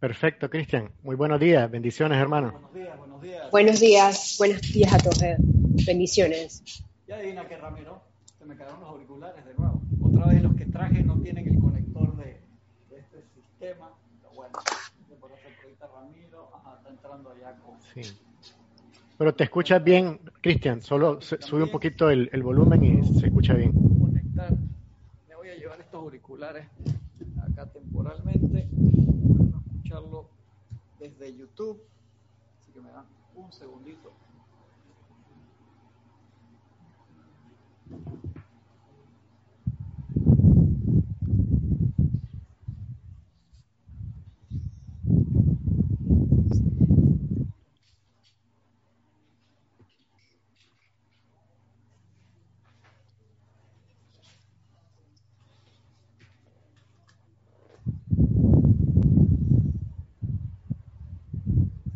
Perfecto, Cristian. Muy buenos días. Bendiciones, hermano. Buenos días, buenos días. Buenos días, buenos días a todos. eh. Bendiciones. Ya adivina que Ramiro, se me quedaron los auriculares de nuevo. Otra vez los que traje no tienen el conector de, de este sistema. Pero bueno, por eso ahorita Ramiro, ajá, está entrando allá con... Sí. Pero te escuchas bien, Cristian. Solo sube un poquito el, el volumen y se escucha bien. conectar. Me voy a llevar estos auriculares acá temporalmente YouTube. Así que me dan un segundito.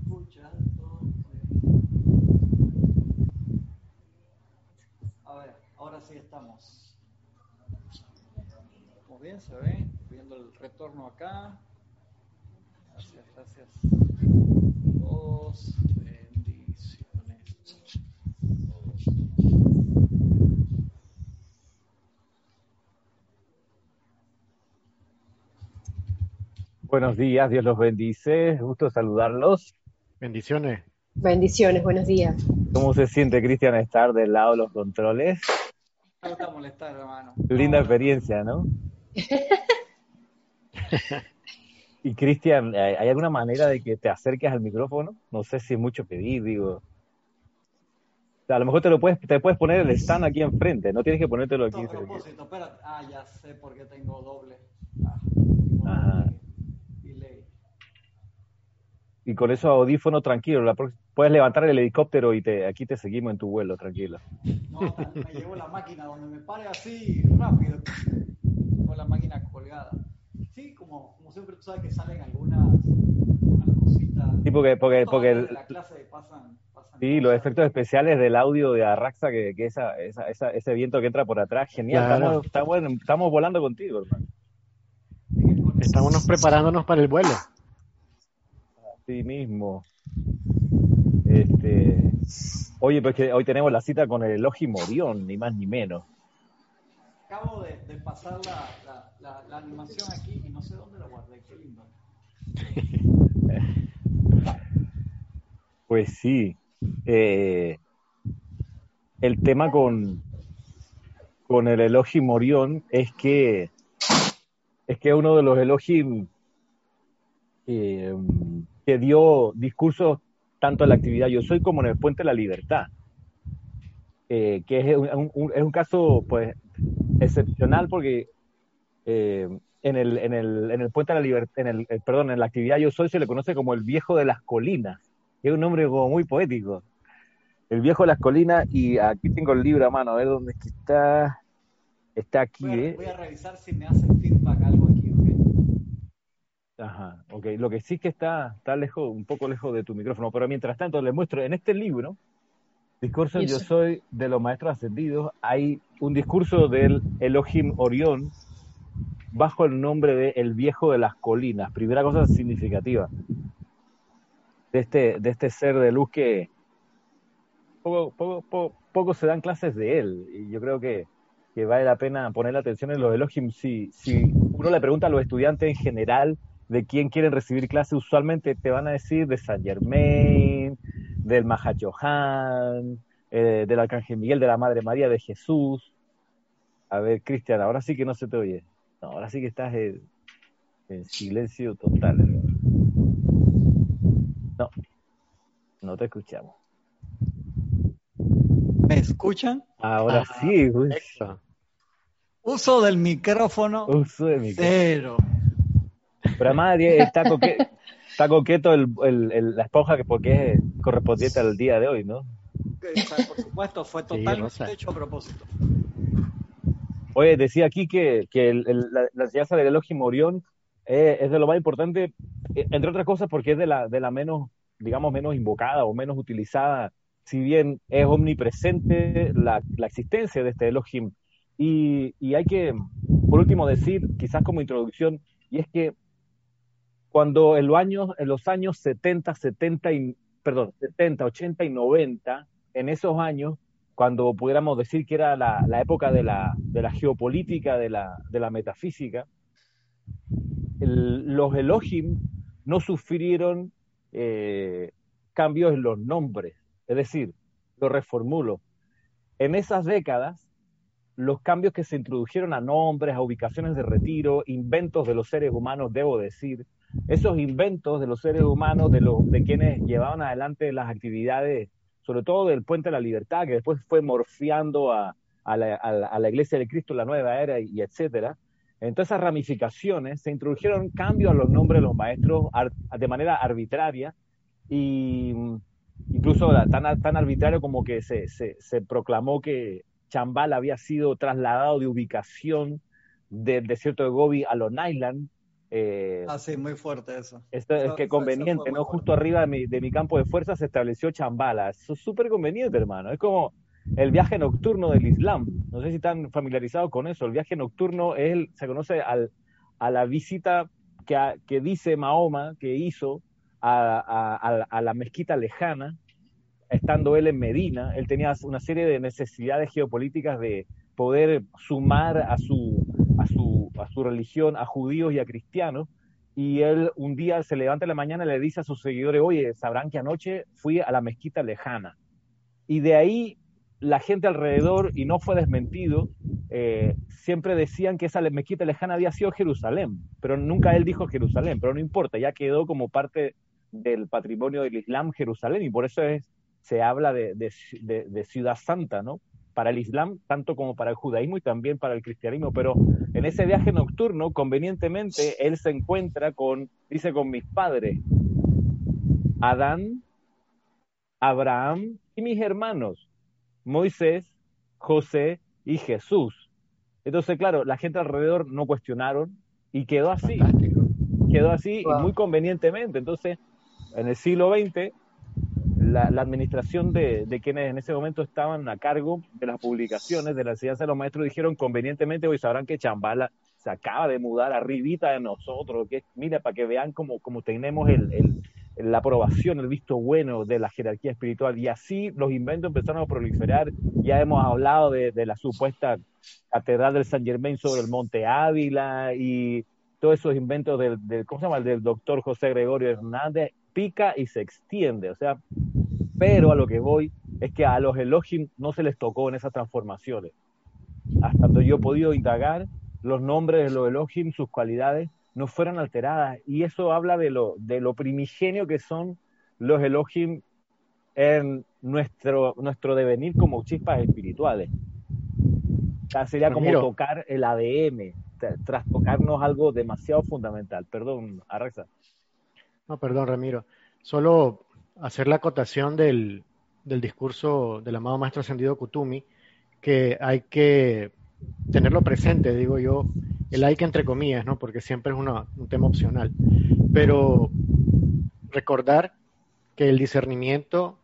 Escucha todo. A ver, ahora sí estamos. Muy bien, se ve. Viendo el retorno acá. Gracias, gracias. Todos. Bendiciones. Todos. Buenos días, Dios los bendice. Gusto saludarlos. Bendiciones. Bendiciones, buenos días. ¿Cómo se siente, Cristian, estar del lado de los controles? Me gusta molestar, hermano. Linda experiencia, ¿no? Y Cristian, ¿hay alguna manera de que te acerques al micrófono? No sé si es mucho pedir, digo. O sea, a lo mejor te lo puedes, te puedes poner el stand aquí enfrente, no tienes que ponértelo aquí. A propósito, espérate. Ah, ya sé por qué tengo doble. Ah, Ajá. delay. Y con esos audífonos tranquilo, la próxima- puedes levantar el helicóptero y te, aquí te seguimos en tu vuelo, tranquilo. No, me llevo la máquina donde me pare así rápido. Con la máquina colgada. Sí, como, como siempre tú sabes que salen algunas, algunas cositas. Sí, porque, porque, porque el- de la clase pasan, pasan Sí, los efectos especiales del audio de Arraxa, que, que esa, esa, esa- ese viento que entra por atrás, genial. Claro. Estamos, estamos, estamos volando contigo, hermano. Estamos preparándonos para el vuelo. Así mismo. Este, oye, pues que hoy tenemos la cita con el Elohim Orión, ni más ni menos. Acabo de, de pasar la, la, la, la animación aquí y no sé dónde la guardé. Qué lindo. Pues sí. Eh, el tema con, con el Elohim Orión es que es que uno de los Elohim eh, que dio discursos tanto en la actividad Yo Soy como en el Puente de la Libertad. Eh, que es un, un- es un caso pues excepcional porque eh, en, el, en, el, en el Puente de la Libertad, en el, eh, perdón, en la actividad Yo Soy se le conoce como el viejo de las colinas, que es un nombre como muy poético. El viejo de las colinas, y aquí tengo el libro a mano, a ver dónde es que está. Está aquí, Voy a, ¿eh? voy a revisar si me hace feedback algo aquí, ¿ok? Ajá, ok. Lo que sí que está, está lejos, un poco lejos de tu micrófono, pero mientras tanto les muestro en este libro, Discurso Yo Soy de los Maestros Ascendidos, hay un discurso del Elohim Orión bajo el nombre de El Viejo de las Colinas. Primera cosa significativa de este, de este ser de luz que poco, poco, poco, poco se dan clases de él. Y yo creo que, que vale la pena poner la atención en los Elohim. Si, si uno le pregunta a los estudiantes en general de quién quieren recibir clase, usualmente te van a decir de Saint Germain, del Mahachohan, eh, del Arcángel Miguel, de la Madre María, de Jesús. A ver, Cristian, ahora sí que no se te oye. No, ahora sí que estás en, en silencio total. No, no te escuchamos. ¿Me escuchan? Ahora Ah, sí. Uso del micrófono uso de mi cero. Pero además está, coque- está coqueto el, el- el- la esponja que porque es correspondiente al día de hoy, ¿no? Por supuesto, fue Sí, totalmente Rosa. hecho a propósito. Oye, decía aquí que, que el- el- la, la enseñanza del Elohim Orión eh, es de lo más importante, eh, entre otras cosas porque es de la, de la menos, digamos, menos invocada o menos utilizada, si bien es omnipresente la, la existencia de este Elohim. Y, y hay que, por último, decir, quizás como introducción, y es que cuando en los años, en los años 70, 70 y, perdón, 70, 80 y 90, en esos años, cuando pudiéramos decir que era la, la época de la, de la geopolítica, de la, de la metafísica, los Elohim no sufrieron eh, cambios en los nombres. Es decir, lo reformulo. En esas décadas, los cambios que se introdujeron a nombres, a ubicaciones de retiro, inventos de los seres humanos, debo decir, esos inventos de los seres humanos, de, los, de quienes llevaban adelante las actividades, sobre todo del Puente de la Libertad, que después fue morfiando a, a, la, Iglesia de Cristo, la Nueva Era y, etcétera, en todas esas ramificaciones se introdujeron cambios a los nombres de los maestros de manera arbitraria y incluso tan, tan arbitrario como que se, se, se, proclamó que Chambal había sido trasladado de ubicación del desierto de Gobi a Long Island. Eh, ah, sí, muy fuerte eso. Esto es que conveniente, ¿no? Justo arriba de mi, de mi, campo de fuerza se estableció Chambala. Eso es súper conveniente, hermano. Es como el viaje nocturno del Islam. No sé si están familiarizados con eso. El viaje nocturno es se conoce al, a la visita que, que, dice Mahoma que hizo a, a, a, la mezquita lejana, estando él en Medina. Él tenía una serie de necesidades geopolíticas de poder sumar a su, a su, a su religión a judíos y a cristianos. Y él un día se levanta en la mañana y le dice a sus seguidores, oye, sabrán que anoche fui a la mezquita lejana. Y de ahí la gente alrededor, y no fue desmentido, eh, siempre decían que esa mezquita lejana había sido Jerusalén, pero nunca él dijo Jerusalén, pero no importa, ya quedó como parte del patrimonio del Islam Jerusalén, y por eso es, se habla de, de, de, ciudad santa, ¿no? Para el Islam, tanto como para el judaísmo y también para el cristianismo, pero en ese viaje nocturno, convenientemente, él se encuentra con, dice, con mis padres, Adán, Abraham y mis hermanos, Moisés, José y Jesús. Entonces, claro, la gente alrededor no cuestionaron y quedó así. Quedó así y muy convenientemente. Entonces, en el siglo XX, la, administración de, de, quienes en ese momento estaban a cargo de las publicaciones, de la enseñanza de los maestros, dijeron convenientemente, hoy sabrán que Chambala se acaba de mudar arribita de nosotros, que mira, para que vean cómo, cómo tenemos el, el la aprobación, el visto bueno de la jerarquía espiritual. Y así los inventos empezaron a proliferar. Ya hemos hablado de, de la supuesta catedral del San Germain sobre el Monte Ávila y todos esos inventos del, del, ¿cómo se llama? del doctor José Gregorio Hernández, pica y se extiende. O sea, pero a lo que voy es que a los Elohim no se les tocó en esas transformaciones. Hasta donde yo he podido indagar, los nombres de los Elohim, sus cualidades, no fueran alteradas. Y eso habla de lo, de lo primigenio que son los Elohim en nuestro, nuestro devenir como chispas espirituales. sería como tocar el ADM, tras tocarnos algo demasiado fundamental. Perdón, Arraxa. No, perdón, Ramiro. Solo hacer la acotación del, del discurso del amado Maestro Ascendido Kutumi, que hay que tenerlo presente, digo yo, el hay que entre comillas, ¿no? Porque siempre es una, un tema opcional. Pero recordar que el discernimiento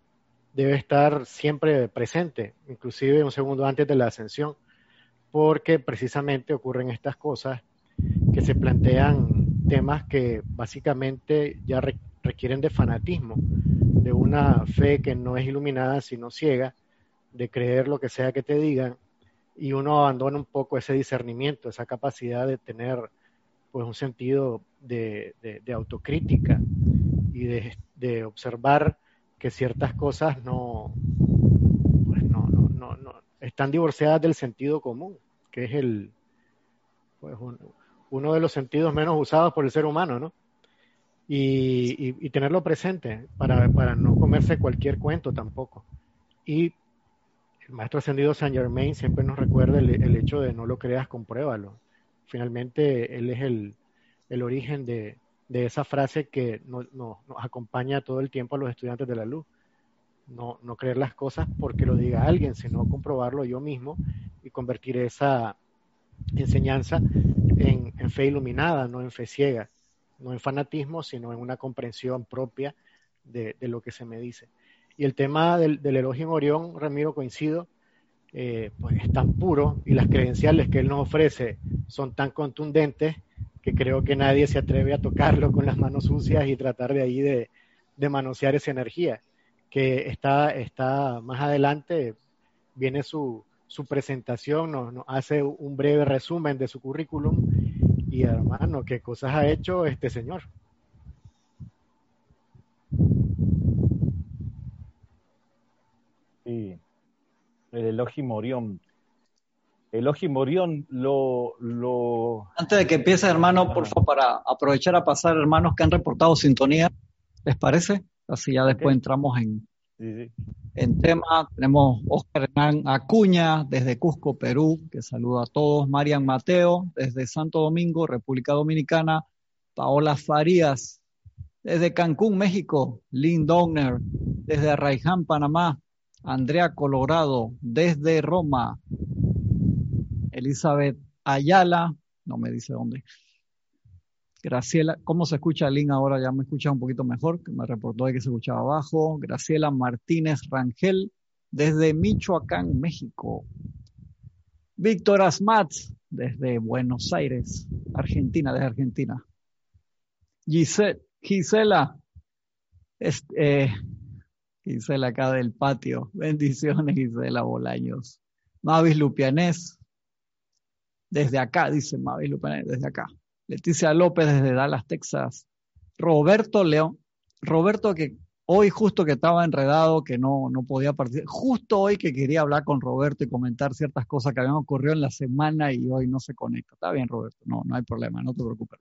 debe estar siempre presente, inclusive un segundo antes de la ascensión, porque precisamente ocurren estas cosas que se plantean temas que básicamente ya requieren de fanatismo, de una fe que no es iluminada sino ciega, de creer lo que sea que te digan y uno abandona un poco ese discernimiento, esa capacidad de tener pues un sentido de, de, autocrítica y de, de, observar que ciertas cosas no, pues no, no, no, no, están divorciadas del sentido común, que es el pues uno de los sentidos menos usados por el ser humano, ¿no? Y, tenerlo presente para, para no comerse cualquier cuento tampoco. Y el maestro ascendido Saint Germain siempre nos recuerda el, hecho de no lo creas, compruébalo. Finalmente, él es el, el origen de, de, esa frase que no, no, nos acompaña todo el tiempo a los estudiantes de la luz. No, no creer las cosas porque lo diga alguien, sino comprobarlo yo mismo y convertir esa enseñanza en, en fe iluminada, no en fe ciega, no en fanatismo, sino en una comprensión propia de, lo que se me dice. Y el tema del, del elogio Orión, Ramiro, coincido, eh, pues es tan puro y las credenciales que él nos ofrece son tan contundentes que creo que nadie se atreve a tocarlo con las manos sucias y tratar de ahí de, de manosear esa energía, que está, está más adelante, viene su, su presentación, nos, nos hace un breve resumen de su currículum y hermano, qué cosas ha hecho este señor. Sí, el Elohim Orión. Elohim Orión lo, lo... Antes de que empiece, hermano, por favor, para aprovechar a pasar, hermanos que han reportado sintonía, ¿les parece? Así ya después entramos en, en tema. Tenemos Oscar Hernán Acuña desde Cusco, Perú, que saluda a todos. Marian Mateo desde Santo Domingo, República Dominicana. Paola Farías desde Cancún, México. Lynn Downer desde Arraiján, Panamá. Andrea Colorado desde Roma. Elizabeth Ayala, no me dice dónde. Graciela, ¿cómo se escucha Lynn ahora? Ya me escucha un poquito mejor, que me reportó de que se escuchaba abajo. Graciela Martínez Rangel, desde Michoacán, México. Víctor Asmat, desde Buenos Aires, Argentina, desde Argentina. Gisela, Gisela, eh, Gisela acá del patio. Bendiciones, Gisela Bolaños. Mavis Lupianés, desde acá, dice Mavis Lupianés, desde acá. Leticia López desde Dallas, Texas. Roberto León. Roberto que hoy justo que estaba enredado, que no, no podía participar. Justo hoy que quería hablar con Roberto y comentar ciertas cosas que habían ocurrido en la semana y hoy no se conecta. Está bien, Roberto. No, no hay problema. No te preocupes.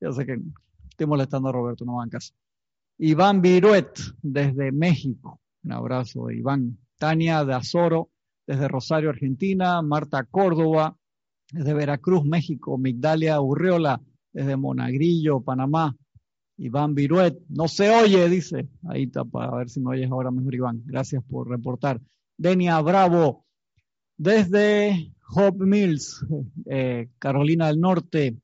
Yo sé que estoy molestando a Roberto, no van caso. Iván Viruet desde México. Un abrazo, Iván. Tania de Azoro desde Rosario, Argentina. Marta Córdoba desde Veracruz, México, Migdalia Urriola, desde Monagrillo, Panamá, Iván Viruet, no se oye, dice, ahí está, para ver si me oyes ahora mejor, Iván, gracias por reportar. Denia Bravo, desde Hope Mills, eh, Carolina del Norte,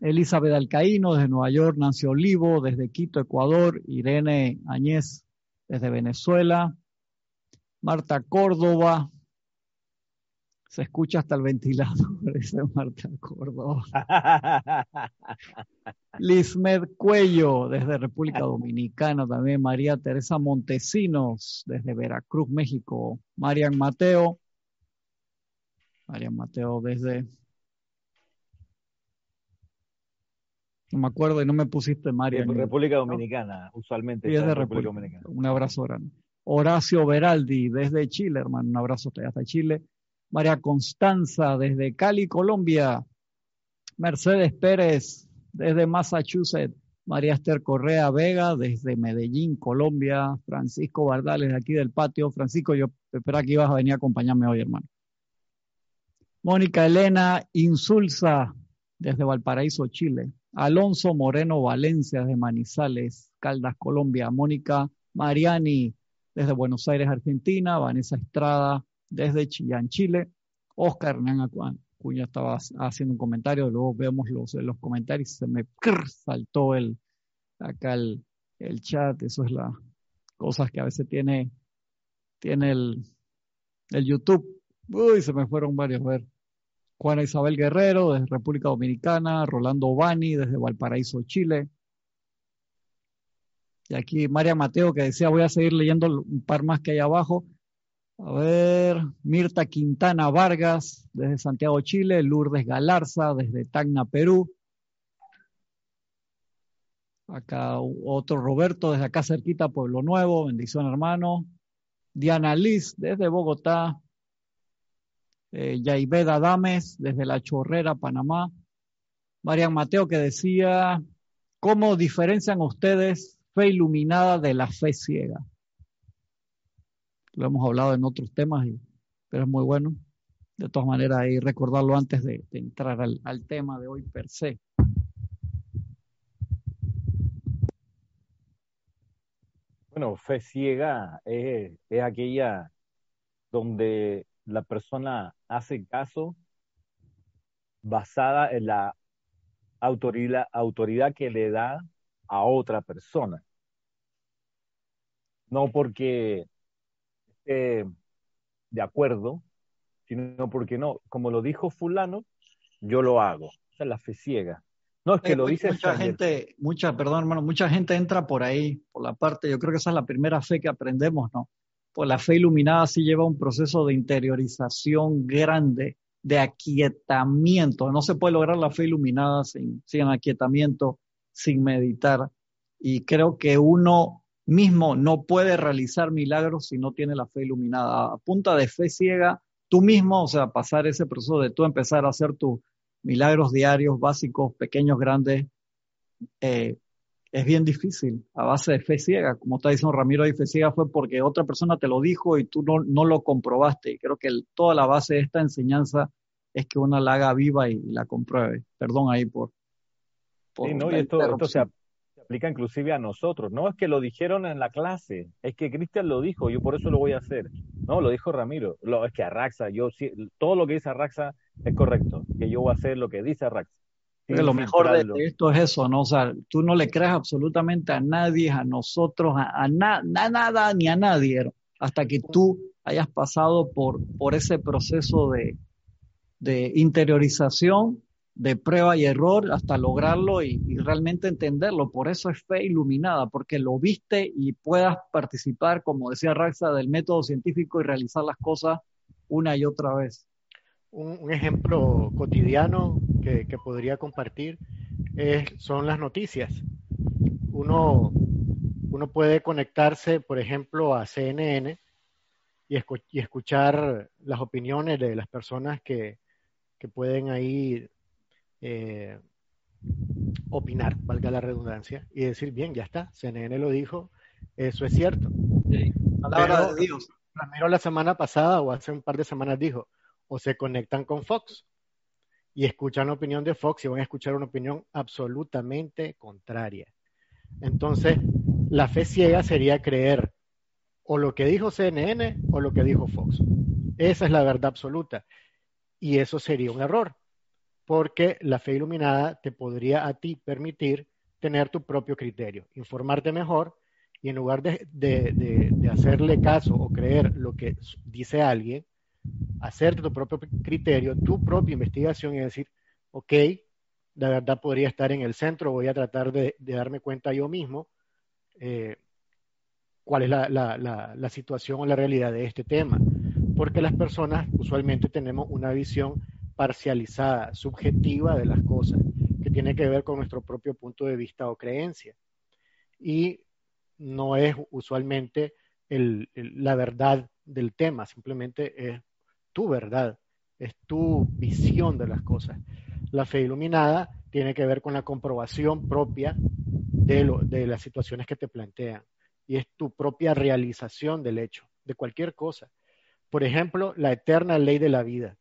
Elizabeth Alcaíno, desde Nueva York, Nancy Olivo, desde Quito, Ecuador, Irene Añez, desde Venezuela, Marta Córdoba, se escucha hasta el ventilador, dice Marta Córdoba. Lismed Cuello, desde República Dominicana, también María Teresa Montesinos, desde Veracruz, México. Marian Mateo, Marian Mateo desde... No me acuerdo y no me pusiste Marian. República Dominicana, usualmente. Sí, es de República Dominicana. Un abrazo grande. Horacio Beraldi, desde Chile, hermano. Un abrazo hasta Chile. María Constanza desde Cali, Colombia. Mercedes Pérez desde Massachusetts. María Esther Correa Vega desde Medellín, Colombia. Francisco Bardales de aquí del patio. Francisco, yo esperaba que ibas a venir a acompañarme hoy, hermano. Mónica Elena Insulza desde Valparaíso, Chile. Alonso Moreno Valencia desde Manizales, Caldas, Colombia. Mónica Mariani desde Buenos Aires, Argentina. Vanessa Estrada desde Chillán, Chile. Oscar Hernán Acuña estaba haciendo un comentario, luego vemos los, los comentarios, se me saltó el, acá el, el chat, eso es la cosas que a veces tiene, tiene el, el YouTube. Uy, se me fueron varios, a ver. Juana Isabel Guerrero, desde República Dominicana, Rolando Bani, desde Valparaíso, Chile. Y aquí María Mateo que decía, voy a seguir leyendo un par más que hay abajo. A ver, Mirta Quintana Vargas, desde Santiago, Chile. Lourdes Galarza, desde Tacna, Perú. Acá otro Roberto, desde acá cerquita, Pueblo Nuevo. Bendición, hermano. Diana Liz, desde Bogotá. Eh, Yaibed Adames, desde La Chorrera, Panamá. Marian Mateo, que decía, ¿cómo diferencian ustedes fe iluminada de la fe ciega? Lo hemos hablado en otros temas, y, pero es muy bueno. De todas maneras, ahí recordarlo antes de, entrar al, al, tema de hoy per se. Bueno, fe ciega es, es aquella donde la persona hace caso basada en la autoridad, autoridad que le da a otra persona. No porque de acuerdo, sino porque no, como lo dijo fulano, yo lo hago. Esa es la fe ciega. No, es que lo dice mucha Sanger. gente, mucha, perdón hermano, mucha gente entra por ahí, por la parte, yo creo que esa es la primera fe que aprendemos, ¿no? Pues la fe iluminada sí lleva un proceso de interiorización grande, de aquietamiento. No se puede lograr la fe iluminada sin, sin aquietamiento, sin meditar. Y creo que uno mismo no puede realizar milagros si no tiene la fe iluminada. A punta de fe ciega, tú mismo, o sea, pasar ese proceso de tú empezar a hacer tus milagros diarios, básicos, pequeños, grandes, eh, es bien difícil a base de fe ciega. Como está diciendo Ramiro, y fe ciega fue porque otra persona te lo dijo y tú no, no lo comprobaste. Y creo que el- toda la base de esta enseñanza es que uno la haga viva y la compruebe. Perdón ahí por... por Sí, ¿no? Y esto, esto se aplica inclusive a nosotros. No es que lo dijeron en la clase, es que Cristian lo dijo, yo por eso lo voy a hacer. No, lo dijo Ramiro. Lo, es que Arraxa, yo sí- todo lo que dice Arraxa es correcto, que yo voy a hacer lo que dice Arraxa. Sin lo mejor de, esto es eso, ¿no? O sea, tú no le creas absolutamente a nadie, a nosotros, a, a na- a nada ni a nadie, hasta que tú hayas pasado por, por ese proceso de, de interiorización, de prueba y error, hasta lograrlo y, realmente entenderlo. Por eso es fe iluminada, porque lo viste y puedas participar, como decía Raxa, del método científico y realizar las cosas una y otra vez. Un, ejemplo cotidiano que, podría compartir son las noticias. Uno, uno puede conectarse, por ejemplo, a CNN y, y escuchar las opiniones de las personas que, que pueden ahí eh, opinar, valga la redundancia, y decir, bien, ya está, CNN lo dijo, eso es cierto. Palabra Pero- de Dios. Ramiro la semana pasada o hace un par de semanas dijo, o se conectan con Fox y escuchan la opinión de Fox y van a escuchar una opinión absolutamente contraria. Entonces, la fe ciega sería creer o lo que dijo CNN o lo que dijo Fox. Esa es la verdad absoluta. Y eso sería un error, porque la fe iluminada te podría a ti permitir tener tu propio criterio, informarte mejor y en lugar de, de- de- de hacerle caso o creer lo que dice alguien, hacerte tu propio criterio, tu propia investigación y decir, ok, la verdad podría estar en el centro, voy a tratar de, de darme cuenta yo mismo eh, cuál es la, la- la- la situación o la realidad de este tema. Porque las personas usualmente tenemos una visión parcializada, subjetiva de las cosas, que tiene que ver con nuestro propio punto de vista o creencia. Y no es usualmente la verdad del tema, simplemente es tu verdad, es tu visión de las cosas. La fe iluminada tiene que ver con la comprobación propia de las situaciones que te plantean y es tu propia realización del hecho, de cualquier cosa. Por ejemplo, la eterna ley de la vida.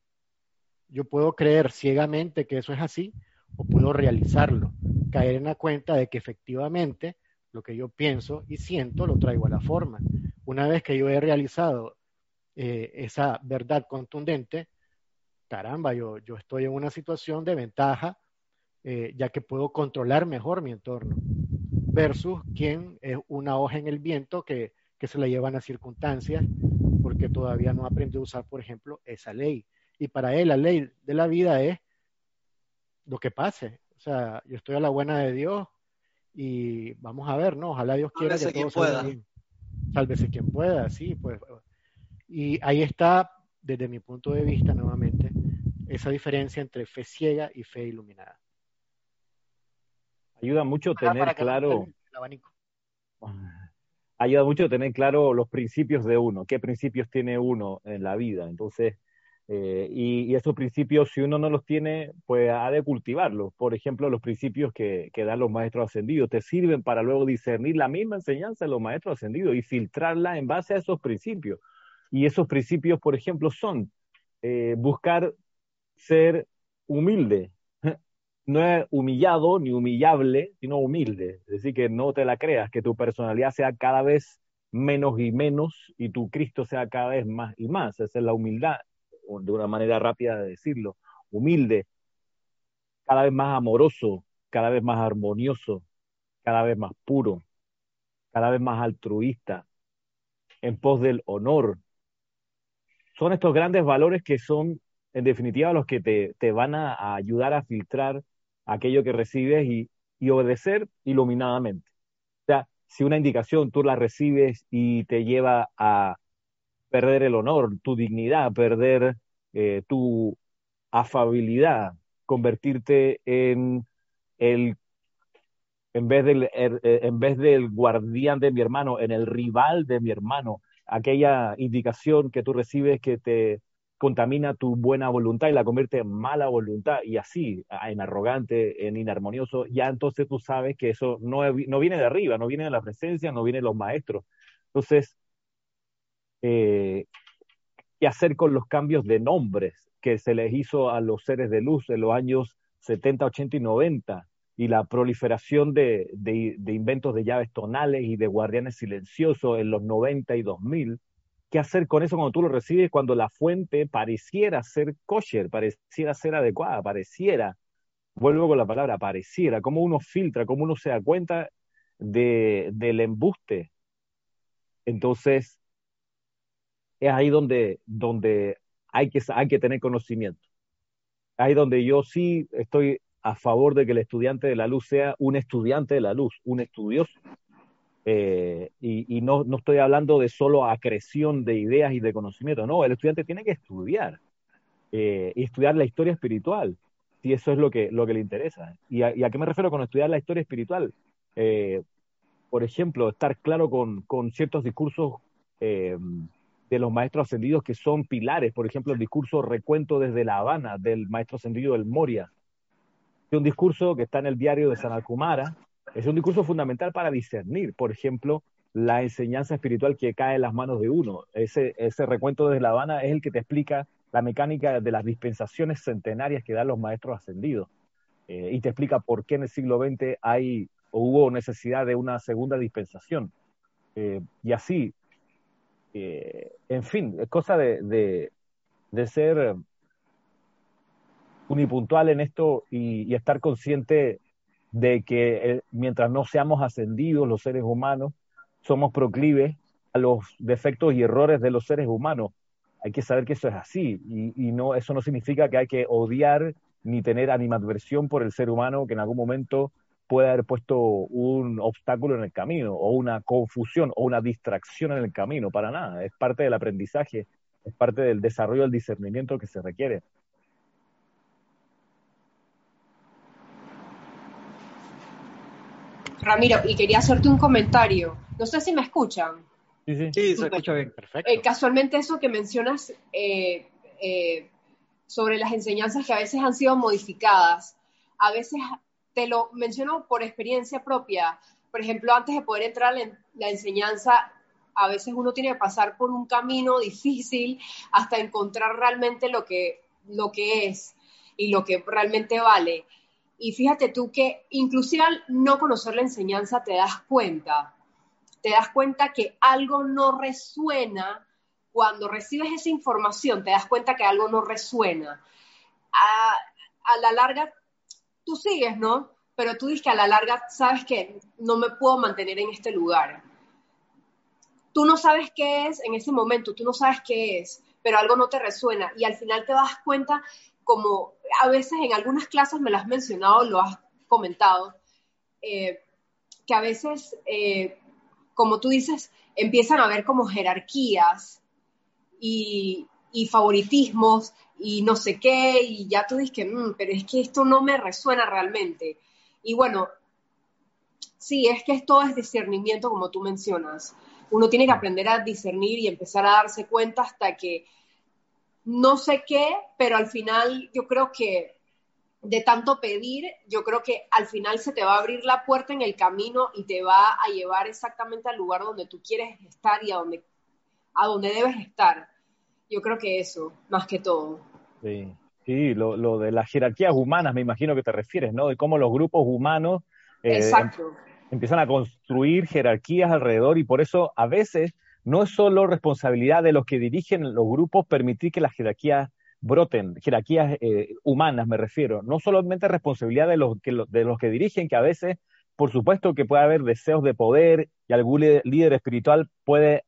Yo puedo creer ciegamente que eso es así o puedo realizarlo, caer en la cuenta de que efectivamente lo que yo pienso y siento lo traigo a la forma. Una vez que yo he realizado eh, esa verdad contundente, caramba, yo, yo estoy en una situación de ventaja, eh, ya que puedo controlar mejor mi entorno, versus quien es una hoja en el viento que, que se la llevan a circunstancias, porque todavía no aprendió a usar, por ejemplo, esa ley. Y para él la ley de la vida es lo que pase. O sea, yo estoy a la buena de Dios y vamos a ver, ¿no? Ojalá Dios quiera que todo quien salga pueda. bien. Sálvese quien pueda, sí, pues. Y ahí está, desde mi punto de vista, nuevamente, esa diferencia entre fe ciega y fe iluminada. Ayuda mucho tener Para claro, el abanico. ayuda mucho tener claro los principios de uno, qué principios tiene uno en la vida. Entonces, eh, y, esos principios, si uno no los tiene, pues ha de cultivarlos. Por ejemplo, los principios que, que dan los maestros ascendidos te sirven para luego discernir la misma enseñanza de los maestros ascendidos y filtrarla en base a esos principios. Y esos principios, por ejemplo, son eh, buscar ser humilde, no es humillado ni humillable, sino humilde. Es decir, que no te la creas, que tu personalidad sea cada vez menos y menos y tu Cristo sea cada vez más y más. Esa es la humildad, de una manera rápida de decirlo. Humilde, cada vez más amoroso, cada vez más armonioso, cada vez más puro, cada vez más altruista, en pos del honor. Son estos grandes valores que son, en definitiva, los que te, te van a, ayudar a filtrar aquello que recibes y, y obedecer iluminadamente. O sea, si una indicación tú la recibes y te lleva a perder el honor, tu dignidad, perder eh, tu afabilidad, convertirte en el en vez del er, eh, en vez del guardián de mi hermano, en el rival de mi hermano, aquella indicación que tú recibes que te contamina tu buena voluntad y la convierte en mala voluntad y así, en arrogante, en inarmonioso, ya entonces tú sabes que eso no, no viene de arriba, no viene de la presencia, no viene de los maestros. Entonces, eh, ¿qué hacer con los cambios de nombres que se les hizo a los seres de luz en los años 70, 80 y 90? y la proliferación de, de, inventos de llaves tonales y de guardianes silenciosos en los 90 y 2000. ¿Qué hacer con eso cuando tú lo recibes cuando la fuente pareciera ser kosher, pareciera ser adecuada, pareciera, vuelvo con la palabra, pareciera, cómo uno filtra, cómo uno se da cuenta de, del embuste? Entonces, es ahí donde, donde hay, que, hay que tener conocimiento. Ahí donde yo sí estoy a favor de que el estudiante de la luz sea un estudiante de la luz, un estudioso. Eh, y, y no, no, estoy hablando de solo acreción de ideas y de conocimiento, no, el estudiante tiene que estudiar eh, y estudiar la historia espiritual, si eso es lo que, lo que le interesa. ¿Y a, qué me refiero con estudiar la historia espiritual? Eh, por ejemplo, estar claro con, con ciertos discursos de los maestros ascendidos que son pilares, por ejemplo, el discurso recuento desde La Habana del maestro ascendido del Moria, un discurso que está en el diario de Sanalcumara, es un discurso fundamental para discernir, por ejemplo, la enseñanza espiritual que cae en las manos de uno. Ese, ese recuento desde La Habana es el que te explica la mecánica de las dispensaciones centenarias que dan los maestros ascendidos. Eh, y te explica por qué en el siglo XX hay o hubo necesidad de una segunda dispensación. Eh, y así, eh, en fin, es cosa de, de, ser unipuntual en esto y, y estar consciente de que eh, mientras no seamos ascendidos los seres humanos, somos proclives a los defectos y errores de los seres humanos. Hay que saber que eso es así y, y no, eso no significa que hay que odiar ni tener animadversión por el ser humano que en algún momento puede haber puesto un obstáculo en el camino o una confusión o una distracción en el camino, para nada. Es parte del aprendizaje, es parte del desarrollo del discernimiento que se requiere. Ramiro, y quería hacerte un comentario. No sé si me escuchan. Sí, sí, sí se escucha bien. Perfecto. Eh, casualmente eso que mencionas eh, eh, sobre las enseñanzas que a veces han sido modificadas, a veces te lo menciono por experiencia propia. Por ejemplo, antes de poder entrar en la enseñanza, a veces uno tiene que pasar por un camino difícil hasta encontrar realmente lo que, lo que es y lo que realmente vale. Y fíjate tú que inclusive al no conocer la enseñanza te das cuenta, te das cuenta que algo no resuena cuando recibes esa información, te das cuenta que algo no resuena. A, a la larga, tú sigues, ¿no? Pero tú dices que a la larga sabes que no me puedo mantener en este lugar. Tú no sabes qué es en ese momento, tú no sabes qué es, pero algo no te resuena y al final te das cuenta como a veces en algunas clases me lo has mencionado, lo has comentado, eh, que a veces, eh, como tú dices, empiezan a haber como jerarquías y, y, favoritismos y no sé qué, y ya tú dices que, mmm, pero es que esto no me resuena realmente. Y bueno, sí, es que esto es discernimiento, como tú mencionas. Uno tiene que aprender a discernir y empezar a darse cuenta hasta que no sé qué, pero al final yo creo que de tanto pedir, yo creo que al final se te va a abrir la puerta en el camino y te va a llevar exactamente al lugar donde tú quieres estar y a donde, a donde debes estar. Yo creo que eso, más que todo. Sí, sí lo, lo de las jerarquías humanas, me imagino que te refieres, ¿no? De cómo los grupos humanos eh, empiezan a construir jerarquías alrededor y por eso a veces no es solo responsabilidad de los que dirigen los grupos permitir que las jerarquías broten, jerarquías eh, humanas me refiero, no solamente responsabilidad de los, que, de los que dirigen, que a veces, por supuesto que puede haber deseos de poder y algún líder espiritual puede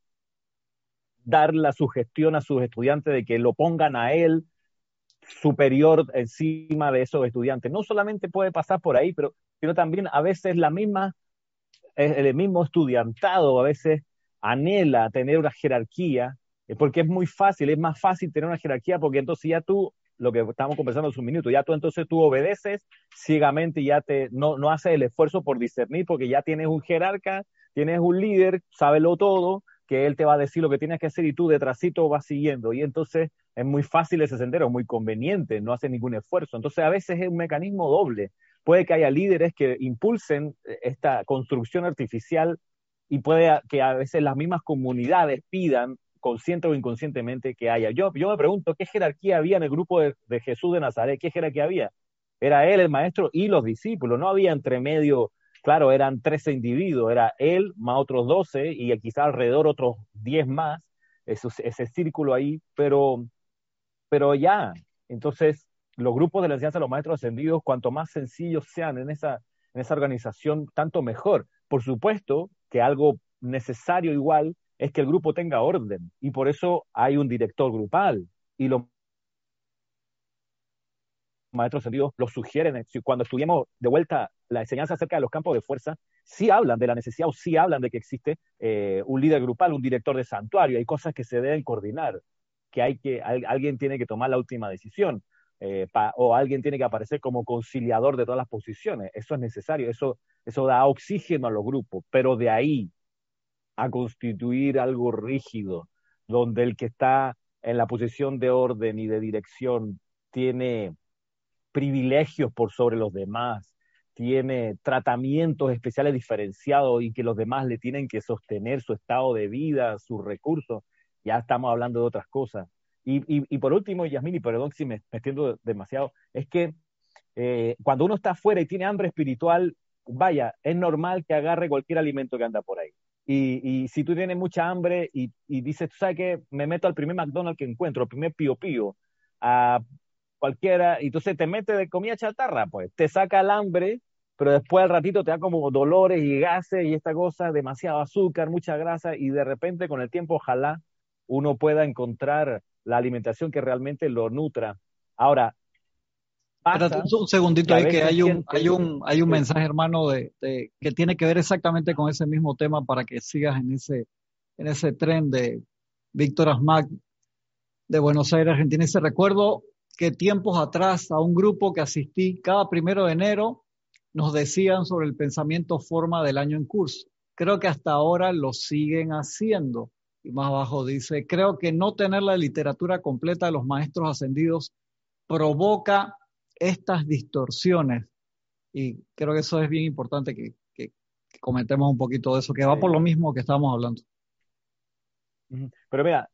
dar la sugestión a sus estudiantes de que lo pongan a él superior encima de esos estudiantes. No solamente puede pasar por ahí, pero sino también a veces la misma, el mismo estudiantado a veces anhela tener una jerarquía, eh, porque es muy fácil, es más fácil tener una jerarquía, porque entonces ya tú, lo que estamos conversando hace un minuto, ya tú entonces tú obedeces ciegamente, ya te, no, no haces el esfuerzo por discernir, porque ya tienes un jerarca, tienes un líder, sábelo todo, que él te va a decir lo que tienes que hacer y tú detrásito vas siguiendo. Y entonces es muy fácil ese sendero, muy conveniente, no hace ningún esfuerzo. Entonces a veces es un mecanismo doble. Puede que haya líderes que impulsen eh, esta construcción artificial y puede que a veces las mismas comunidades pidan, consciente o inconscientemente, que haya. Yo, yo me pregunto, ¿qué jerarquía había en el grupo de, de Jesús de Nazaret? ¿Qué jerarquía había? Era él, el maestro, y los discípulos. No había entre medio claro, eran 13 individuos, era él más otros 12 y quizá alrededor otros 10 más, ese círculo ahí, pero, pero ya, entonces los grupos de la enseñanza de los maestros ascendidos, cuanto más sencillos sean en esa, en esa organización, tanto mejor. Por supuesto que algo necesario igual es que el grupo tenga orden y por eso hay un director grupal y los maestros ascendidos lo sugieren. Cuando estudiamos de vuelta la enseñanza acerca de los campos de fuerza, sí hablan de la necesidad o sí hablan de que existe eh, un líder grupal, un director de santuario. Hay cosas que se deben coordinar, que, hay que alguien tiene que tomar la última decisión. Eh, o alguien tiene que aparecer como conciliador de todas las posiciones. Eso es necesario, eso, eso da oxígeno a los grupos, pero de ahí a constituir algo rígido, donde el que está en la posición de orden y de dirección tiene privilegios por sobre los demás, tiene tratamientos especiales diferenciados y que los demás le tienen que sostener su estado de vida, sus recursos, ya estamos hablando de otras cosas. Y, por último, Yasmini, perdón si me, extiendo demasiado, es que eh, cuando uno está afuera y tiene hambre espiritual, vaya, es normal que agarre cualquier alimento que anda por ahí. Y, si tú tienes mucha hambre y, y dices, tú sabes que me meto al primer McDonald's que encuentro, al primer Pío Pío, a cualquiera, y entonces te metes de comida chatarra, pues te saca el hambre, pero después al ratito te da como dolores y gases y esta cosa, demasiado azúcar, mucha grasa, y de repente con el tiempo ojalá uno pueda encontrar la alimentación que realmente lo nutra. Ahora, un segundito ahí que hay un, hay un, hay un mensaje, hermano, de, que tiene que ver exactamente con ese mismo tema para que sigas en ese, en ese tren de Víctor Asmac de Buenos Aires, Argentina. Ese recuerdo que tiempos atrás a un grupo que asistí cada primero de enero nos decían sobre el pensamiento forma del año en curso. Creo que hasta ahora lo siguen haciendo. Y más abajo dice, creo que no tener la literatura completa de los maestros ascendidos provoca estas distorsiones. Y creo que eso es bien importante que, comentemos un poquito de eso, que va por lo mismo que estábamos hablando. Pero mira,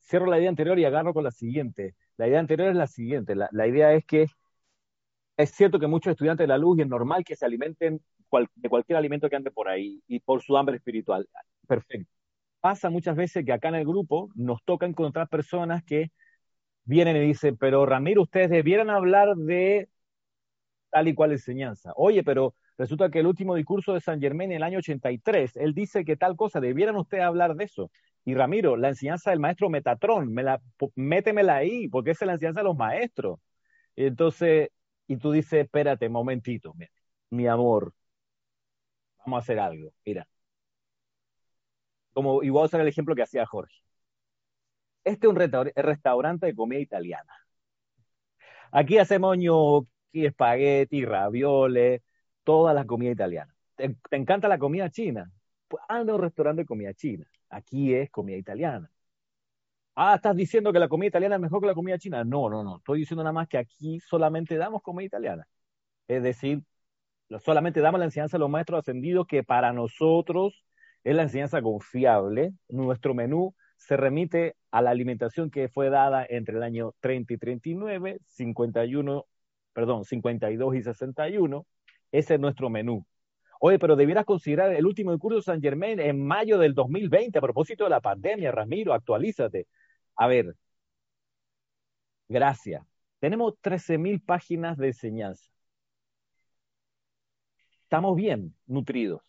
cierro la idea anterior y agarro con la siguiente. La idea anterior es la siguiente. La, idea es que es cierto que muchos estudiantes de la luz y es normal que se alimenten de cualquier alimento que ande por ahí y por su hambre espiritual. Perfecto. Pasa muchas veces que acá en el grupo nos toca encontrar personas que vienen y dicen, pero Ramiro, ustedes debieran hablar de tal y cual enseñanza. Oye, pero resulta que el último discurso de San Germán en el año 83, él dice que tal cosa, debieran ustedes hablar de eso. Y Ramiro, la enseñanza del maestro Metatrón, me la, métemela ahí, porque esa es la enseñanza de los maestros. Y entonces, y tú dices, espérate, momentito, mi amor, vamos a hacer algo, mira. Como, y voy a usar el ejemplo que hacía Jorge. Este es un restaurante de comida italiana. Aquí hacemos ñoqui, espagueti, ravioles, toda la comida italiana. ¿Te, encanta la comida china? Pues anda a un restaurante de comida china Aquí es comida italiana. Ah, ¿estás diciendo que la comida italiana es mejor que la comida china? No, no, no. Estoy diciendo nada más que aquí solamente damos comida italiana. Es decir, solamente damos la enseñanza a los maestros ascendidos que para nosotros es la enseñanza confiable. Nuestro menú se remite a la alimentación que fue dada entre el año 30 y 39, 51, perdón, 52 y 61. Ese es nuestro menú. Oye, pero debieras considerar el último discurso de San Germain en mayo del 2020 a propósito de la pandemia, Ramiro, actualízate. A ver, gracias. Tenemos 13.000 páginas de enseñanza. Estamos bien nutridos.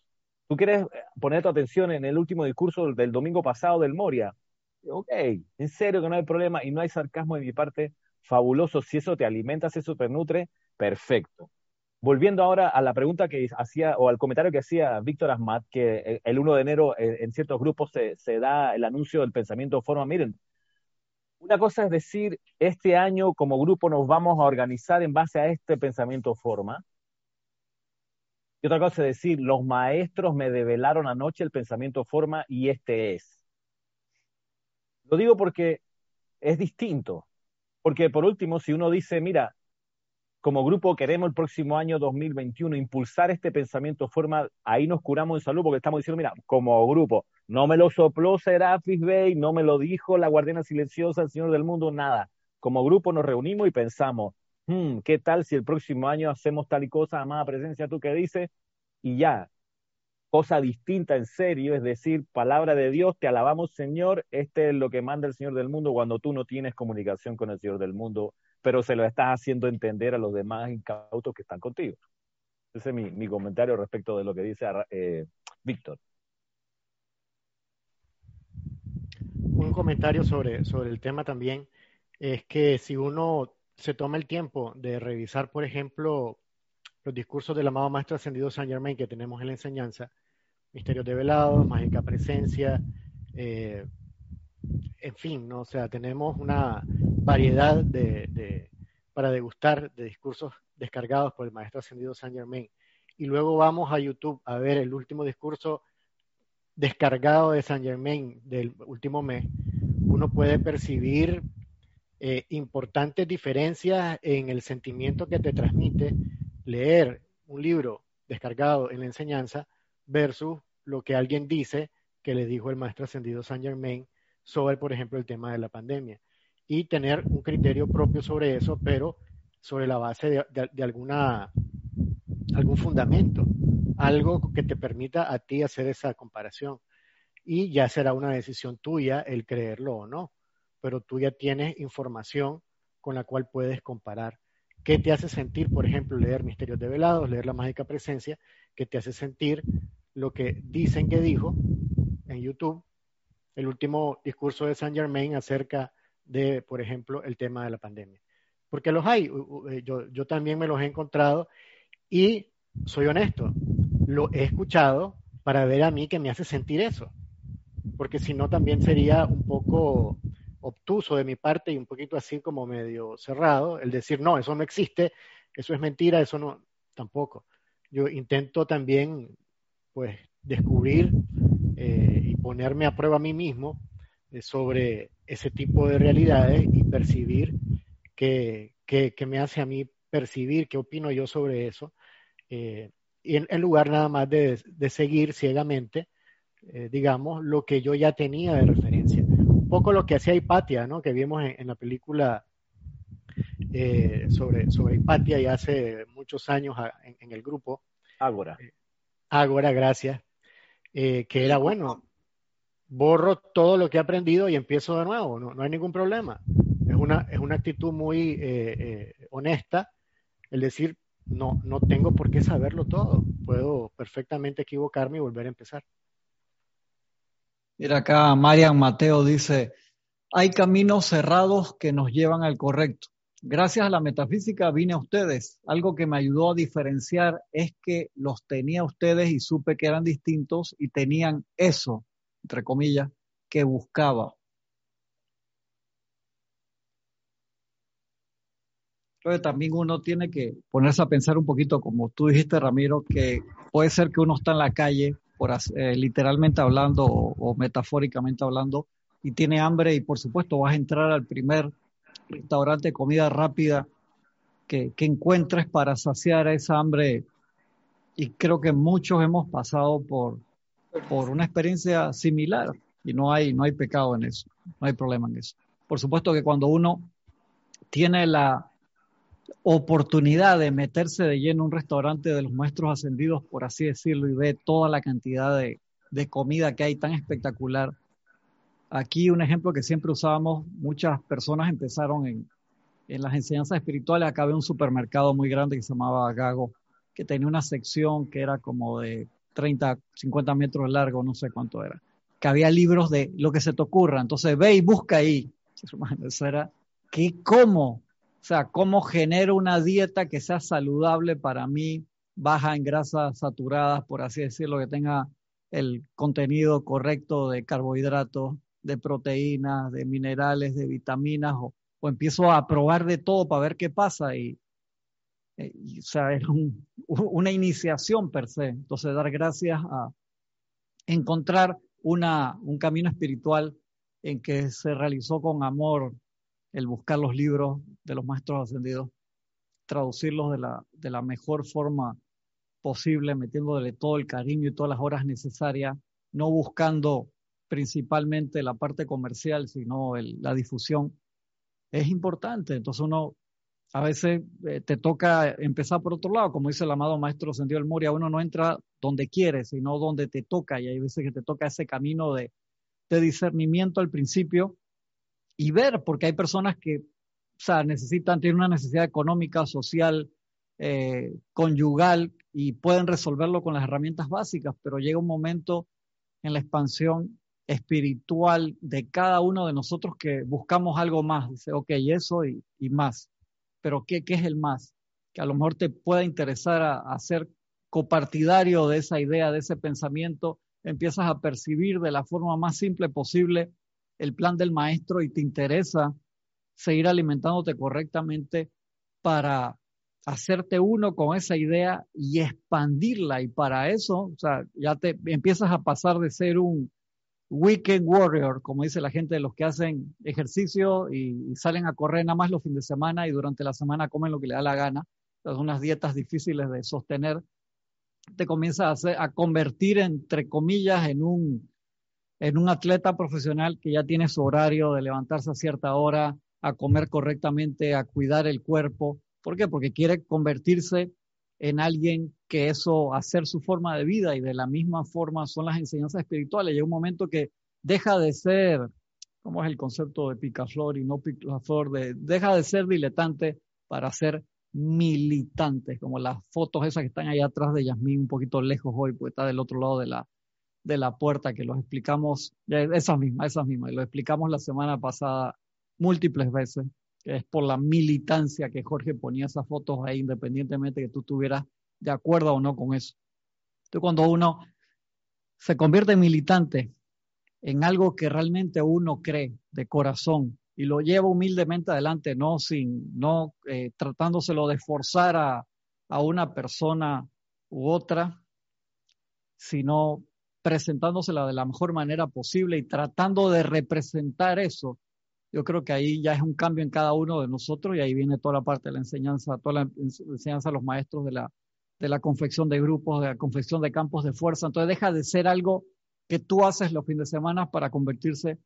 ¿Tú quieres poner tu atención en el último discurso del domingo pasado del Moria? Ok, en serio que no hay problema y no hay sarcasmo de mi parte fabuloso. Si eso te alimenta, si eso te nutre, perfecto. Volviendo ahora a la pregunta que hacía, o al comentario que hacía Víctor Asmat, que el 1 de enero eh, en ciertos grupos se da el anuncio del pensamiento forma. Miren, una cosa es decir, este año como grupo nos vamos a organizar en base a este pensamiento forma. Y otra cosa es decir, los maestros me develaron anoche el pensamiento forma y este es. Lo digo porque es distinto. Porque por último, si uno dice, mira, como grupo queremos el próximo año 2021 impulsar este pensamiento forma, ahí nos curamos en salud porque estamos diciendo, mira, como grupo, no me lo sopló Serafis Bey, no me lo dijo la guardiana silenciosa, el Señor del Mundo, nada. Como grupo nos reunimos y pensamos, hmm, ¿qué tal si el próximo año hacemos tal y cosa, amada presencia, tú qué dices? Y ya, cosa distinta en serio, es decir, palabra de Dios, te alabamos Señor, este es lo que manda el Señor del mundo cuando tú no tienes comunicación con el Señor del mundo pero se lo estás haciendo entender a los demás incautos que están contigo. Ese es mi, comentario respecto de lo que dice eh, Víctor. Un comentario sobre, sobre el tema también es que si uno se toma el tiempo de revisar, por ejemplo, los discursos del amado Maestro Ascendido San Germain que tenemos en la enseñanza, Misterios Develados, Mágica Presencia, eh, en fin, ¿no? o sea, tenemos una variedad de, para degustar de discursos descargados por el maestro ascendido Saint Germain. Y luego vamos a YouTube a ver el último discurso descargado de Saint Germain del último mes. Uno puede percibir eh, importantes diferencias en el sentimiento que te transmite leer un libro descargado en la enseñanza versus lo que alguien dice que le dijo el maestro ascendido Saint Germain sobre, por ejemplo, el tema de la pandemia y tener un criterio propio sobre eso, pero sobre la base de, alguna, algún fundamento, algo que te permita a ti hacer esa comparación. Y ya será una decisión tuya el creerlo o no, pero tú ya tienes información con la cual puedes comparar. ¿Qué te hace sentir, por ejemplo, leer Misterios de Velados, leer La Mágica Presencia? ¿Qué te hace sentir lo que dicen que dijo en YouTube el último discurso de Saint Germain acerca de, por ejemplo, el tema de la pandemia. Porque los hay, eh, yo, yo también me los he encontrado y soy honesto, lo he escuchado para ver a mí que me hace sentir eso. Porque si no, también sería un poco obtuso de mi parte y un poquito así como medio cerrado el decir, no, eso no existe, eso es mentira, eso no, tampoco. Yo intento también, pues, descubrir eh, y ponerme a prueba a mí mismo eh, sobre ese tipo de realidades y percibir qué, me hace a mí percibir, qué opino yo sobre eso, eh, y en, lugar nada más de, seguir ciegamente, digamos, lo que yo ya tenía de referencia. Un poco lo que hacía Hipatia, ¿no? que vimos en, la película sobre, sobre Hipatia y hace muchos años en, en el grupo. Ágora. Ágora, gracias. Eh, que era bueno, borro todo lo que he aprendido y empiezo de nuevo, no, no hay ningún problema. Es una, es una actitud muy eh, eh, honesta el decir, no, no tengo por qué saberlo todo, puedo perfectamente equivocarme y volver a empezar. Mira acá, Marian Mateo dice, hay caminos cerrados que nos llevan al correcto. Gracias a la metafísica vine a ustedes. Algo que me ayudó a diferenciar es que los tenía ustedes y supe que eran distintos y tenían eso, entre comillas, que buscaba. Entonces también uno tiene que ponerse a pensar un poquito, como tú dijiste, Ramiro, que puede ser que uno está en la calle, eh, literalmente hablando o metafóricamente hablando, y tiene hambre y por supuesto vas a entrar al primer restaurante de comida rápida que, que encuentres para saciar esa hambre. Y creo que muchos hemos pasado por, por una experiencia similar y no hay, no hay pecado en eso, no hay problema en eso. Por supuesto que cuando uno tiene la oportunidad de meterse de lleno en un restaurante de los maestros ascendidos, por así decirlo, y ve toda la cantidad de, de comida que hay tan espectacular, Aquí un ejemplo que siempre usábamos, muchas personas empezaron en, las enseñanzas espirituales, acá había un supermercado muy grande que se llamaba Gago, que tenía una sección que era como de 30, 50 metros largo, no sé cuánto era, que había libros de lo que se te ocurra, entonces ve y busca ahí. Eso era, ¿qué, cómo? O sea, cómo genero una dieta que sea saludable para mí, baja en grasas saturadas, por así decirlo, que tenga el contenido correcto de carbohidratos, de proteínas, de minerales, de vitaminas, o, empiezo a probar de todo para ver qué pasa. Y, eh, o sea, es una iniciación per se. Entonces, dar gracias a encontrar una, un camino espiritual en que se realizó con amor el buscar los libros de los maestros ascendidos, traducirlos de la, de la mejor forma posible, metiéndole todo el cariño y todas las horas necesarias, no buscando principalmente la parte comercial, sino la difusión, es importante. Entonces uno a veces eh, te toca empezar por otro lado, como dice el amado maestro Sendido del Moria, uno no entra donde quiere, sino donde te toca, y hay veces que te toca ese camino de, de discernimiento al principio y ver, porque hay personas que necesitan, tienen una necesidad económica, social, eh, conyugal, y pueden resolverlo con las herramientas básicas, pero llega un momento en la expansión espiritual de cada uno de nosotros que buscamos algo más. Dice, ok, eso y, más. Pero ¿qué, ¿qué, es el más? Que a lo mejor te pueda interesar a, a ser copartidario de esa idea, de ese pensamiento, empiezas a percibir de la forma más simple posible el plan del maestro y te interesa seguir alimentándote correctamente para hacerte uno con esa idea y expandirla. Y para eso, ya te empiezas a pasar de ser un weekend warrior, como dice la gente de los que hacen ejercicio y, salen a correr nada más los fines de semana y durante la semana comen lo que le da la gana. Son unas dietas difíciles de sostener. Te comienzas a convertir, entre comillas, en un, en un atleta profesional que ya tiene su horario de levantarse a cierta hora, a comer correctamente, a cuidar el cuerpo ¿Por qué? Porque quiere convertirse en alguien que eso, hacer su forma de vida y de la misma forma son las enseñanzas espirituales. Llega un momento que deja de ser, ¿cómo es el concepto de picaflor y no picaflor? De, deja de ser diletante para ser militante, como las fotos esas que están ahí atrás de Yasmín, un poquito lejos hoy, porque está del otro lado de la, de la puerta, que los explicamos, esas mismas, esas mismas, y lo explicamos la semana pasada múltiples veces es por la militancia que Jorge ponía esas fotos ahí, independientemente que tú estuvieras de acuerdo o no con eso. Entonces, cuando uno se convierte en militante en algo que realmente uno cree de corazón y lo lleva humildemente adelante, no sin, no eh, tratándoselo de forzar a, a una persona u otra, sino presentándosela de la mejor manera posible y tratando de representar eso yo creo que ahí ya es un cambio en cada uno de nosotros y ahí viene toda la parte de la enseñanza, toda la enseñanza de los maestros de la, de la confección de grupos, de la confección de campos de fuerza. Entonces deja de ser algo que tú haces los fines de semana para convertirse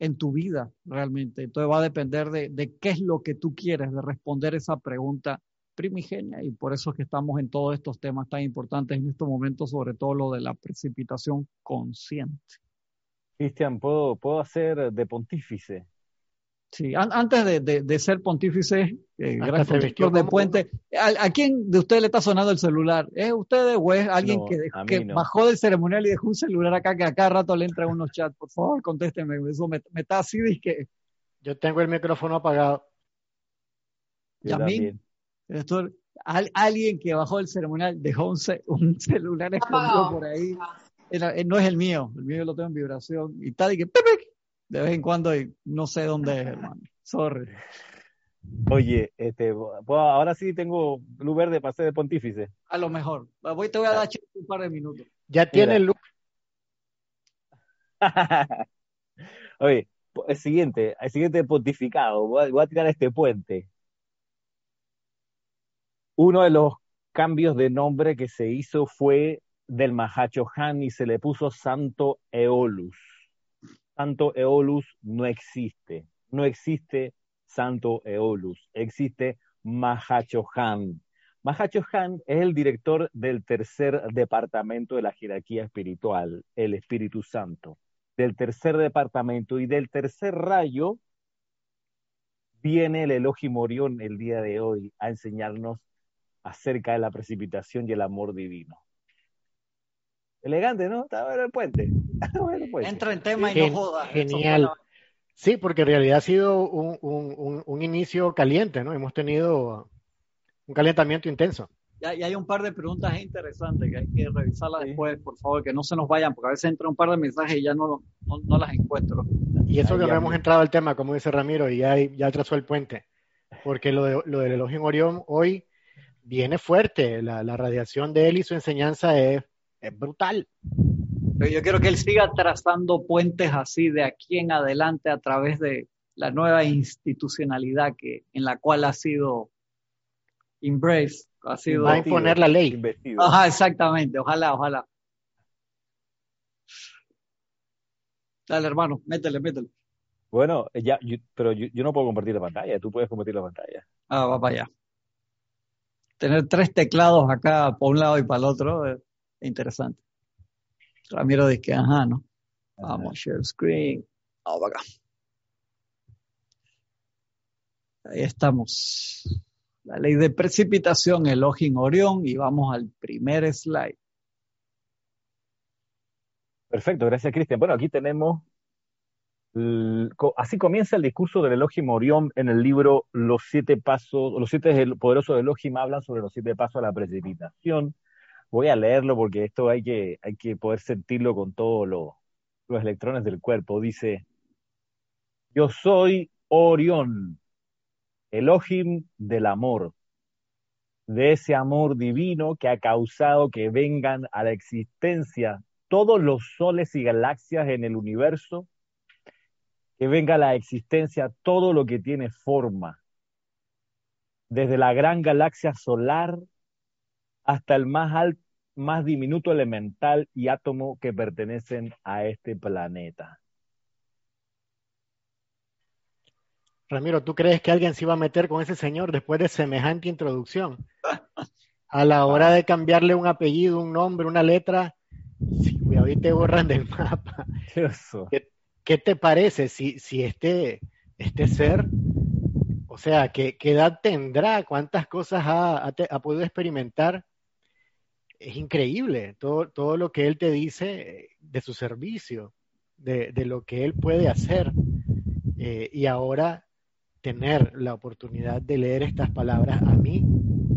en tu vida realmente. Entonces va a depender de, de qué es lo que tú quieres, de responder esa pregunta primigenia y por eso es que estamos en todos estos temas tan importantes en estos momentos, sobre todo lo de la precipitación consciente. Cristian, ¿puedo, ¿puedo hacer de pontífice? Sí, antes de, ser pontífice, eh, de puente, ¿a, quién de ustedes le está sonando el celular? ¿Es ustedes o es alguien que, bajó del ceremonial y dejó un celular acá que a cada rato le entra unos chats? Por favor, contésteme, eso me, está así de que... Yo tengo el micrófono apagado. Esto, alguien que bajó del ceremonial dejó un, un celular escondido por ahí. No es el mío, el mío lo tengo en vibración y tal, y que de vez en cuando y no sé dónde es, hermano. Sorry. Oye, este, ahora sí tengo luz verde para ser de pontífice. A lo mejor. Voy, te voy a dar un par de minutos. Ya tiene luz. Oye, el siguiente, el siguiente pontificado, voy a, tirar este puente. Uno de los cambios de nombre que se hizo fue del Mahacho Han y se le puso Santo Eolus. Santo Eolus no existe. No existe Santo Eolus. Existe Mahachohan. Mahachohan es el director del tercer departamento de la jerarquía espiritual, el Espíritu Santo. Del tercer departamento y del tercer rayo viene el Elohim Orión el día de hoy a enseñarnos acerca de la precipitación y el amor divino. Elegante, ¿no? Está bueno el puente. Entra en tema y no joda. Genial. Sí, porque en realidad ha sido un, un, un, inicio caliente, ¿no? Hemos tenido un calentamiento intenso. Y hay un par de preguntas interesantes que hay que revisarlas después, por favor, que no se nos vayan, porque a veces entra un par de mensajes y ya no, no, no las encuentro. Y eso que no hemos entrado al tema, como dice Ramiro, y ya, ya trazó el puente, porque lo, de, lo del elogio en Orión hoy viene fuerte, la, la radiación de él y su enseñanza es, es brutal. Pero yo quiero que él siga trazando puentes así de aquí en adelante a través de la nueva institucionalidad que, en la cual ha sido embrace, ha sido... Va a imponer la ley. Investido. Ajá, exactamente, ojalá, ojalá. Dale, hermano, métele, métele. Bueno, ya, pero yo, yo, no puedo compartir la pantalla, tú puedes compartir la pantalla. Ah, va para allá. Tener tres teclados acá por un lado y para el otro es interesante. Ramiro dice que, ajá, ¿no? Vamos, share screen. Vamos acá. Ahí estamos. La ley de precipitación, Elohim Orión, y vamos al primer slide. Perfecto, gracias Cristian. Bueno, aquí tenemos, así comienza el discurso del Elohim Orión en el libro Los siete pasos, los siete poderosos de Elohim hablan sobre los siete pasos a la precipitación voy a leerlo porque esto hay que, hay que poder sentirlo con todos los electrones del cuerpo. Dice, yo soy Orión, Elohim del amor, de ese amor divino que ha causado que vengan a la existencia todos los soles y galaxias en el universo, que venga a la existencia todo lo que tiene forma, desde la gran galaxia solar hasta el más alto, más diminuto elemental y átomo que pertenecen a este planeta. Ramiro, ¿tú crees que alguien se iba a meter con ese señor después de semejante introducción? A la hora de cambiarle un apellido, un nombre, una letra, si cuidado te borran del mapa. ¿Qué, ¿Qué, te parece si, si este, este ser, o sea, ¿qué, edad tendrá? ¿Cuántas cosas ha, ha podido experimentar? es increíble todo, todo lo que él te dice de su servicio, de, lo que él puede hacer. Eh, y ahora tener la oportunidad de leer estas palabras a mí,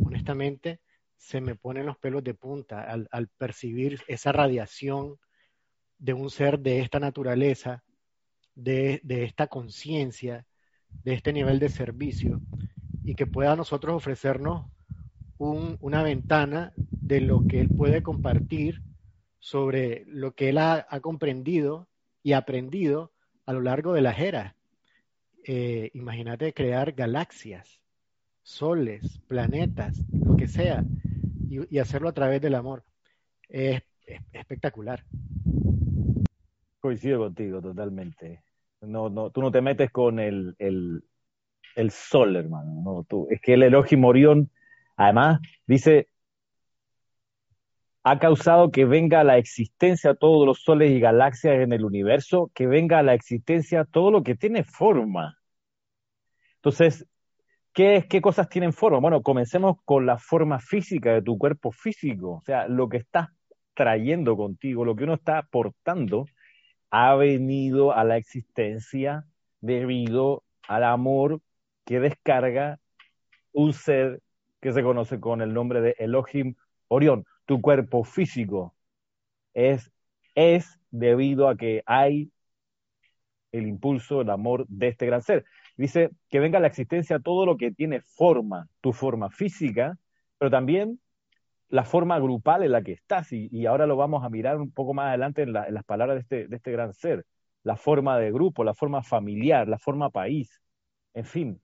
honestamente, se me ponen los pelos de punta al, percibir esa radiación de un ser de esta naturaleza, de, esta conciencia, de este nivel de servicio, y que pueda a nosotros ofrecernos una ventana de lo que él puede compartir sobre lo que él ha, comprendido y aprendido a lo largo de las eras. Eh, imagínate crear galaxias, soles, planetas, lo que sea, y, hacerlo a través del amor. Es, espectacular. Coincido contigo totalmente. No, no, tú no te metes con el, el, el sol, hermano. No, tú, es que el Elohim Orión Además, dice, ha causado que venga a la existencia todos los soles y galaxias en el universo, que venga a la existencia todo lo que tiene forma. Entonces, ¿qué, qué cosas tienen forma? Bueno, comencemos con la forma física de tu cuerpo físico, o sea, lo que estás trayendo contigo, lo que uno está aportando, ha venido a la existencia debido al amor que descarga un ser que se conoce con el nombre de Elohim Orión. Tu cuerpo físico es, es debido a que hay el impulso, el amor de este gran ser. Dice que venga a la existencia todo lo que tiene forma, tu forma física, pero también la forma grupal en la que estás. Y, ahora lo vamos a mirar un poco más adelante en, en las palabras de este, de este gran ser. La forma de grupo, la forma familiar, la forma país. En fin,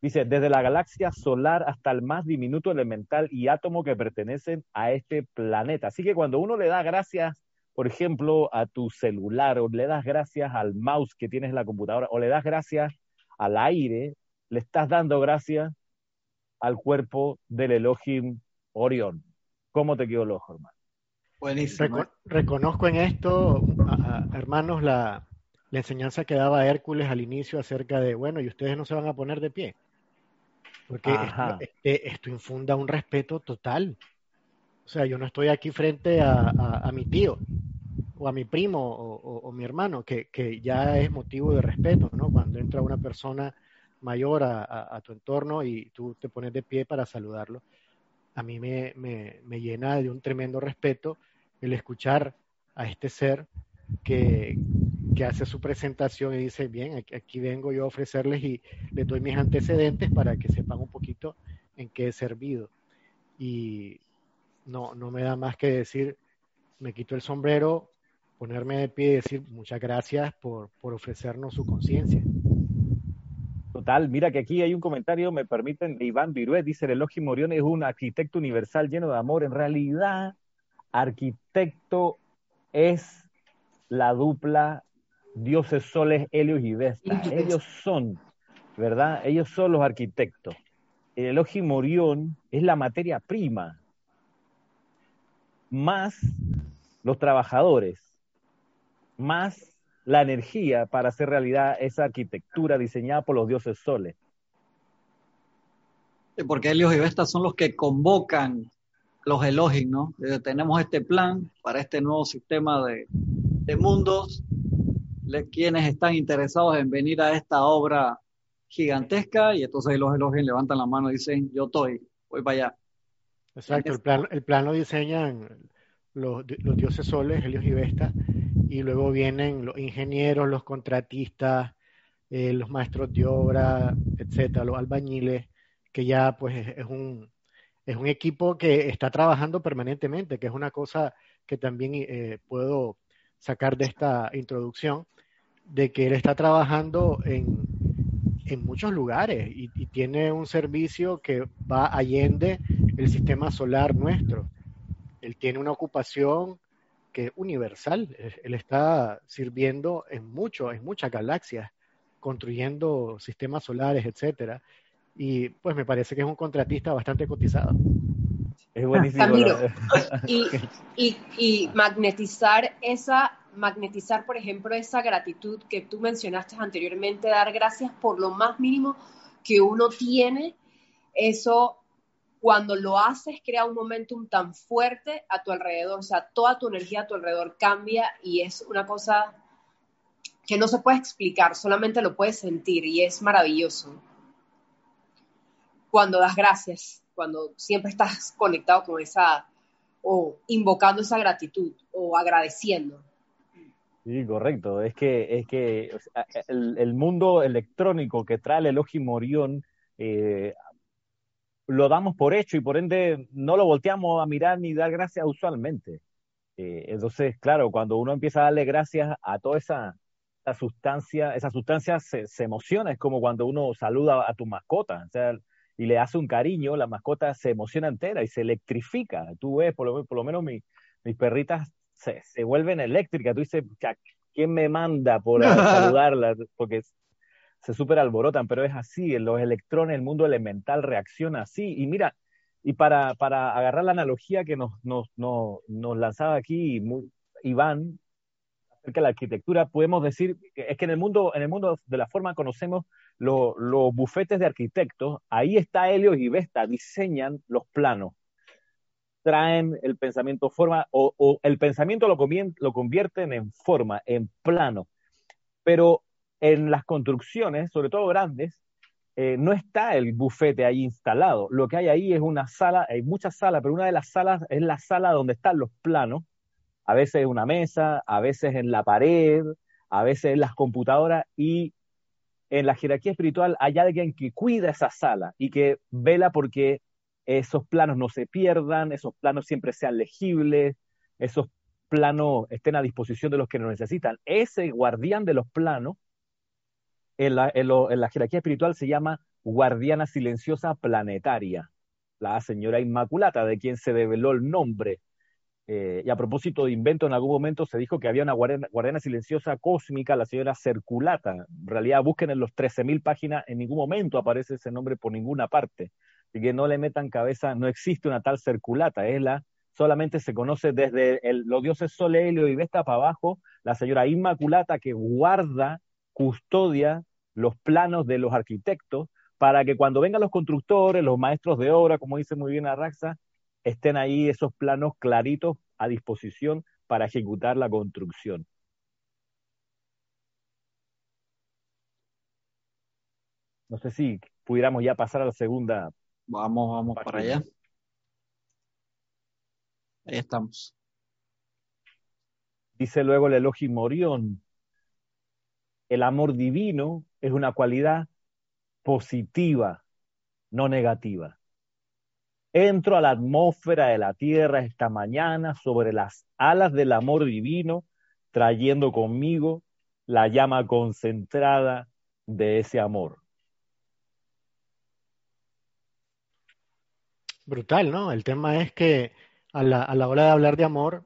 Dice, desde la galaxia solar hasta el más diminuto elemental y átomo que pertenecen a este planeta. Así que cuando uno le da gracias, por ejemplo, a tu celular, o le das gracias al mouse que tienes en la computadora, o le das gracias al aire, le estás dando gracias al cuerpo del Elohim Orión. ¿Cómo te quedó el ojo, hermano? Buenísimo. reconozco en esto, hermanos, la, la enseñanza que daba Hércules al inicio acerca de, bueno, y ustedes no se van a poner de pie. Porque esto, infunda un respeto total. O sea, yo no estoy aquí frente a, mi tío o a mi primo o, mi hermano, que, que, ya es motivo de respeto, ¿no? Cuando entra una persona mayor a, tu entorno y tú te pones de pie para saludarlo, a mí me, me, me llena de un tremendo respeto el escuchar a este ser que, que, hace su presentación y dice, bien, aquí, vengo yo a ofrecerles y les doy mis antecedentes para que sepan un poquito en qué he servido. Y no, no me da más que decir, me quito el sombrero, ponerme de pie y decir muchas gracias por, por ofrecernos su conciencia. Total, mira que aquí hay un comentario, me permiten, de Iván Viruet, dice, el Elohim Morión es un arquitecto universal lleno de amor. En realidad, arquitecto es la dupla dioses soles, Helios y Vesta. Ellos son, ¿verdad? Ellos son los arquitectos. El Elohim Orión es la materia prima, más los trabajadores, más la energía para hacer realidad esa arquitectura diseñada por los dioses soles. Porque Helios y Vesta son los que convocan los Elohim, ¿no? tenemos este plan para este nuevo sistema de, de mundos, quienes están interesados en venir a esta obra gigantesca, y entonces los Elohim levantan la mano y dicen, yo estoy, voy para allá. Exacto, el plan, el plan lo diseñan los, los dioses soles, Helios y Vesta, y luego vienen los ingenieros, los contratistas, eh, los maestros de obra, etcétera, los albañiles, que ya pues es un, es un equipo que está trabajando permanentemente, que es una cosa que también eh, puedo sacar de esta introducción, de que él está trabajando en, en muchos lugares y, y, tiene un servicio que va allende el sistema solar nuestro. Él tiene una ocupación que universal. Él está sirviendo en mucho, en muchas galaxias, construyendo sistemas solares, etcétera. Y pues me parece que es un contratista bastante cotizado. Es buenísimo. y, y, y magnetizar esa, magnetizar, por ejemplo, esa gratitud que tú mencionaste anteriormente, dar gracias por lo más mínimo que uno tiene, eso cuando lo haces crea un momentum tan fuerte a tu alrededor, o sea, toda tu energía a tu alrededor cambia y es una cosa que no se puede explicar, solamente lo puedes sentir y es maravilloso. Cuando das gracias, cuando siempre estás conectado con esa, o invocando esa gratitud, o agradeciendo. Sí, correcto. Es que, es que el, mundo electrónico que trae el Elohim Orión eh, lo damos por hecho y por ende no lo volteamos a mirar ni dar gracias usualmente. Eh, entonces, claro, cuando uno empieza a darle gracias a toda esa, sustancia, esa sustancia se, emociona, es como cuando uno saluda a tu mascota, o sea, y le hace un cariño, la mascota se emociona entera y se electrifica. Tú ves, por lo, por lo menos mis perritas se, se, vuelven eléctricas. Tú dices, ¿quién me manda por saludarla? Porque se super alborotan, pero es así, los electrones, el mundo elemental reacciona así. Y mira, y para, para agarrar la analogía que nos, nos, nos, lanzaba aquí Iván acerca la arquitectura, podemos decir es que en el mundo, en el mundo de la forma conocemos los bufetes de arquitectos, ahí está Helios y Vesta, diseñan los planos, traen el pensamiento forma, o, o el pensamiento lo, lo convierten en forma, en plano. Pero en las construcciones, sobre todo grandes, eh, no está el bufete ahí instalado. Lo que hay ahí es una sala, hay muchas salas, pero una de las salas es la sala donde están los planos. A veces en una mesa, a veces en la pared, a veces en las computadoras y en la jerarquía espiritual hay alguien que cuida esa sala y que vela porque esos planos no se pierdan, esos planos siempre sean legibles, esos planos estén a disposición de los que lo necesitan. Ese guardián de los planos en la, jerarquía espiritual se llama guardiana silenciosa planetaria, la señora Inmaculata, de quien se develó el nombre. Eh, y a propósito de invento, en algún momento se dijo que había una guardiana, silenciosa cósmica, la señora Circulata. En realidad, busquen en los 13.000 páginas, en ningún momento aparece ese nombre por ninguna parte. Y que no le metan cabeza, no existe una tal Circulata, es la, solamente se conoce desde los dioses Sol, Helio y Vesta para abajo, la señora Inmaculata que guarda, custodia los planos de los arquitectos para que cuando vengan los constructores, los maestros de obra, como dice muy bien Arraxa, estén ahí esos planos claritos a disposición para ejecutar la construcción. No sé si pudiéramos ya pasar a la segunda. Vamos, vamos para allá. Ahí estamos. Dice luego el Elohim Orión, el amor divino es una cualidad positiva, no negativa. Entro a la atmósfera de la tierra esta mañana sobre las alas del amor divino, trayendo conmigo la llama concentrada de ese amor. Brutal, ¿no? El tema es que a la, hora de hablar de amor,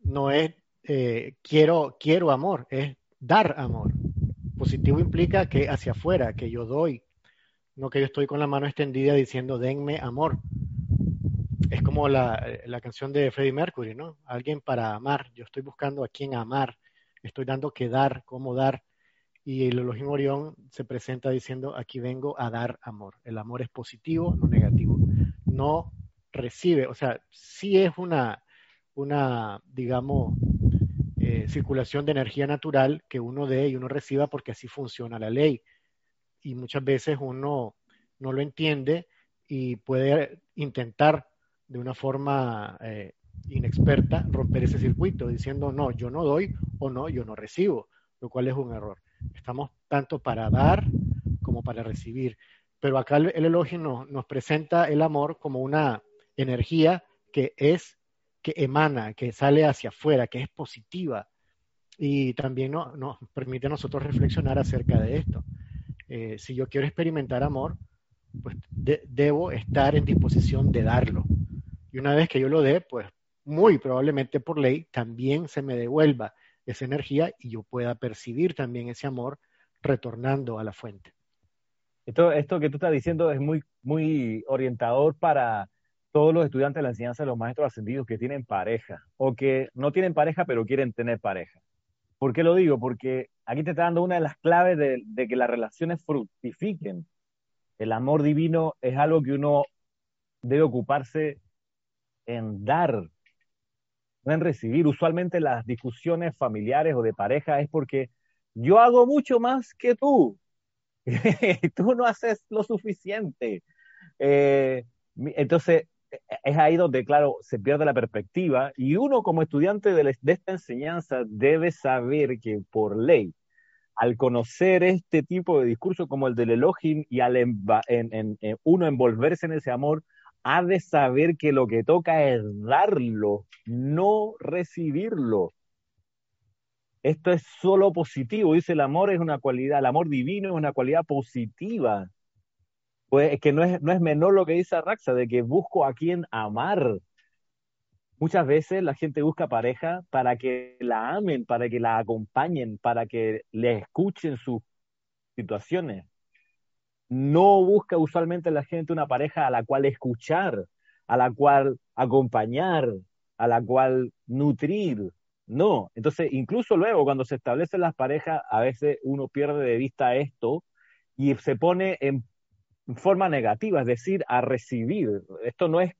no es eh, quiero, quiero amor, es dar amor. Positivo implica que hacia afuera, que yo doy, no que yo estoy con la mano extendida diciendo denme amor. Es como la, la canción de Freddie Mercury, ¿no? Alguien para amar. Yo estoy buscando a quien amar. Estoy dando que dar, cómo dar. Y el Elohim Orión se presenta diciendo, aquí vengo a dar amor. El amor es positivo, no negativo no recibe, o sea, sí es una, una digamos, eh, circulación de energía natural que uno dé y uno reciba porque así funciona la ley. Y muchas veces uno no lo entiende y puede intentar de una forma eh, inexperta romper ese circuito diciendo no, yo no doy o no, yo no recibo, lo cual es un error. Estamos tanto para dar como para recibir. Pero acá el, elogio nos, presenta el amor como una energía que es, que emana, que sale hacia afuera, que es positiva. Y también nos permite a nosotros reflexionar acerca de esto. Eh, si yo quiero experimentar amor, pues debo estar en disposición de darlo. Y una vez que yo lo dé, pues muy probablemente por ley también se me devuelva esa energía y yo pueda percibir también ese amor retornando a la fuente. Esto, esto que tú estás diciendo es muy, muy orientador para todos los estudiantes de la enseñanza de los maestros ascendidos que tienen pareja o que no tienen pareja pero quieren tener pareja. ¿Por qué lo digo? Porque aquí te está dando una de las claves de, de que las relaciones fructifiquen. El amor divino es algo que uno debe ocuparse en dar, no en recibir. Usualmente las discusiones familiares o de pareja es porque yo hago mucho más que tú. tú no haces lo suficiente. Eh, entonces, es ahí donde, claro, se pierde la perspectiva y uno como estudiante de, esta enseñanza debe saber que por ley, al conocer este tipo de discurso como el del Elohim y al uno envolverse en ese amor, ha de saber que lo que toca es darlo, no recibirlo. Esto es solo positivo, dice el amor es una cualidad, el amor divino es una cualidad positiva. Pues es que no es, no es menor lo que dice Arraxa, de que busco a quien amar. Muchas veces la gente busca pareja para que la amen, para que la acompañen, para que le escuchen sus situaciones. No busca usualmente la gente una pareja a la cual escuchar, a la cual acompañar, a la cual nutrir, no, entonces incluso luego cuando se establecen las parejas, a veces uno pierde de vista esto y se pone en forma negativa, es decir, a recibir. Esto no es,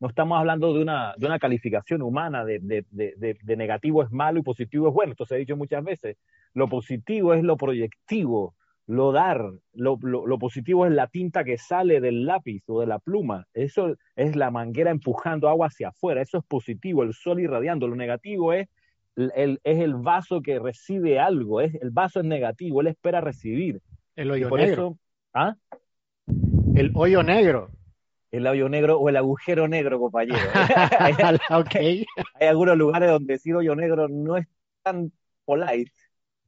no estamos hablando de una, de una calificación humana de, de, de, negativo es malo y positivo es bueno. Esto se ha dicho muchas veces. Lo positivo es lo proyectivo, lo dar, lo, lo, positivo es la tinta que sale del lápiz o de la pluma, eso es la manguera empujando agua hacia afuera, eso es positivo, el sol irradiando, lo negativo es el, es el vaso que recibe algo, es, el vaso es negativo, él espera recibir. El hoyo negro. ¿ah? El hoyo negro. El hoyo negro o el agujero negro, compañero. hay, hay algunos lugares donde decir hoyo negro no es tan polite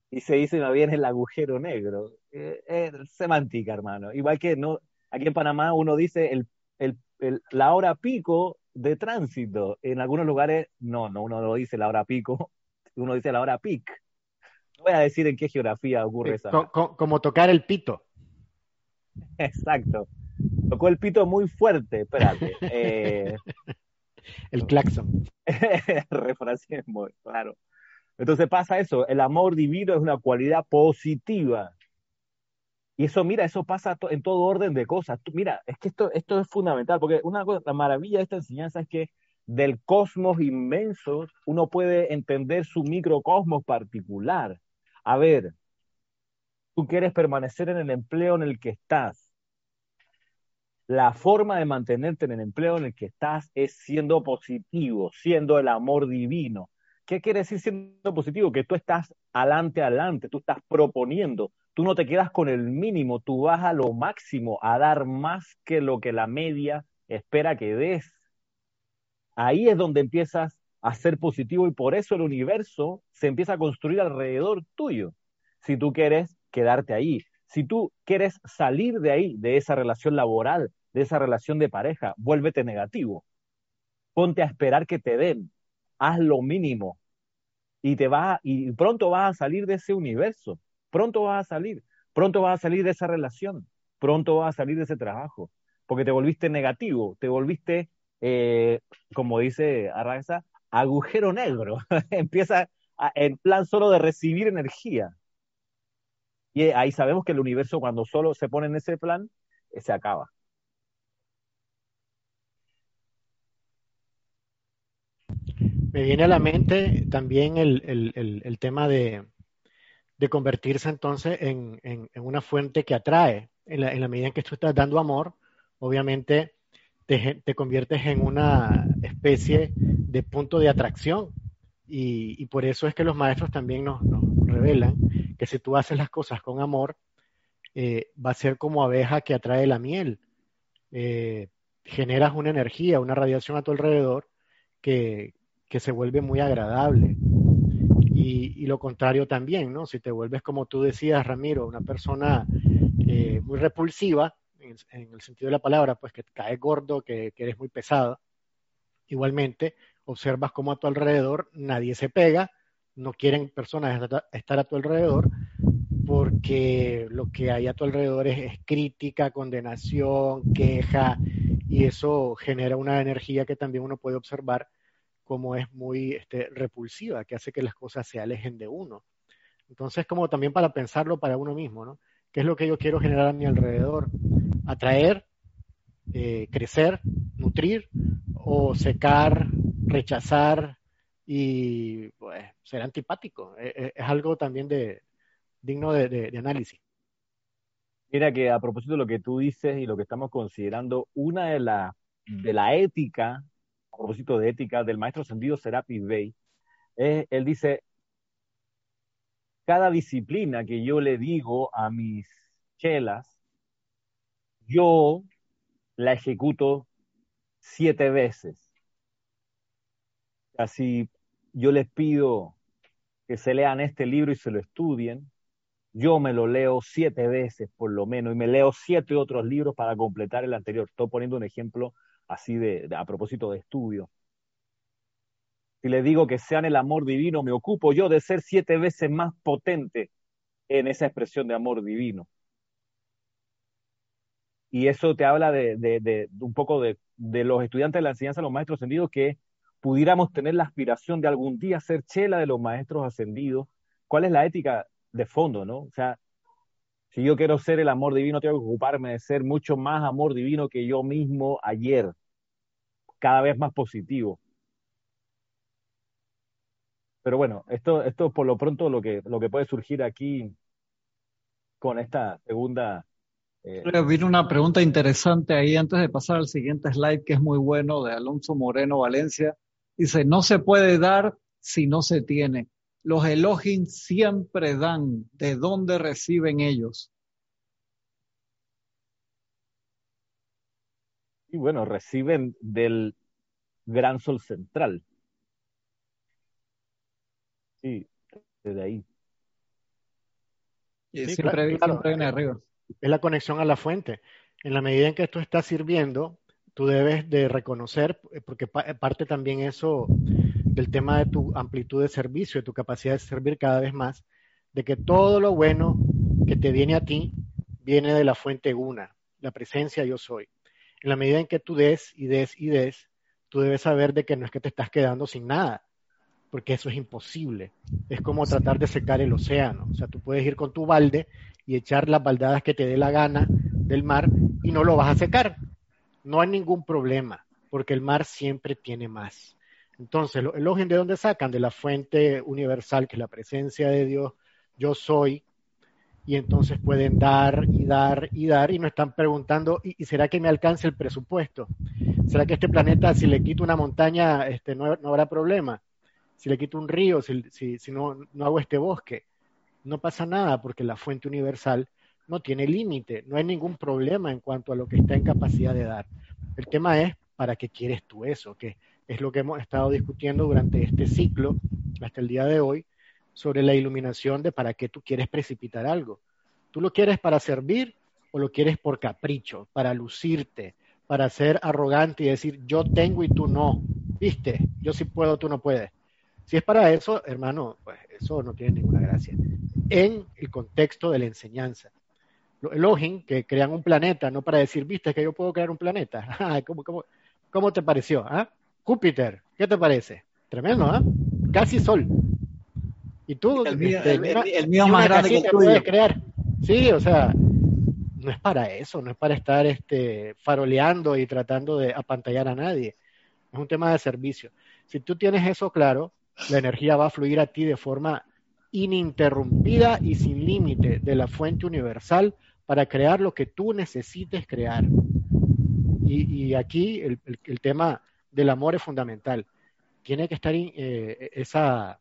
y se dice más bien el agujero negro. Eh, es semántica, hermano. Igual que no, aquí en Panamá uno dice el, el, la hora pico de tránsito. En algunos lugares, no, no, uno lo dice la hora pico, uno dice la hora pic. voy a decir en qué geografía ocurre eso. como tocar el pito. Exacto. Tocó el pito muy fuerte, espérate. Eh, el claxon. muy claro. Entonces pasa eso, el amor divino es una cualidad positiva. Y eso, mira, eso pasa en todo orden de cosas. Mira, es que esto, esto es fundamental, porque una cosa, la maravilla de esta enseñanza es que del cosmos inmenso, uno puede entender su microcosmos particular. A ver, tú quieres permanecer en el empleo en el que estás. La forma de mantenerte en el empleo en el que estás es siendo positivo, siendo el amor divino. ¿Qué quiere decir siendo positivo? Que tú estás adelante, adelante, tú estás proponiendo, tú no te quedas con el mínimo, tú vas a lo máximo, a dar más que lo que la media espera que des ahí es donde empiezas a ser positivo y por eso el universo se empieza a construir alrededor tuyo. Si tú quieres quedarte ahí, si tú quieres salir de ahí, de esa relación laboral, de esa relación de pareja, vuélvete negativo. Ponte a esperar que te den. Haz lo mínimo y te va y pronto vas a salir de ese universo. Pronto vas a salir, pronto vas a salir de esa relación, pronto vas a salir de ese trabajo, porque te volviste negativo, te volviste eh, como dice Arraxa, agujero negro. Empieza en plan solo de recibir energía. Y ahí sabemos que el universo cuando solo se pone en ese plan, eh, se acaba. Me viene a la mente también el, tema de, convertirse entonces en, una fuente que atrae. En la, en medida en que tú estás dando amor, obviamente te, conviertes en una especie de punto de atracción. Y, por eso es que los maestros también nos, revelan que si tú haces las cosas con amor, eh, va a ser como abeja que atrae la miel. Eh, generas una energía, una radiación a tu alrededor que, se vuelve muy agradable. Y, lo contrario también, ¿no? Si te vuelves, como tú decías, Ramiro, una persona eh, muy repulsiva, en, el sentido de la palabra, pues que caes gordo, que, eres muy pesado. Igualmente, observas cómo a tu alrededor nadie se pega, no quieren personas estar a tu alrededor, porque lo que hay a tu alrededor es, crítica, condenación, queja, y eso genera una energía que también uno puede observar como es muy este, repulsiva, que hace que las cosas se alejen de uno. Entonces, como también para pensarlo para uno mismo, ¿no? ¿Qué es lo que yo quiero generar a mi alrededor? atraer, eh, crecer, nutrir o secar, rechazar y pues, ser antipático. E, e, es, algo también de, digno de, análisis. Mira que a propósito de lo que tú dices y lo que estamos considerando, una de la, de la ética, propósito de ética, del maestro ascendido Serapis Bey, él dice, cada disciplina que yo le digo a mis chelas, yo la ejecuto siete veces. Así yo les pido que se lean este libro y se lo estudien. Yo me lo leo siete veces por lo menos y me leo siete otros libros para completar el anterior. Estoy poniendo un ejemplo así de, a propósito de estudio. Si les digo que sean el amor divino, me ocupo yo de ser siete veces más potente en esa expresión de amor divino y eso te habla de, un poco de, los estudiantes de la enseñanza de los maestros ascendidos que pudiéramos tener la aspiración de algún día ser chela de los maestros ascendidos. ¿Cuál es la ética de fondo, no? O sea, si yo quiero ser el amor divino, tengo que ocuparme de ser mucho más amor divino que yo mismo ayer, cada vez más positivo. Pero bueno, esto, esto por lo pronto lo que, lo que puede surgir aquí con esta segunda eh, Vino una pregunta interesante ahí antes de pasar al siguiente slide, que es muy bueno, de Alonso Moreno Valencia. Dice, no se puede dar si no se tiene. Los Elohim siempre dan. ¿De dónde reciben ellos? Y bueno, reciben del gran sol central. Sí, desde ahí. Y siempre, siempre viene arriba es la conexión a la fuente. En la medida en que esto está sirviendo, tú debes de reconocer, eh, porque parte también eso del tema de tu amplitud de servicio, de tu capacidad de servir cada vez más, de que todo lo bueno que te viene a ti viene de la fuente una, la presencia yo soy. En la medida en que tú des y des y des, tú debes saber de que no es que te estás quedando sin nada, porque eso es imposible. Es como tratar de secar el océano. O sea, tú puedes ir con tu balde y echar las baldadas que te dé la gana del mar y no lo vas a secar. No hay ningún problema. porque el mar siempre tiene más. Entonces, el Elohim de dónde sacan? De la fuente universal, que es la presencia de Dios, yo soy, y entonces pueden dar y dar y dar y nos están preguntando, ¿y, será que me alcance el presupuesto? ¿Será que este planeta, si le quito una montaña, este, no, habrá problema? Si le quito un río, si, si, no, no hago este bosque, no pasa nada porque la fuente universal no tiene límite, no hay ningún problema en cuanto a lo que está en capacidad de dar. El tema es, ¿para qué quieres tú eso? Que es lo que hemos estado discutiendo durante este ciclo hasta el día de hoy, sobre la iluminación de para qué tú quieres precipitar algo. ¿Tú lo quieres para servir o lo quieres por capricho, para lucirte, para ser arrogante y decir yo tengo y tú no? ¿Viste? Yo sí puedo, tú no puedes. Si es para eso, hermano, pues eso no tiene ninguna gracia. En el contexto de la enseñanza. Los Elohim que crean un planeta, no para decir, viste que yo puedo crear un planeta. ¿Cómo, cómo, cómo te pareció? ¿Ah? Júpiter, ¿qué te parece? Tremendo, ¿ah? Casi Sol. Y tú, el mío, este, el, mío más grande que puedes crear. Sí, o sea, no es para eso, no es para estar este, faroleando y tratando de apantallar a nadie. Es un tema de servicio. Si tú tienes eso claro, la energía va a fluir a ti de forma ininterrumpida y sin límite de la fuente universal para crear lo que tú necesites crear. Y, aquí el, tema del amor es fundamental. Tiene que estar eh, esa,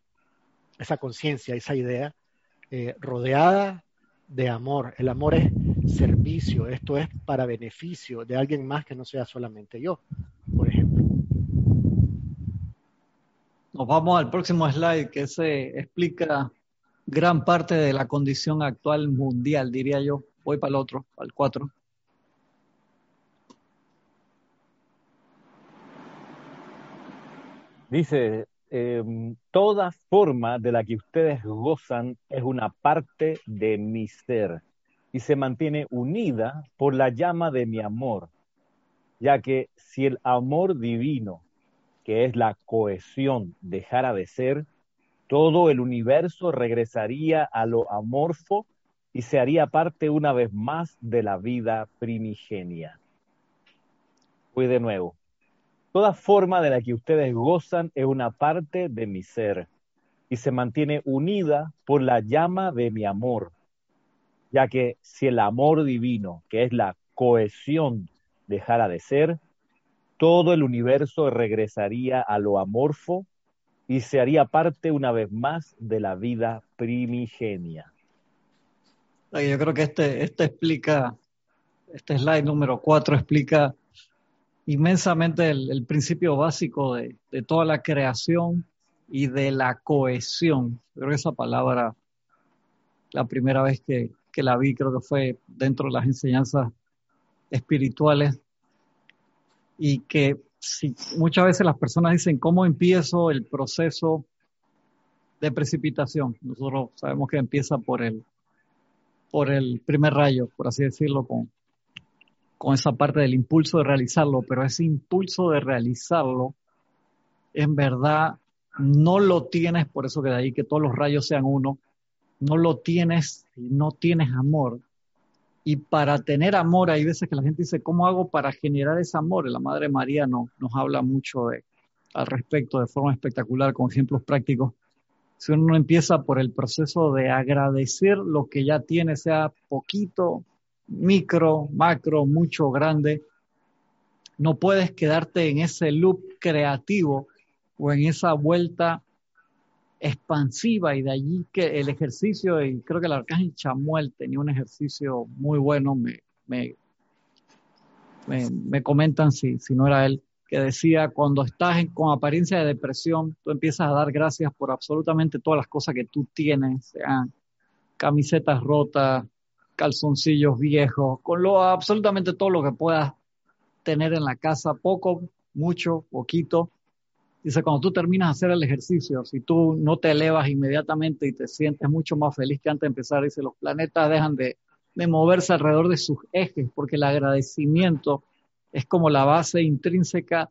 esa conciencia, esa idea, eh, rodeada de amor. El amor es servicio, esto es para beneficio de alguien más que no sea solamente yo, por ejemplo. Nos vamos al próximo slide que se explica gran parte de la condición actual mundial, diría yo. Voy para el otro, al 4. Dice, Em, toda forma de la que ustedes gozan es una parte de mi ser y se mantiene unida por la llama de mi amor, ya que si el amor divino, que es la cohesión, dejara de ser, todo el universo regresaría a lo amorfo y se haría parte una vez más de la vida primigenia. Voy de nuevo. Toda forma de la que ustedes gozan es una parte de mi ser y se mantiene unida por la llama de mi amor, ya que si el amor divino, que es la cohesión, dejara de ser, todo el universo regresaría a lo amorfo y se haría parte una vez más de la vida primigenia. Yo creo que este, este explica, este slide número cuatro explica inmensamente el, principio básico de, toda la creación y de la cohesión. Creo que esa palabra, la primera vez que, la vi, creo que fue dentro de las enseñanzas espirituales y que si, muchas veces las personas dicen, ¿cómo empiezo el proceso de precipitación? Nosotros sabemos que empieza por el, por el primer rayo, por así decirlo, con, con esa parte del impulso de realizarlo, pero ese impulso de realizarlo, en verdad, no lo tienes, por eso que de ahí que todos los rayos sean uno, no lo tienes si no tienes amor. Y para tener amor, hay veces que la gente dice, ¿cómo hago para generar ese amor? la Madre María no, nos habla mucho de, al respecto de forma espectacular, con ejemplos prácticos. Si uno empieza por el proceso de agradecer lo que ya tiene, sea poquito, micro, macro, mucho, grande. No puedes quedarte en ese loop creativo o en esa vuelta expansiva y de allí que el ejercicio, y creo que el arcángel Chamuel tenía un ejercicio muy bueno, me, me, me, comentan si, si no era él, que decía, cuando estás con apariencia de depresión, tú empiezas a dar gracias por absolutamente todas las cosas que tú tienes, sean camisetas rotas, calzoncillos viejos, con lo absolutamente todo lo que puedas tener en la casa, poco, mucho, poquito. Dice, cuando tú terminas de hacer el ejercicio, si tú no te elevas inmediatamente y te sientes mucho más feliz que antes de empezar, dice, los planetas dejan de, moverse alrededor de sus ejes, porque el agradecimiento es como la base intrínseca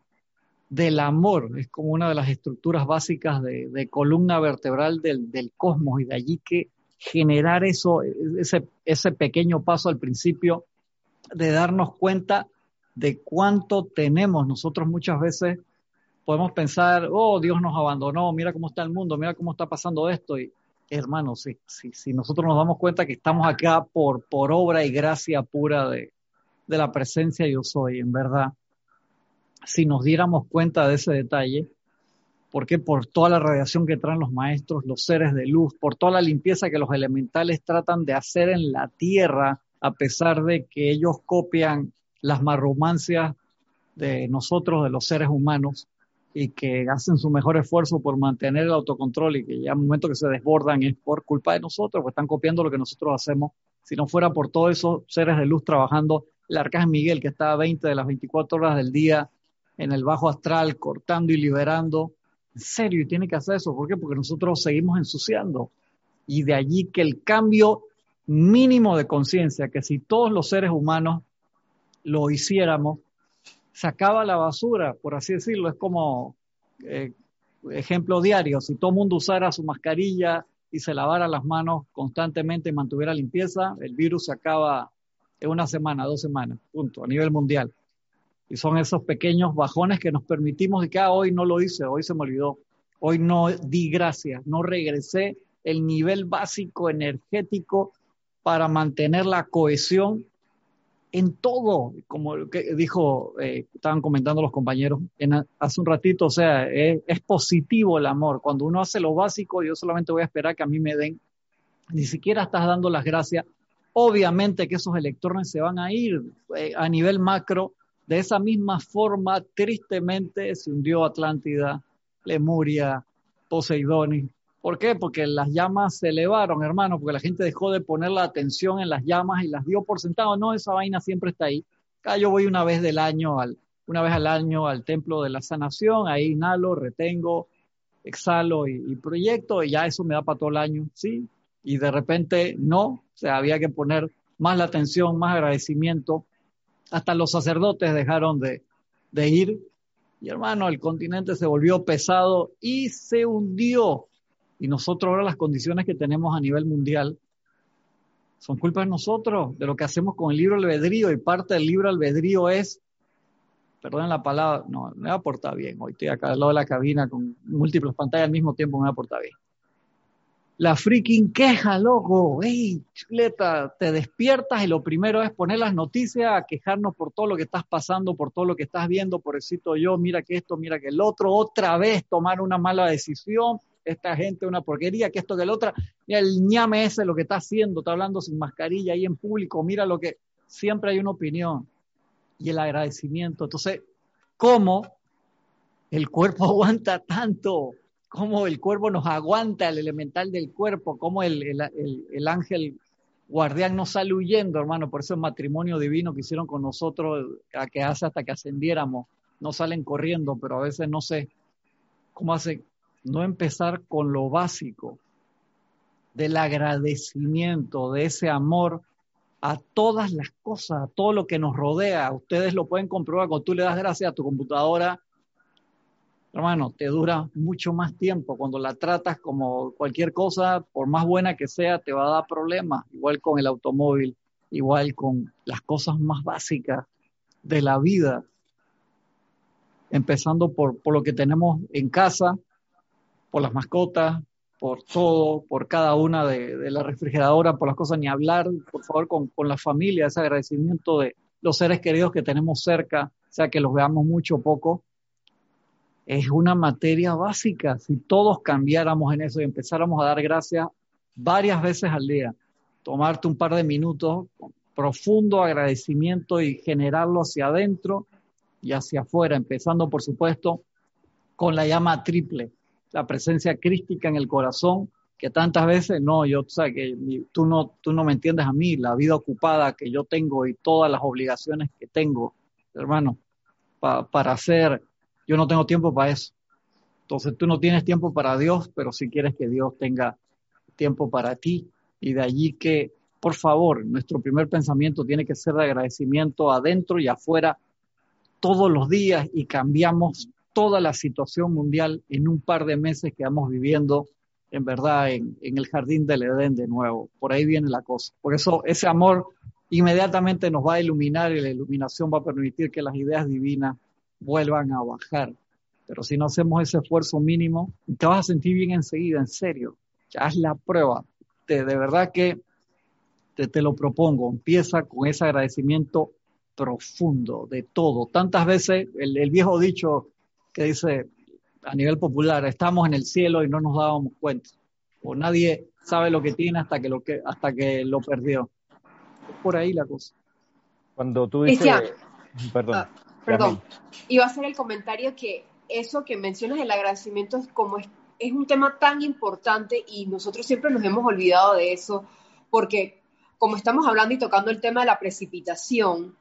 del amor, es como una de las estructuras básicas de, columna vertebral del, cosmos y de allí que generar eso, ese, ese pequeño paso al principio de darnos cuenta de cuánto tenemos. Nosotros muchas veces podemos pensar, oh, Dios nos abandonó, mira cómo está el mundo, mira cómo está pasando esto. Y hermanos, si, si, nosotros nos damos cuenta que estamos acá por, por obra y gracia pura de, de la presencia yo soy, en verdad, si nos diéramos cuenta de ese detalle, porque por toda la radiación que traen los maestros, los seres de luz, por toda la limpieza que los elementales tratan de hacer en la tierra, a pesar de que ellos copian las marromancias de nosotros, de los seres humanos, y que hacen su mejor esfuerzo por mantener el autocontrol y que ya al momento que se desbordan es por culpa de nosotros, pues están copiando lo que nosotros hacemos. Si no fuera por todos esos seres de luz trabajando, el arcángel Miguel que está a 20 de las 24 horas del día en el bajo astral, cortando y liberando, en serio, y tiene que hacer eso. ¿Por qué? Porque nosotros seguimos ensuciando. Y de allí que el cambio mínimo de conciencia, que si todos los seres humanos lo hiciéramos, sacaba la basura, por así decirlo, es como eh, ejemplo diario, si todo el mundo usara su mascarilla y se lavara las manos constantemente y mantuviera limpieza, el virus se acaba en una semana, dos semanas, punto, a nivel mundial. Y son esos pequeños bajones que nos permitimos de que ah, hoy no lo hice, hoy se me olvidó, hoy no di gracias, no regresé el nivel básico energético para mantener la cohesión en todo, como dijo, eh, estaban comentando los compañeros hace un ratito, o sea, es, es, positivo el amor. Cuando uno hace lo básico, yo solamente voy a esperar que a mí me den, ni siquiera estás dando las gracias. Obviamente que esos electrones se van a ir eh, a nivel macro. De esa misma forma, tristemente, se hundió Atlántida, Lemuria, Poseidón, ¿Por qué? Porque las llamas se elevaron, hermano, porque la gente dejó de poner la atención en las llamas y las dio por sentado. No, esa vaina siempre está ahí. Acá yo voy una vez del año, al, una vez al año al templo de la sanación, ahí inhalo, retengo, exhalo y, proyecto y ya eso me da para todo el año, ¿sí? Y de repente no, o sea, había que poner más la atención, más agradecimiento. Hasta los sacerdotes dejaron de, de ir. Y hermano, el continente se volvió pesado y se hundió y nosotros ahora las condiciones que tenemos a nivel mundial son culpa de nosotros, de lo que hacemos con el libro albedrío. Y parte del libro albedrío es, perdón la palabra, no, me va a bien. Hoy estoy acá al lado de la cabina con múltiples pantallas al mismo tiempo, me va a bien. La freaking queja, loco. ¡Ey, chuleta! Te despiertas y lo primero es poner las noticias, a quejarnos por todo lo que estás pasando, por todo lo que estás viendo, por cito yo, mira que esto, mira que el otro, otra vez tomar una mala decisión, esta gente una porquería, que esto, que el otra, mira el ñame ese lo que está haciendo, está hablando sin mascarilla ahí en público, mira lo que, siempre hay una opinión y el agradecimiento. Entonces, ¿cómo el cuerpo aguanta tanto? ¿Cómo el cuerpo nos aguanta el elemental del cuerpo? ¿Cómo el, el, el ángel guardián no sale huyendo, hermano? Por eso el matrimonio divino que hicieron con nosotros, a que hace hasta que ascendiéramos, no salen corriendo, pero a veces no sé cómo hace no empezar con lo básico del agradecimiento, de ese amor a todas las cosas, a todo lo que nos rodea. Ustedes lo pueden comprobar cuando tú le das gracias a tu computadora. Hermano, te dura mucho más tiempo. Cuando la tratas como cualquier cosa, por más buena que sea, te va a dar problemas. Igual con el automóvil, igual con las cosas más básicas de la vida. Empezando por, por lo que tenemos en casa, por las mascotas, por todo, por cada una de, la refrigeradora, por las cosas, ni hablar, por favor, con, con, la familia, ese agradecimiento de los seres queridos que tenemos cerca, sea que los veamos mucho o poco, es una materia básica. Si todos cambiáramos en eso y empezáramos a dar gracias varias veces al día, tomarte un par de minutos, profundo agradecimiento y generarlo hacia adentro y hacia afuera, empezando, por supuesto, con la llama triple la presencia crística en el corazón, que tantas veces, no, yo, o sea, que tú no, tú no me entiendes a mí, la vida ocupada que yo tengo y todas las obligaciones que tengo, hermano, para hacer, yo no tengo tiempo para eso. Entonces tú no tienes tiempo para Dios, pero si quieres que Dios tenga tiempo para ti. Y de allí que, por favor, nuestro primer pensamiento tiene que ser de agradecimiento adentro y afuera todos los días y cambiamos toda la situación mundial en un par de meses que vamos viviendo, en verdad, en, el jardín del Edén de nuevo. Por ahí viene la cosa. Por eso ese amor inmediatamente nos va a iluminar y la iluminación va a permitir que las ideas divinas vuelvan a bajar. Pero si no hacemos ese esfuerzo mínimo, te vas a sentir bien enseguida, en serio. Ya es la prueba. de verdad que te, lo propongo. Empieza con ese agradecimiento profundo de todo. Tantas veces el, viejo dicho que dice a nivel popular, estamos en el cielo y no nos dábamos cuenta. O nadie sabe lo que tiene hasta que lo, que, hasta que lo perdió. Es por ahí la cosa. Cuando tú dices... Perdón. Ah, perdón. Iba a hacer el comentario que eso que mencionas, el agradecimiento, es como es, es un tema tan importante y nosotros siempre nos hemos olvidado de eso, porque como estamos hablando y tocando el tema de la precipitación,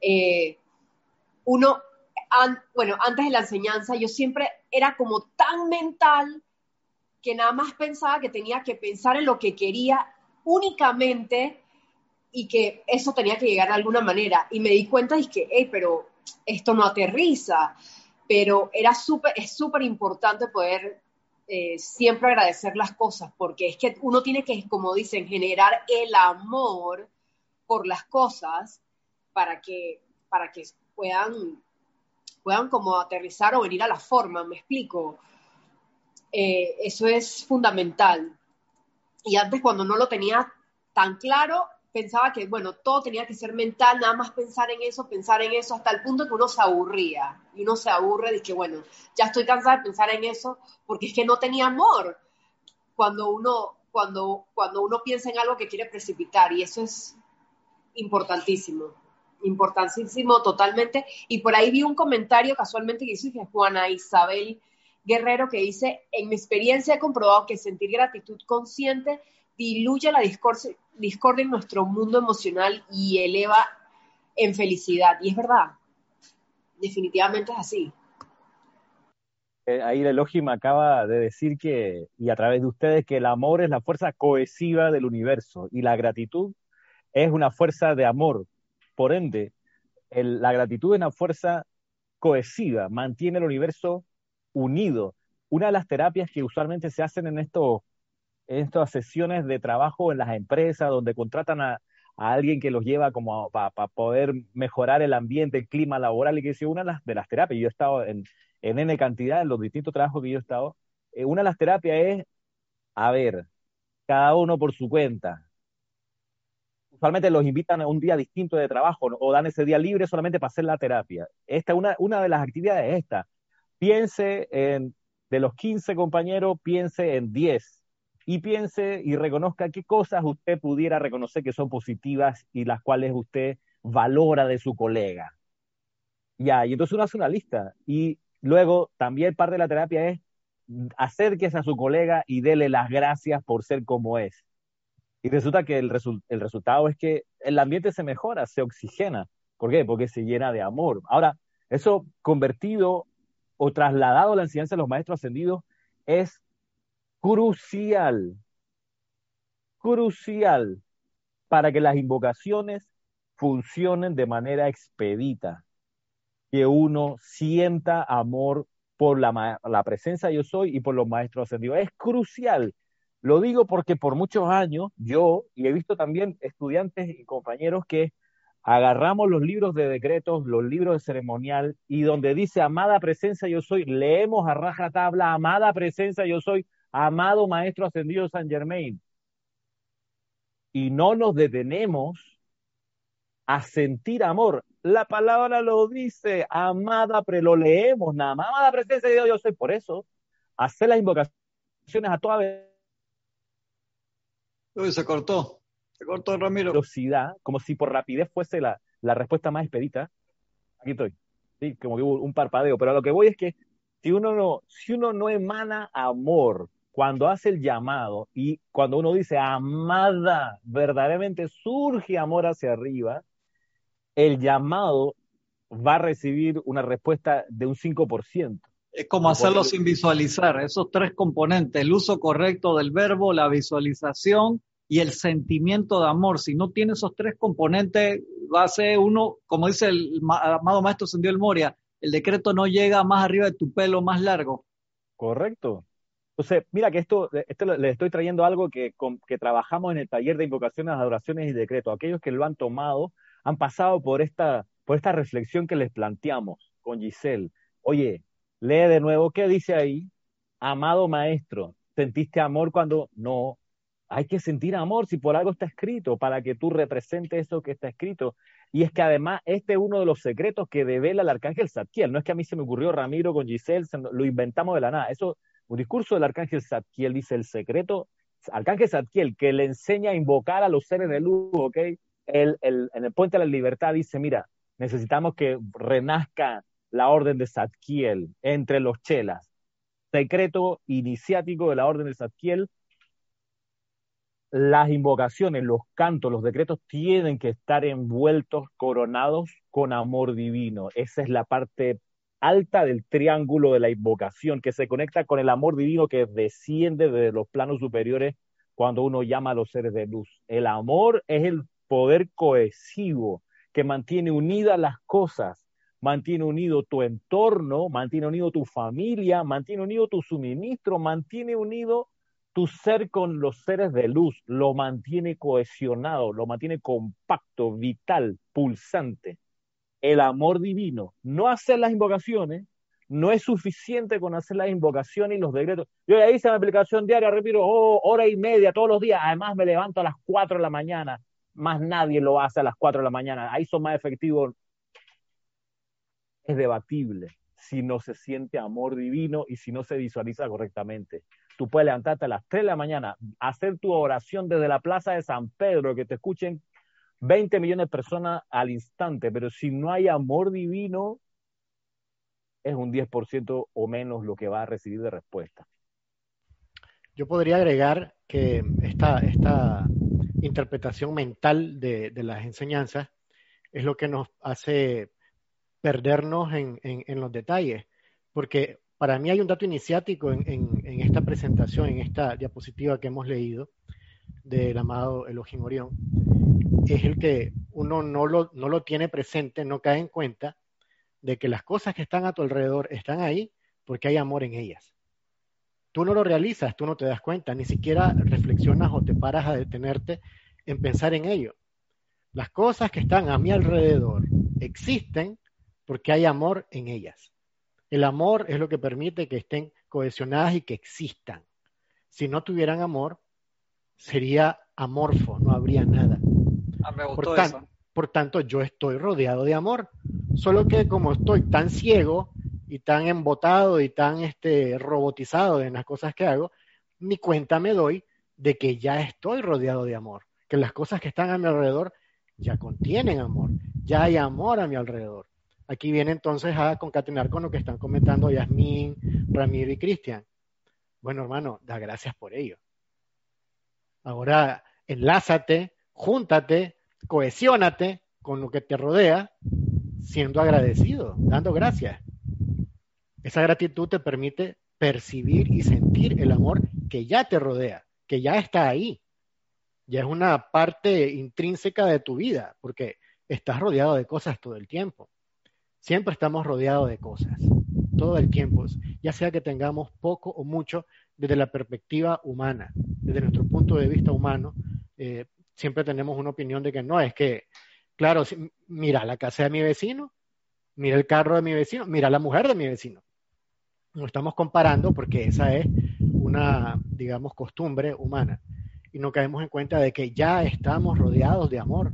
eh, uno, bueno, antes de la enseñanza, yo siempre era como tan mental que nada más pensaba que tenía que pensar en lo que quería únicamente y que eso tenía que llegar de alguna manera. Y me di cuenta y que, hey, pero esto no aterriza. Pero era súper, es súper importante poder eh, siempre agradecer las cosas, porque es que uno tiene que, como dicen, generar el amor por las cosas para que, para que puedan, puedan como aterrizar o venir a la forma, me explico. Eh, eso es fundamental. Y antes cuando no lo tenía tan claro, pensaba que, bueno, todo tenía que ser mental, nada más pensar en eso, pensar en eso, hasta el punto que uno se aburría. Y uno se aburre de que, bueno, ya estoy cansada de pensar en eso, porque es que no tenía amor cuando uno, cuando, cuando uno piensa en algo que quiere precipitar. Y eso es importantísimo, importantísimo totalmente. Y por ahí vi un comentario casualmente que hizo Juana Isabel Guerrero que dice, en mi experiencia he comprobado que sentir gratitud consciente diluye la discordia en nuestro mundo emocional y eleva en felicidad. Y es verdad, definitivamente es así. Eh, ahí el Elohim acaba de decir que, y a través de ustedes, que el amor es la fuerza cohesiva del universo y la gratitud es una fuerza de amor. Por ende, la gratitud es una fuerza cohesiva, mantiene el universo unido. Una de las terapias que usualmente se hacen en estos estas sesiones de trabajo en las empresas donde contratan a, alguien que los lleva como para poder mejorar el ambiente, el clima laboral, y que es una de las, terapias, yo he estado en, en N cantidad, en los distintos trabajos que yo he estado, eh, una de las terapias es, a ver, cada uno por su cuenta. Usualmente los invitan a un día distinto de trabajo o dan ese día libre solamente para hacer la terapia. Esta, una, una de las actividades es esta. Piense en, de los 15 compañeros, piense en 10 y piense y reconozca qué cosas usted pudiera reconocer que son positivas y las cuales usted valora de su colega. Ya, y entonces uno hace una lista y luego también parte de la terapia es acérquese a su colega y dele las gracias por ser como es. Y resulta que el, el resultado es que el ambiente se mejora, se oxigena. ¿Por qué? Porque se llena de amor. Ahora, eso convertido o trasladado a la enseñanza de los maestros ascendidos es crucial, crucial para que las invocaciones funcionen de manera expedita, que uno sienta amor por la, la presencia yo soy y por los maestros ascendidos. Es crucial. Lo digo porque por muchos años yo, y he visto también estudiantes y compañeros que agarramos los libros de decretos, los libros de ceremonial, y donde dice amada presencia yo soy, leemos a raja tabla, amada presencia yo soy, amado Maestro Ascendido San Germain. Y no nos detenemos a sentir amor. La palabra lo dice, amada, pero lo leemos nada más. Amada presencia de Dios, yo soy por eso. Hacer las invocaciones a toda vez. Uy, se cortó. Se cortó, Ramiro. Velocidad, como si por rapidez fuese la, la respuesta más expedita. Aquí estoy. Sí, como que hubo un parpadeo. Pero a lo que voy es que si uno no, si uno no emana amor, cuando hace el llamado y cuando uno dice amada, verdaderamente surge amor hacia arriba, el llamado va a recibir una respuesta de un 5%. Es como hacerlo sin visualizar, esos tres componentes, el uso correcto del verbo, la visualización y el sentimiento de amor. Si no tiene esos tres componentes, va a ser uno, como dice el amado maestro Sendió el Moria, el decreto no llega más arriba de tu pelo más largo. Correcto. Entonces, mira que esto, esto le estoy trayendo algo que, que trabajamos en el taller de invocaciones, adoraciones y decretos. Aquellos que lo han tomado han pasado por esta, por esta reflexión que les planteamos con Giselle. Oye, lee de nuevo, ¿qué dice ahí? Amado maestro, ¿sentiste amor cuando no? Hay que sentir amor si por algo está escrito, para que tú representes eso que está escrito. Y es que además este es uno de los secretos que devela el arcángel Zadkiel. No es que a mí se me ocurrió Ramiro con Giselle, lo inventamos de la nada. Eso un discurso del arcángel Zadkiel dice el secreto, arcángel Zadkiel, que le enseña a invocar a los seres de luz, ¿ok? El, el, en el Puente de la Libertad dice, mira, necesitamos que renazca la orden de Zadkiel entre los chelas. Secreto iniciático de la orden de Zadkiel. Las invocaciones, los cantos, los decretos tienen que estar envueltos, coronados con amor divino. Esa es la parte alta del triángulo de la invocación, que se conecta con el amor divino que desciende de los planos superiores cuando uno llama a los seres de luz. El amor es el poder cohesivo que mantiene unidas las cosas, mantiene unido tu entorno, mantiene unido tu familia, mantiene unido tu suministro, mantiene unido tu ser con los seres de luz, lo mantiene cohesionado, lo mantiene compacto, vital, pulsante el amor divino, no hacer las invocaciones, no es suficiente con hacer las invocaciones y los decretos. Yo ya hice mi aplicación diaria, repito, oh, hora y media todos los días, además me levanto a las 4 de la mañana, más nadie lo hace a las 4 de la mañana, ahí son más efectivos. Es debatible si no se siente amor divino y si no se visualiza correctamente. Tú puedes levantarte a las 3 de la mañana, hacer tu oración desde la plaza de San Pedro, que te escuchen 20 millones de personas al instante, pero si no hay amor divino, es un 10% o menos lo que va a recibir de respuesta. Yo podría agregar que esta, esta interpretación mental de, las enseñanzas es lo que nos hace perdernos en, los detalles, porque para mí hay un dato iniciático en, en, esta presentación, en esta diapositiva que hemos leído del amado Elohim Orión, es el que uno no lo, no lo tiene presente, no cae en cuenta de que las cosas que están a tu alrededor están ahí porque hay amor en ellas. Tú no lo realizas, tú no te das cuenta, ni siquiera reflexionas o te paras a detenerte en pensar en ello. Las cosas que están a mi alrededor existen porque hay amor en ellas. El amor es lo que permite que estén cohesionadas y que existan. Si no tuvieran amor, sería amorfo, no habría nada. Ah, me gustó por, eso. por tanto, yo estoy rodeado de amor. Solo que como estoy tan ciego y tan embotado y tan este, robotizado en las cosas que hago, ni cuenta me doy de que ya estoy rodeado de amor, que las cosas que están a mi alrededor ya contienen amor, ya hay amor a mi alrededor. Aquí viene entonces a concatenar con lo que están comentando Yasmín, Ramiro y Cristian. Bueno, hermano, da gracias por ello. Ahora, enlázate, júntate, cohesiónate con lo que te rodea, siendo agradecido, dando gracias. Esa gratitud te permite percibir y sentir el amor que ya te rodea, que ya está ahí. Ya es una parte intrínseca de tu vida, porque estás rodeado de cosas todo el tiempo. Siempre estamos rodeados de cosas, todo el tiempo, ya sea que tengamos poco o mucho desde la perspectiva humana, desde nuestro punto de vista humano, eh, siempre tenemos una opinión de que no, es que, claro, mira la casa de mi vecino, mira el carro de mi vecino, mira la mujer de mi vecino. No estamos comparando porque esa es una, digamos, costumbre humana. Y no caemos en cuenta de que ya estamos rodeados de amor.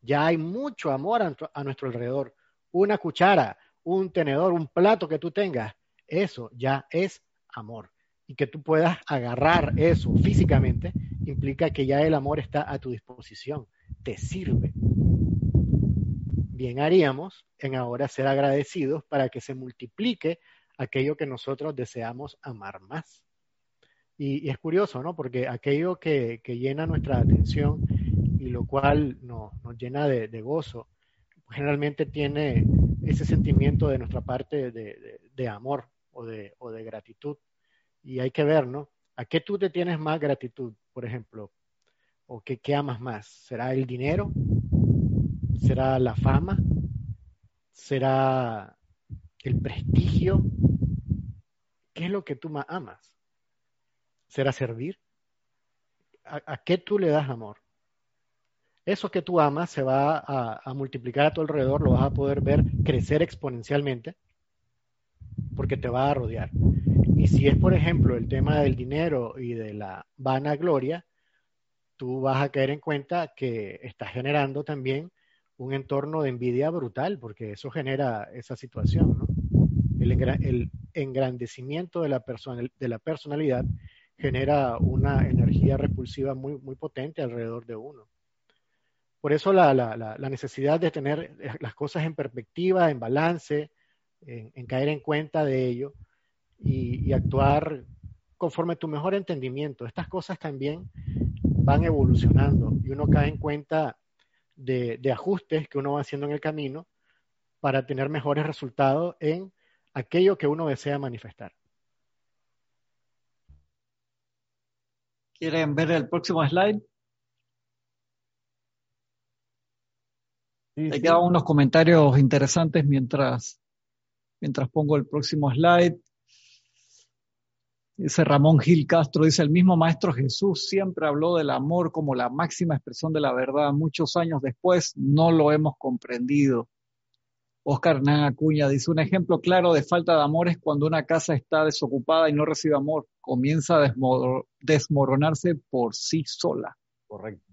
Ya hay mucho amor a, a nuestro alrededor. Una cuchara, un tenedor, un plato que tú tengas, eso ya es amor. Y que tú puedas agarrar eso físicamente implica que ya el amor está a tu disposición, te sirve. Bien haríamos en ahora ser agradecidos para que se multiplique aquello que nosotros deseamos amar más. Y, es curioso, ¿no? Porque aquello que, llena nuestra atención y lo cual nos llena de, gozo, generalmente tiene ese sentimiento de nuestra parte de, amor o de, o de gratitud. Y hay que ver, ¿no? ¿A qué tú te tienes más gratitud? Por ejemplo? ¿O qué, amas más? ¿Será el dinero? ¿Será la fama? ¿Será el prestigio? ¿Qué es lo que tú más amas? ¿Será servir? ¿A, qué tú le das amor? Eso que tú amas se va a, a multiplicar a tu alrededor, lo vas a poder ver crecer exponencialmente porque te va a rodear. Y si es, por ejemplo, el tema del dinero y de la vanagloria, tú vas a caer en cuenta que estás generando también un entorno de envidia brutal, porque eso genera esa situación, ¿no? El, engrandecimiento de la, de la personalidad genera una energía repulsiva muy, muy potente alrededor de uno. Por eso la, necesidad de tener las cosas en perspectiva, en balance, en, caer en cuenta de ello y, actuar conforme tu mejor entendimiento. Estas cosas también van evolucionando y uno cae en cuenta de, de, ajustes que uno va haciendo en el camino para tener mejores resultados en aquello que uno desea manifestar. ¿Quieren ver el próximo slide? Sí, He unos comentarios interesantes mientras, mientras pongo el próximo slide. Dice Ramón Gil Castro, dice el mismo Maestro Jesús siempre habló del amor como la máxima expresión de la verdad. Muchos años después no lo hemos comprendido. Oscar Hernán Acuña dice, un ejemplo claro de falta de amor es cuando una casa está desocupada y no recibe amor, comienza a desmoronarse por sí sola. Correcto.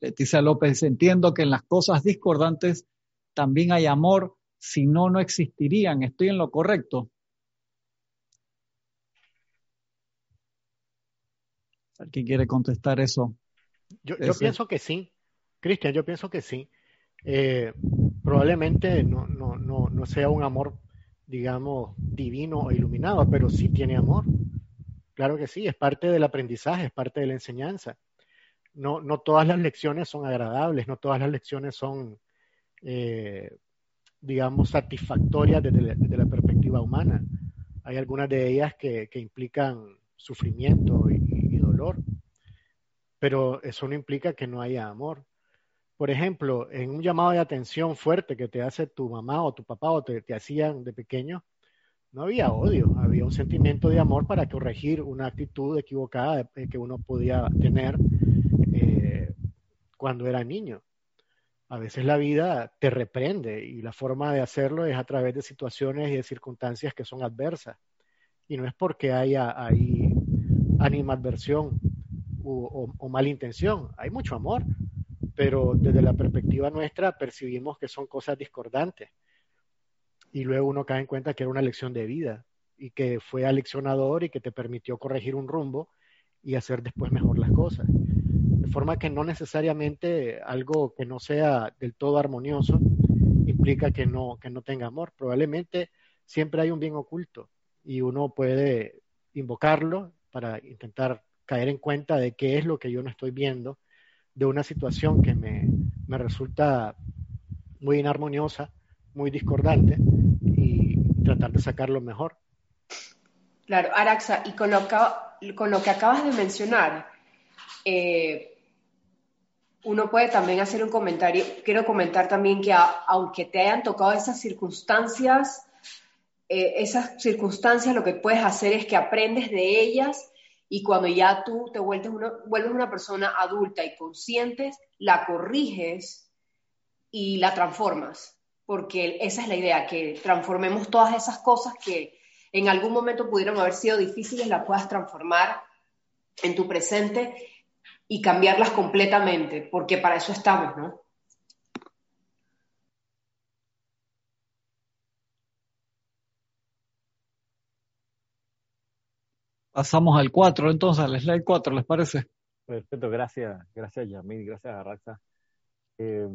Leticia López entiendo que en las cosas discordantes también hay amor, si no, no existirían. ¿Estoy en lo correcto? ¿Quién quiere contestar eso? Yo, pienso que sí. Cristian, yo pienso que sí. Eh, probablemente no, no, no, no sea un amor, digamos, divino o iluminado, pero sí tiene amor. Claro que sí, es parte del aprendizaje, es parte de la enseñanza. No, no todas las lecciones son agradables, no todas las lecciones son, eh, digamos, satisfactorias desde la, perspectiva humana. Hay algunas de ellas que, implican sufrimiento y pero eso no implica que no haya amor por ejemplo, en un llamado de atención fuerte que te hace tu mamá o tu papá o te, hacían de pequeño, no había odio, había un sentimiento de amor para corregir una actitud equivocada que uno podía tener eh, cuando era niño. A veces la vida te reprende y la forma de hacerlo es a través de situaciones y de circunstancias que son adversas. Y no es porque haya ahí animadversión o, o mala intención, hay mucho amor pero desde la perspectiva nuestra percibimos que son cosas discordantes. Y luego uno cae en cuenta que era una lección de vida y que fue aleccionador y que te permitió corregir un rumbo y hacer después mejor las cosas. De forma que no necesariamente algo que no sea del todo armonioso implica que no, que no tenga amor. Probablemente siempre hay un bien oculto y uno puede invocarlo para intentar caer en cuenta de qué es lo que yo no estoy viendo de una situación que me, resulta muy inarmoniosa, muy discordante y tratar de sacarlo mejor. Claro, Araxa, y con lo, con lo que acabas de mencionar, eh, uno puede también hacer un comentario. Quiero comentar también que aunque te hayan tocado esas circunstancias, eh, esas circunstancias lo que puedes hacer es que aprendes de ellas y cuando ya tú te vuelves una, vuelves una persona adulta y consciente, la corriges y la transformas, porque esa es la idea, que transformemos todas esas cosas que en algún momento pudieron haber sido difíciles, las puedas transformar en tu presente y cambiarlas completamente, porque para eso estamos, ¿no? Pasamos al 4, entonces, al slide 4, ¿les parece? Perfecto, gracias, gracias Yamil, gracias Arraxa. Eh,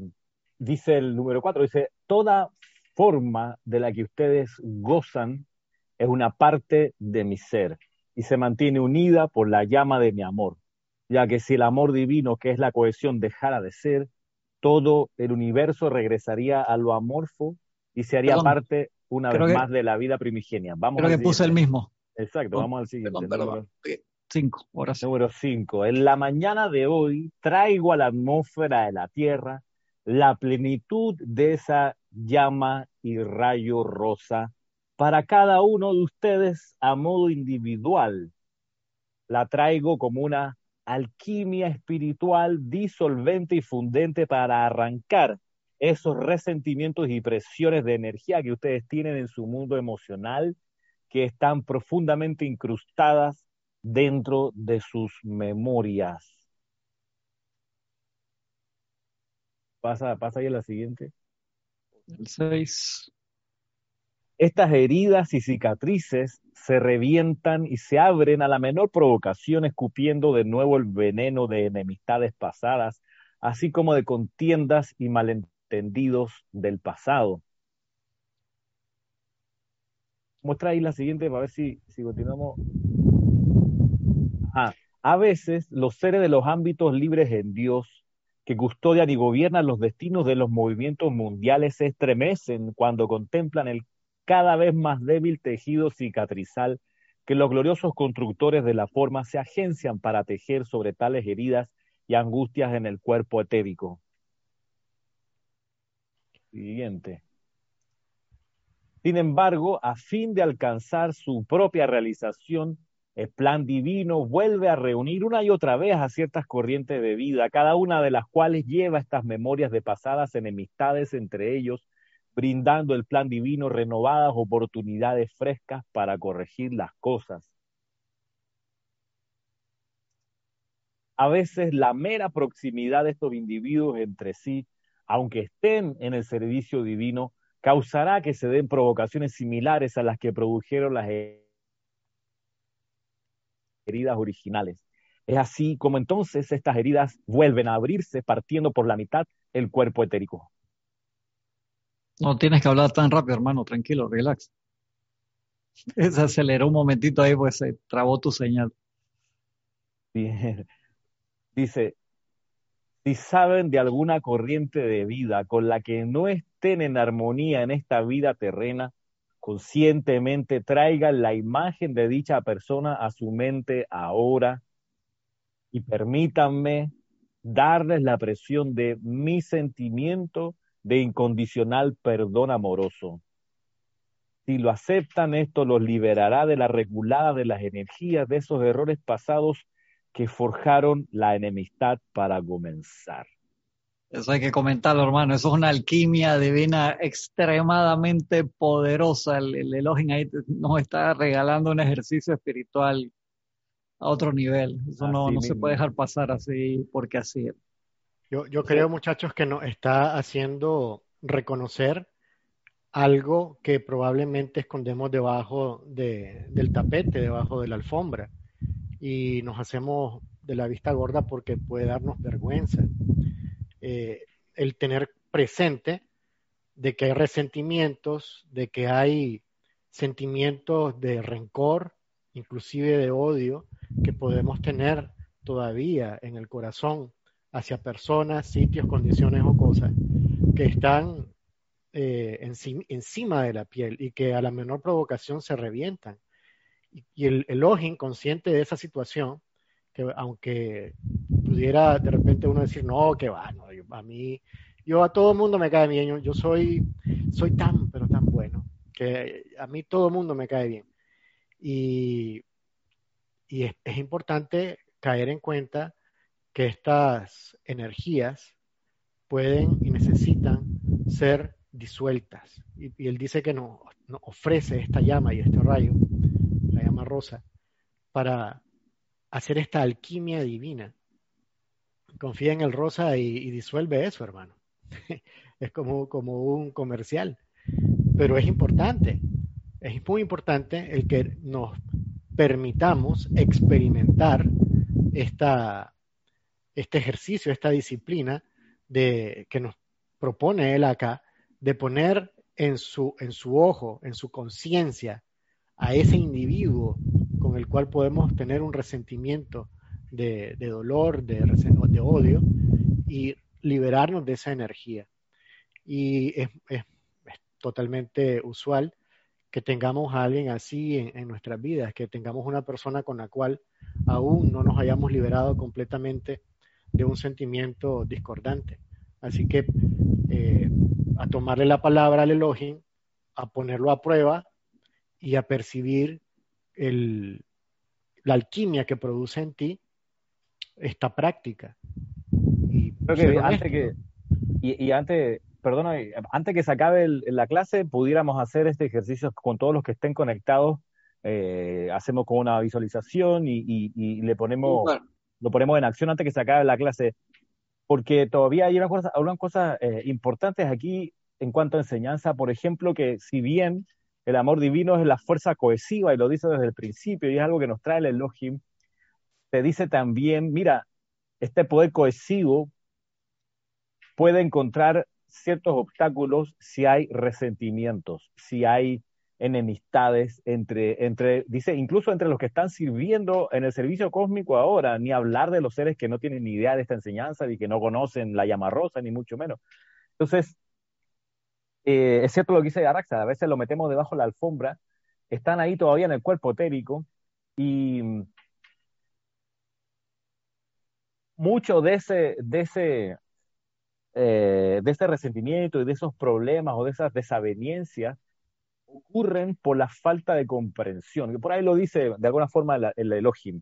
dice el número 4, dice, toda forma de la que ustedes gozan es una parte de mi ser y se mantiene unida por la llama de mi amor, ya que si el amor divino, que es la cohesión, dejara de ser, todo el universo regresaría a lo amorfo y se haría parte una vez más de la vida primigenia. Vamos creo que puse el mismo. Exacto, vamos al siguiente. Perdón, Cinco, ahora Número cinco. En la mañana de hoy traigo a la atmósfera de la Tierra la plenitud de esa llama y rayo rosa para cada uno de ustedes a modo individual, la traigo como una alquimia espiritual disolvente y fundente para arrancar esos resentimientos y presiones de energía que ustedes tienen en su mundo emocional, que están profundamente incrustadas dentro de sus memorias. Pasa, pasa ahí a la siguiente. El 6. Estas heridas y cicatrices se revientan y se abren a la menor provocación, escupiendo de nuevo el veneno de enemistades pasadas, así como de contiendas y malentendidos del pasado. Muestra ahí la siguiente para ver si, continuamos. A veces los seres de los ámbitos libres en Dios que custodian y gobiernan los destinos de los movimientos mundiales se estremecen cuando contemplan el cada vez más débil tejido cicatrizal que los gloriosos constructores de la forma se agencian para tejer sobre tales heridas y angustias en el cuerpo etérico. Siguiente. Sin embargo, a fin de alcanzar su propia realización, el plan divino vuelve a reunir una y otra vez a ciertas corrientes de vida, cada una de las cuales lleva estas memorias de pasadas enemistades entre ellos, brindando el plan divino renovadas oportunidades frescas para corregir las cosas. A veces la mera proximidad de estos individuos entre sí, aunque estén en el servicio divino, causará que se den provocaciones similares a las que produjeron las heridas originales. Es así como entonces estas heridas vuelven a abrirse partiendo por la mitad el cuerpo etérico. No tienes que hablar tan rápido, hermano, tranquilo, relax. Se aceleró un momentito ahí, pues se trabó tu señal. Bien. Dice, si saben de alguna corriente de vida con la que no estén en armonía en esta vida terrena, conscientemente traigan la imagen de dicha persona a su mente ahora y permítanme darles la presión de mi sentimiento de incondicional perdón amoroso. Si lo aceptan, esto los liberará de la regulada de las energías de esos errores pasados que forjaron la enemistad para comenzar. Eso hay que comentarlo, hermano. Eso es una alquimia divina extremadamente poderosa. El, el Elohim ahí nos está regalando un ejercicio espiritual a otro nivel. Eso no, no se puede dejar pasar así porque así. Yo, yo creo, muchachos, que nos está haciendo reconocer algo que probablemente escondemos debajo de, del tapete, debajo de la alfombra, y nos hacemos de la vista gorda porque puede darnos vergüenza. Eh, el tener presente de que hay resentimientos, de que hay sentimientos de rencor, inclusive de odio, que podemos tener todavía en el corazón hacia personas, sitios, condiciones o cosas que están eh, encima de la piel y que a la menor provocación se revientan. Y, el, el consciente de esa situación, que aunque pudiera de repente uno decir, no, que va, no, a mí, yo a todo mundo me cae bien, yo, soy, soy tan, pero tan bueno, que a mí todo mundo me cae bien. Y, y es, importante caer en cuenta que estas energías pueden y necesitan ser disueltas. Y, él dice que nos, ofrece esta llama y este rayo, la llama rosa, para hacer esta alquimia divina confía en el rosa y, disuelve eso, hermano. es como, como un comercial. Pero es importante, es muy importante el que nos permitamos experimentar esta, este ejercicio, esta disciplina de, que nos propone él acá, de poner en su, en su ojo, en su conciencia, a ese individuo con el cual podemos tener un resentimiento de, dolor, de, de odio, y liberarnos de esa energía. Y es, totalmente usual que tengamos a alguien así en, nuestras vidas, que tengamos una persona con la cual aún no nos hayamos liberado completamente de un sentimiento discordante. Así que eh, a tomarle la palabra al Elohim, a ponerlo a prueba y a percibir el, la alquimia que produce en ti esta práctica. Y, Creo que antes que, y, antes, perdona, antes que se acabe la clase, pudiéramos hacer este ejercicio con todos los que estén conectados. Eh, hacemos como una visualización y, le ponemos, lo ponemos en acción antes que se acabe la clase. Porque todavía hay unas cosas, cosas eh, importantes aquí en cuanto a enseñanza. Por ejemplo, que si bien el amor divino es la fuerza cohesiva y lo dice desde el principio y es algo que nos trae el Elohim, dice también, mira, este poder cohesivo puede encontrar ciertos obstáculos si hay resentimientos, si hay enemistades entre, entre, dice, incluso entre los que están sirviendo en el servicio cósmico ahora, ni hablar de los seres que no tienen ni idea de esta enseñanza, ni que no conocen la llama rosa, ni mucho menos. Entonces, eh, es cierto lo que dice Araxa, a veces lo metemos debajo de la alfombra, están ahí todavía en el cuerpo etérico y mucho de ese, de ese, eh, de ese resentimiento y de esos problemas o de esas desavenencias ocurren por la falta de comprensión, por ahí lo dice de alguna forma el, el Elohim.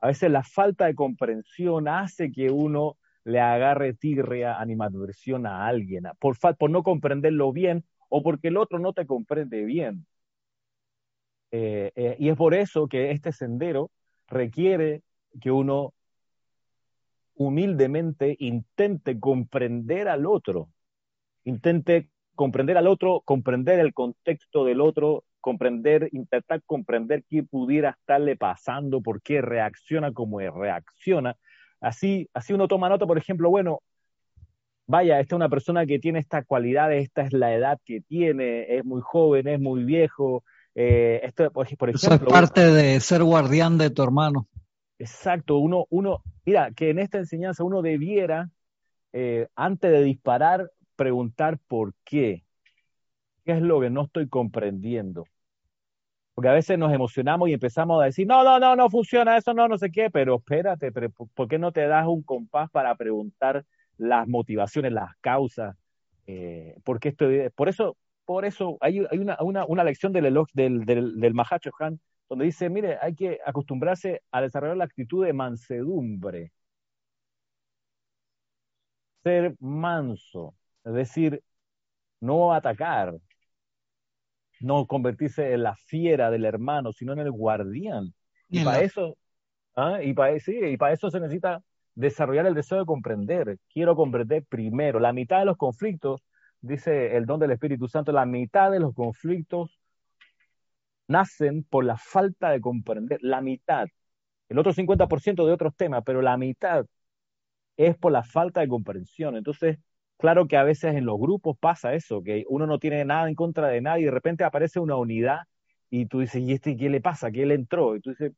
A veces la falta de comprensión hace que uno le agarre tirria, animadversión a alguien, por, por no comprenderlo bien o porque el otro no te comprende bien. Eh, eh, y es por eso que este sendero requiere que uno humildemente intente comprender al otro, intente comprender al otro, comprender el contexto del otro, comprender, intentar comprender qué pudiera estarle pasando, por qué reacciona como reacciona, Así, así uno toma nota, por ejemplo, bueno, vaya, esta es una persona que tiene estas cualidades, esta es la edad que tiene, es muy joven, es muy viejo. Eh, esto, por, ejemplo, Eso es parte de ser guardián de tu hermano. Exacto, uno, uno, mira, que en esta enseñanza uno debiera, eh, antes de disparar, preguntar por qué. ¿Qué es lo que no estoy comprendiendo? Porque a veces nos emocionamos y empezamos a decir, no, no, no, no funciona, eso no, no sé qué, pero espérate, pero ¿por qué no te das un compás para preguntar las motivaciones, las causas? Eh, porque esto, por eso, por eso hay, una, una, una, lección del, del, del, del Mahacho Han donde dice, mire, hay que acostumbrarse a desarrollar la actitud de mansedumbre. Ser manso, es decir, no atacar, no convertirse en la fiera del hermano, sino en el guardián. Y, para eso, ¿ah? y para, sí, y para eso se necesita desarrollar el deseo de comprender. Quiero comprender primero. La mitad de los conflictos, dice el don del Espíritu Santo, la mitad de los conflictos nacen por la falta de comprender. La mitad. El otro 50% de otros temas, pero la mitad es por la falta de comprensión. Entonces, Claro que a veces en los grupos pasa eso, que uno no tiene nada en contra de nadie y de repente aparece una unidad y tú dices, ¿y este qué le pasa? ¿Qué le entró? Y tú dices,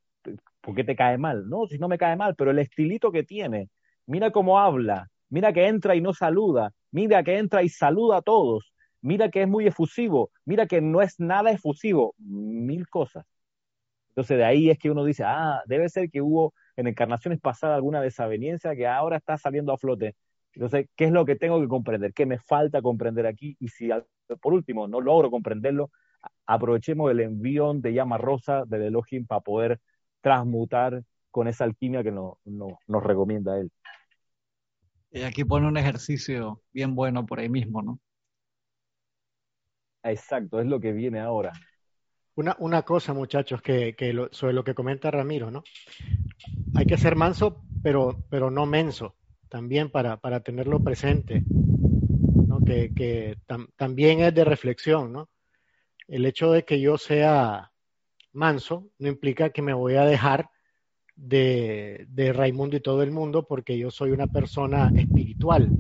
¿por qué te cae mal? No, si no me cae mal, pero el estilito que tiene, mira cómo habla, mira que entra y no saluda, mira que entra y saluda a todos, mira que es muy efusivo, mira que no es nada efusivo, mil cosas. Entonces de ahí es que uno dice, ah, debe ser que hubo en encarnaciones pasadas alguna desaveniencia que ahora está saliendo a flote. Entonces, ¿qué es lo que tengo que comprender? ¿Qué me falta comprender aquí? Y si por último no logro comprenderlo, aprovechemos el envión de llama rosa del Elohim para poder transmutar con esa alquimia que nos recomienda él. Y aquí pone un ejercicio bien bueno por ahí mismo, ¿no? Exacto, es lo que viene ahora. Una, una cosa, muchachos, que, sobre lo que comenta Ramiro, ¿no? Hay que ser manso, pero, pero no menso también para, para tenerlo presente, ¿no? que, también es de reflexión. ¿no? El hecho de que yo sea manso no implica que me voy a dejar de, de Raimundo y todo el mundo porque yo soy una persona espiritual.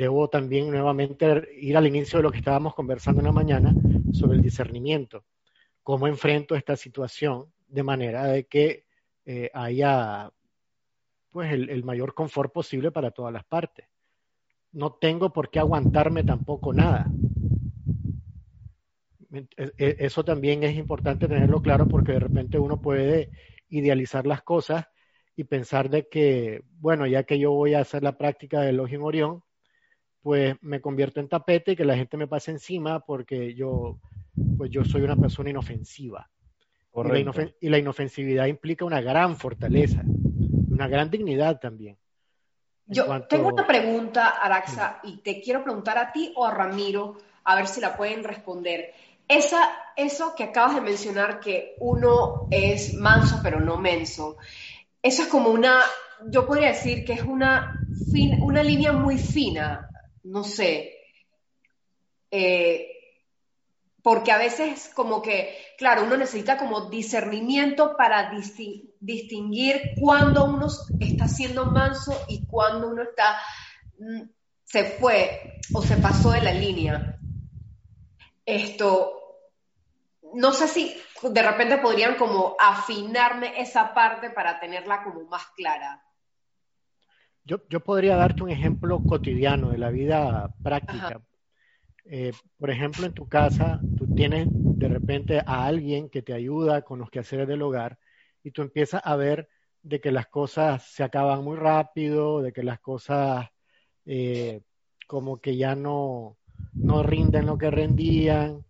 Debo también nuevamente ir al inicio de lo que estábamos conversando en la mañana sobre el discernimiento. ¿Cómo enfrento esta situación de manera de que eh, haya pues el, mayor confort posible para todas las partes. No tengo por qué aguantarme tampoco nada. E, e, eso también es importante tenerlo claro porque de repente uno puede idealizar las cosas y pensar de que, bueno, ya que yo voy a hacer la práctica del en Orión, pues me convierto en tapete y que la gente me pase encima porque yo, pues yo soy una persona inofensiva. Y la, inofen y la, inofensividad implica una gran fortaleza, una gran dignidad también. Yo cuanto... tengo una pregunta, Araxa, y te quiero preguntar a ti o a Ramiro, a ver si la pueden responder. Esa, eso que acabas de mencionar, que uno es manso pero no menso, eso es como una, yo podría decir que es una, fin, una línea muy fina, no sé, eh, porque a veces como que, claro, uno necesita como discernimiento para distinguir cuándo uno está siendo manso y cuándo uno está, mm, se fue o se pasó de la línea. Esto, no sé si de repente podrían como afinarme esa parte para tenerla como más clara. Yo, yo podría darte un ejemplo cotidiano de la vida práctica. Eh, por ejemplo, en tu casa, tú tienes de repente a alguien que te ayuda con los quehaceres del hogar y tú empiezas a ver de que las cosas se acaban muy rápido, de que las cosas eh, como que ya no, no rinden lo que rendían.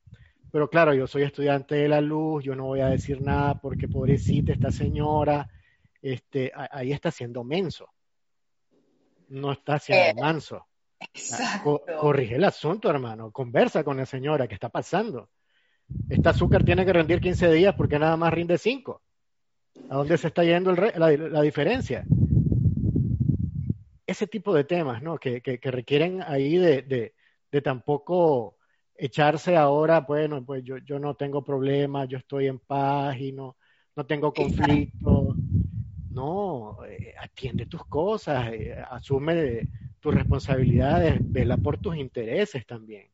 Pero claro, yo soy estudiante de la luz, yo no voy a decir nada porque pobrecita esta señora, este, ahí está siendo menso, no está siendo eh, manso. Exacto. corrige el asunto, hermano. Conversa con la señora. ¿Qué está pasando? Este azúcar tiene que rendir 15 días porque nada más rinde 5. ¿A dónde se está yendo la, diferencia? Ese tipo de temas, ¿no? Que, requieren ahí de, tampoco echarse ahora, bueno, pues yo, yo no tengo problemas, yo estoy en paz y no, no tengo conflicto. No, eh, atiende tus cosas, eh, asume tus responsabilidades, vela por tus intereses también.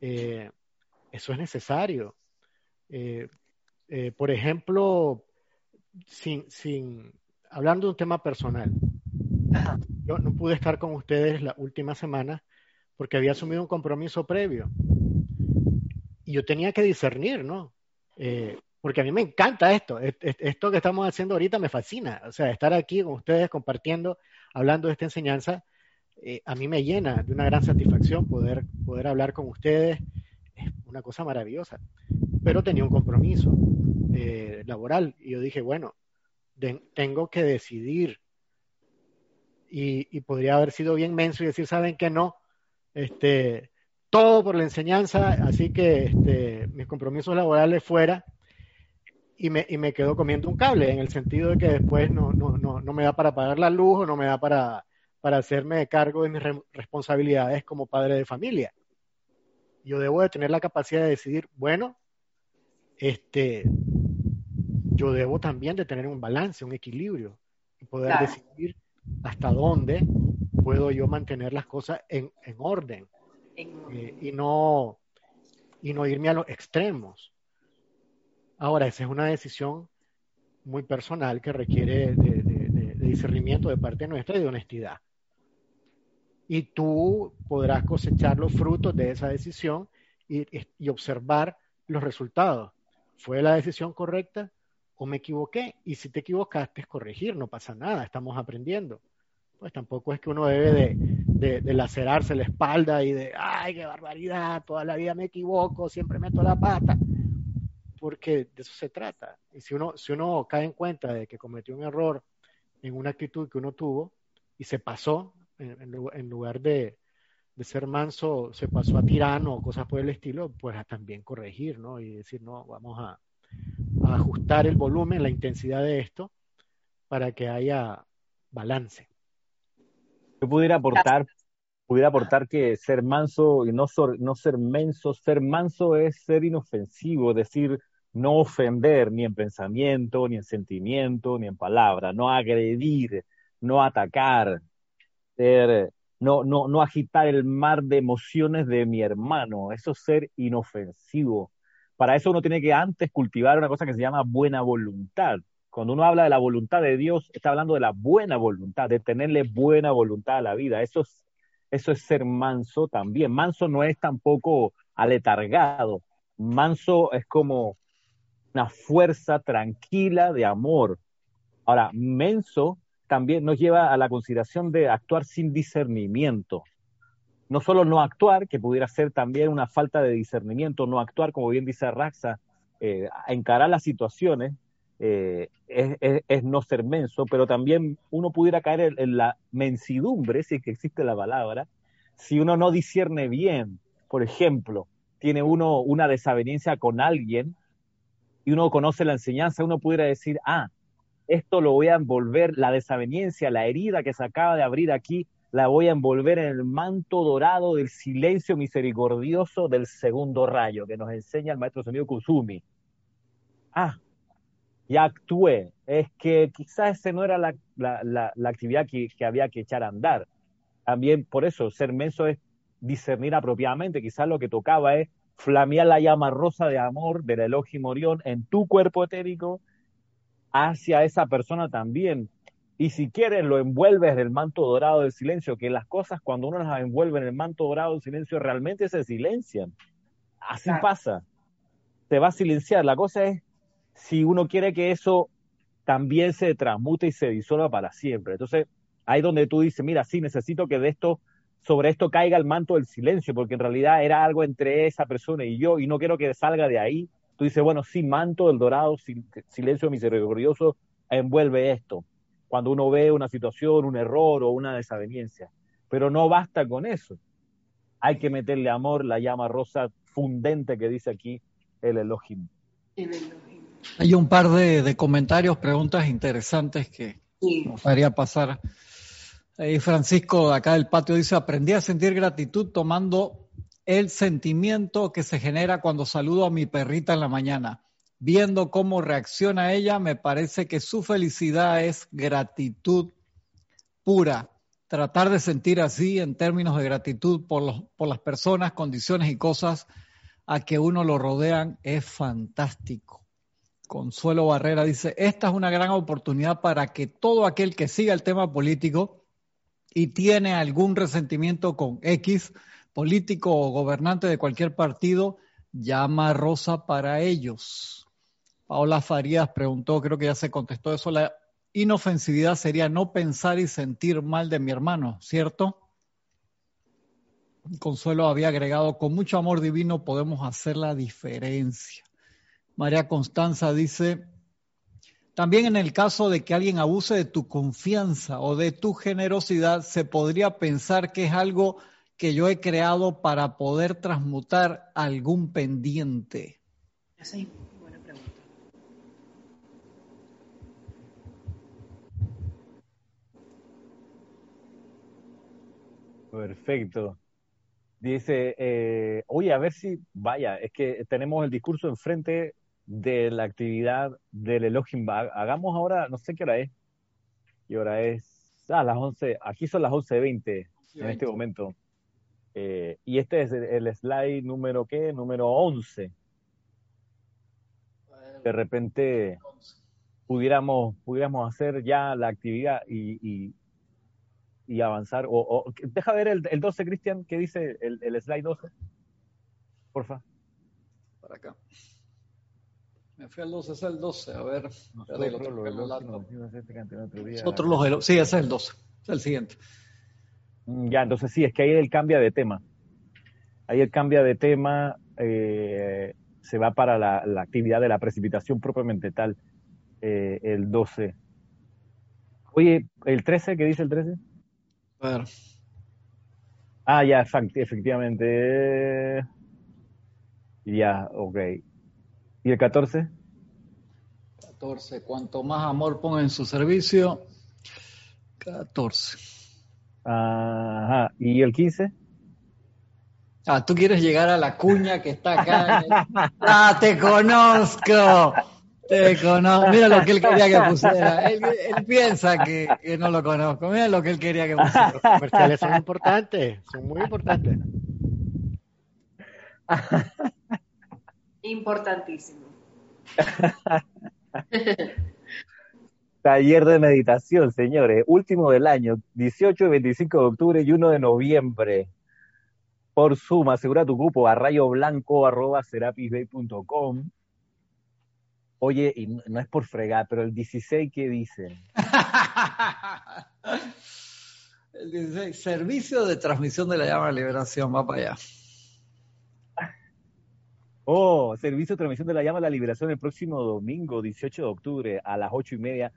Eh, eso es necesario. Por ejemplo, sin, sin, hablando de un tema personal, yo no pude estar con ustedes la última semana porque había asumido un compromiso previo. Y yo tenía que discernir, ¿no? Porque a mí me encanta esto. Esto que estamos haciendo ahorita me fascina. O sea, estar aquí con ustedes compartiendo, hablando de esta enseñanza, eh, a mí me llena de una gran satisfacción poder, poder hablar con ustedes. Es una cosa maravillosa. Pero tenía un compromiso eh, laboral y yo dije, bueno, tengo que decidir. Y, podría haber sido bien menso y decir, ¿saben que no? Este, todo por la enseñanza, así que este, mis compromisos laborales fuera y me, y me quedo comiendo un cable, en el sentido de que después no, no, no, no me da para pagar la luz o no me da para, para hacerme cargo de mis responsabilidades como padre de familia. Yo debo de tener la capacidad de decidir, bueno, este, yo debo también de tener un balance, un equilibrio, y poder decidir hasta dónde puedo yo mantener las cosas en, en orden eh, y, no, y no irme a los extremos. Ahora, esa es una decisión muy personal que requiere de, discernimiento de parte nuestra y de honestidad y tú podrás cosechar los frutos de esa decisión y, y, observar los resultados. ¿Fue la decisión correcta o me equivoqué? Y si te equivocaste, es corregir, no pasa nada, estamos aprendiendo. Pues tampoco es que uno debe de, de, de, lacerarse la espalda y de, ay, qué barbaridad, toda la vida me equivoco, siempre meto la pata, porque de eso se trata. Y si uno, si uno cae en cuenta de que cometió un error en una actitud que uno tuvo y se pasó, en, lugar de, ser manso, se pasó a tirano o cosas por el estilo, pues a también corregir, ¿no? Y decir, no, vamos a, ajustar el volumen, la intensidad de esto, para que haya balance. Yo pudiera aportar, pudiera aportar que ser manso y no, no ser menso, ser manso es ser inofensivo, decir, no ofender ni en pensamiento, ni en sentimiento, ni en palabra, no agredir, no atacar, no, no, no agitar el mar de emociones de mi hermano, eso es ser inofensivo. Para eso uno tiene que antes cultivar una cosa que se llama buena voluntad. Cuando uno habla de la voluntad de Dios, está hablando de la buena voluntad, de tenerle buena voluntad a la vida. Eso es, eso es ser manso también. Manso no es tampoco aletargado. Manso es como una fuerza tranquila de amor. Ahora, menso también nos lleva a la consideración de actuar sin discernimiento. No solo no actuar, que pudiera ser también una falta de discernimiento, no actuar, como bien dice Raxa, eh, encarar las situaciones eh, es, no ser menso, pero también uno pudiera caer en, la mensidumbre, si es que existe la palabra, si uno no discierne bien, por ejemplo, tiene uno una desaveniencia con alguien y uno conoce la enseñanza, uno pudiera decir, ah, esto lo voy a envolver, la desaveniencia, la herida que se acaba de abrir aquí, la voy a envolver en el manto dorado del silencio misericordioso del segundo rayo que nos enseña el maestro sonido Kusumi. Ah, ya actué. Es que quizás esa no era la, actividad que, había que echar a andar. También por eso, ser menso es discernir apropiadamente. Quizás lo que tocaba es flamear la llama rosa de amor del elogio Morión en tu cuerpo etérico hacia esa persona también. Y si quieres, lo envuelves en el manto dorado del silencio, que las cosas cuando uno las envuelve en el manto dorado del silencio realmente se silencian. Así pasa. Se va a silenciar. La cosa es si uno quiere que eso también se transmute y se disuelva para siempre. Entonces, ahí donde tú dices, mira, sí, necesito que de esto, sobre esto caiga el manto del silencio, porque en realidad era algo entre esa persona y yo, y no quiero que salga de ahí. Tú dices, bueno, sí, manto del dorado, silencio misericordioso, envuelve esto. Cuando uno ve una situación, un error o una desaveniencia. Pero no basta con eso. Hay que meterle amor, la llama rosa fundente que dice aquí el Elohim. El Elohim. Hay un par de, comentarios, preguntas interesantes que me gustaría pasar. Francisco de acá del patio dice, aprendí a sentir gratitud tomando el sentimiento que se genera cuando saludo a mi perrita en la mañana. Viendo cómo reacciona ella, me parece que su felicidad es gratitud pura. Tratar de sentir así en términos de gratitud por, los, por las personas, condiciones y cosas a que uno lo rodean es fantástico. Consuelo Barrera dice, esta es una gran oportunidad para que todo aquel que siga el tema político y tiene algún resentimiento con X, político o gobernante de cualquier partido, llama a Rosa para ellos. Paola Farías preguntó, creo que ya se contestó eso, la inofensividad sería no pensar y sentir mal de mi hermano, ¿cierto? Consuelo había agregado, con mucho amor divino podemos hacer la diferencia. María Constanza dice, también en el caso de que alguien abuse de tu confianza o de tu generosidad, se podría pensar que es algo que yo he creado para poder transmutar algún pendiente. Buena pregunta. Perfecto. Dice, eh, oye, a ver si, vaya, es que tenemos el discurso enfrente de la actividad del Elohim. Hagamos ahora, no sé qué hora es. ¿Qué hora es? Ah, las 11. Aquí son las 11.20 en este momento. Eh, y este es el, slide número, ¿qué? Número 11. De repente pudiéramos, pudiéramos hacer ya la actividad y, y, avanzar. O, deja ver el, el 12, Cristian, ¿qué dice el, el slide 12? Porfa. Para acá. Me fui al 12, es el 12, a ver. Nosotros los sí, ese es el 12, es el siguiente. Mm, ya, entonces sí, es que ahí él cambia de tema. Ahí él cambia de tema, eh, se va para la, actividad de la precipitación propiamente tal, eh, el 12. Oye, ¿el 13? ¿Qué dice el 13? A ver. Ah, ya, efectivamente. Ya, ok. ¿Y el 14? 14. Cuanto más amor ponga en su servicio, 14. Ajá. ¿Y el 15? Ah, tú quieres llegar a la cuña que está acá. ah, te conozco. Te conozco. Mira lo que él quería que pusiera. Él, piensa que, que, no lo conozco. Mira lo que él quería que pusiera. Los comerciales son importantes, son muy importantes. Importantísimo. Taller de meditación, señores. Último del año, 18 y 25 de octubre y 1 de noviembre. Por Zoom, asegura tu cupo a rayoblanco arroba serapisbay.com. Oye, y no es por fregar, pero el 16, ¿qué dicen? el 16, servicio de transmisión de la llama de liberación, va para allá. Oh, servicio de transmisión de la llama de la liberación el próximo domingo, 18 de octubre, a las ocho y media,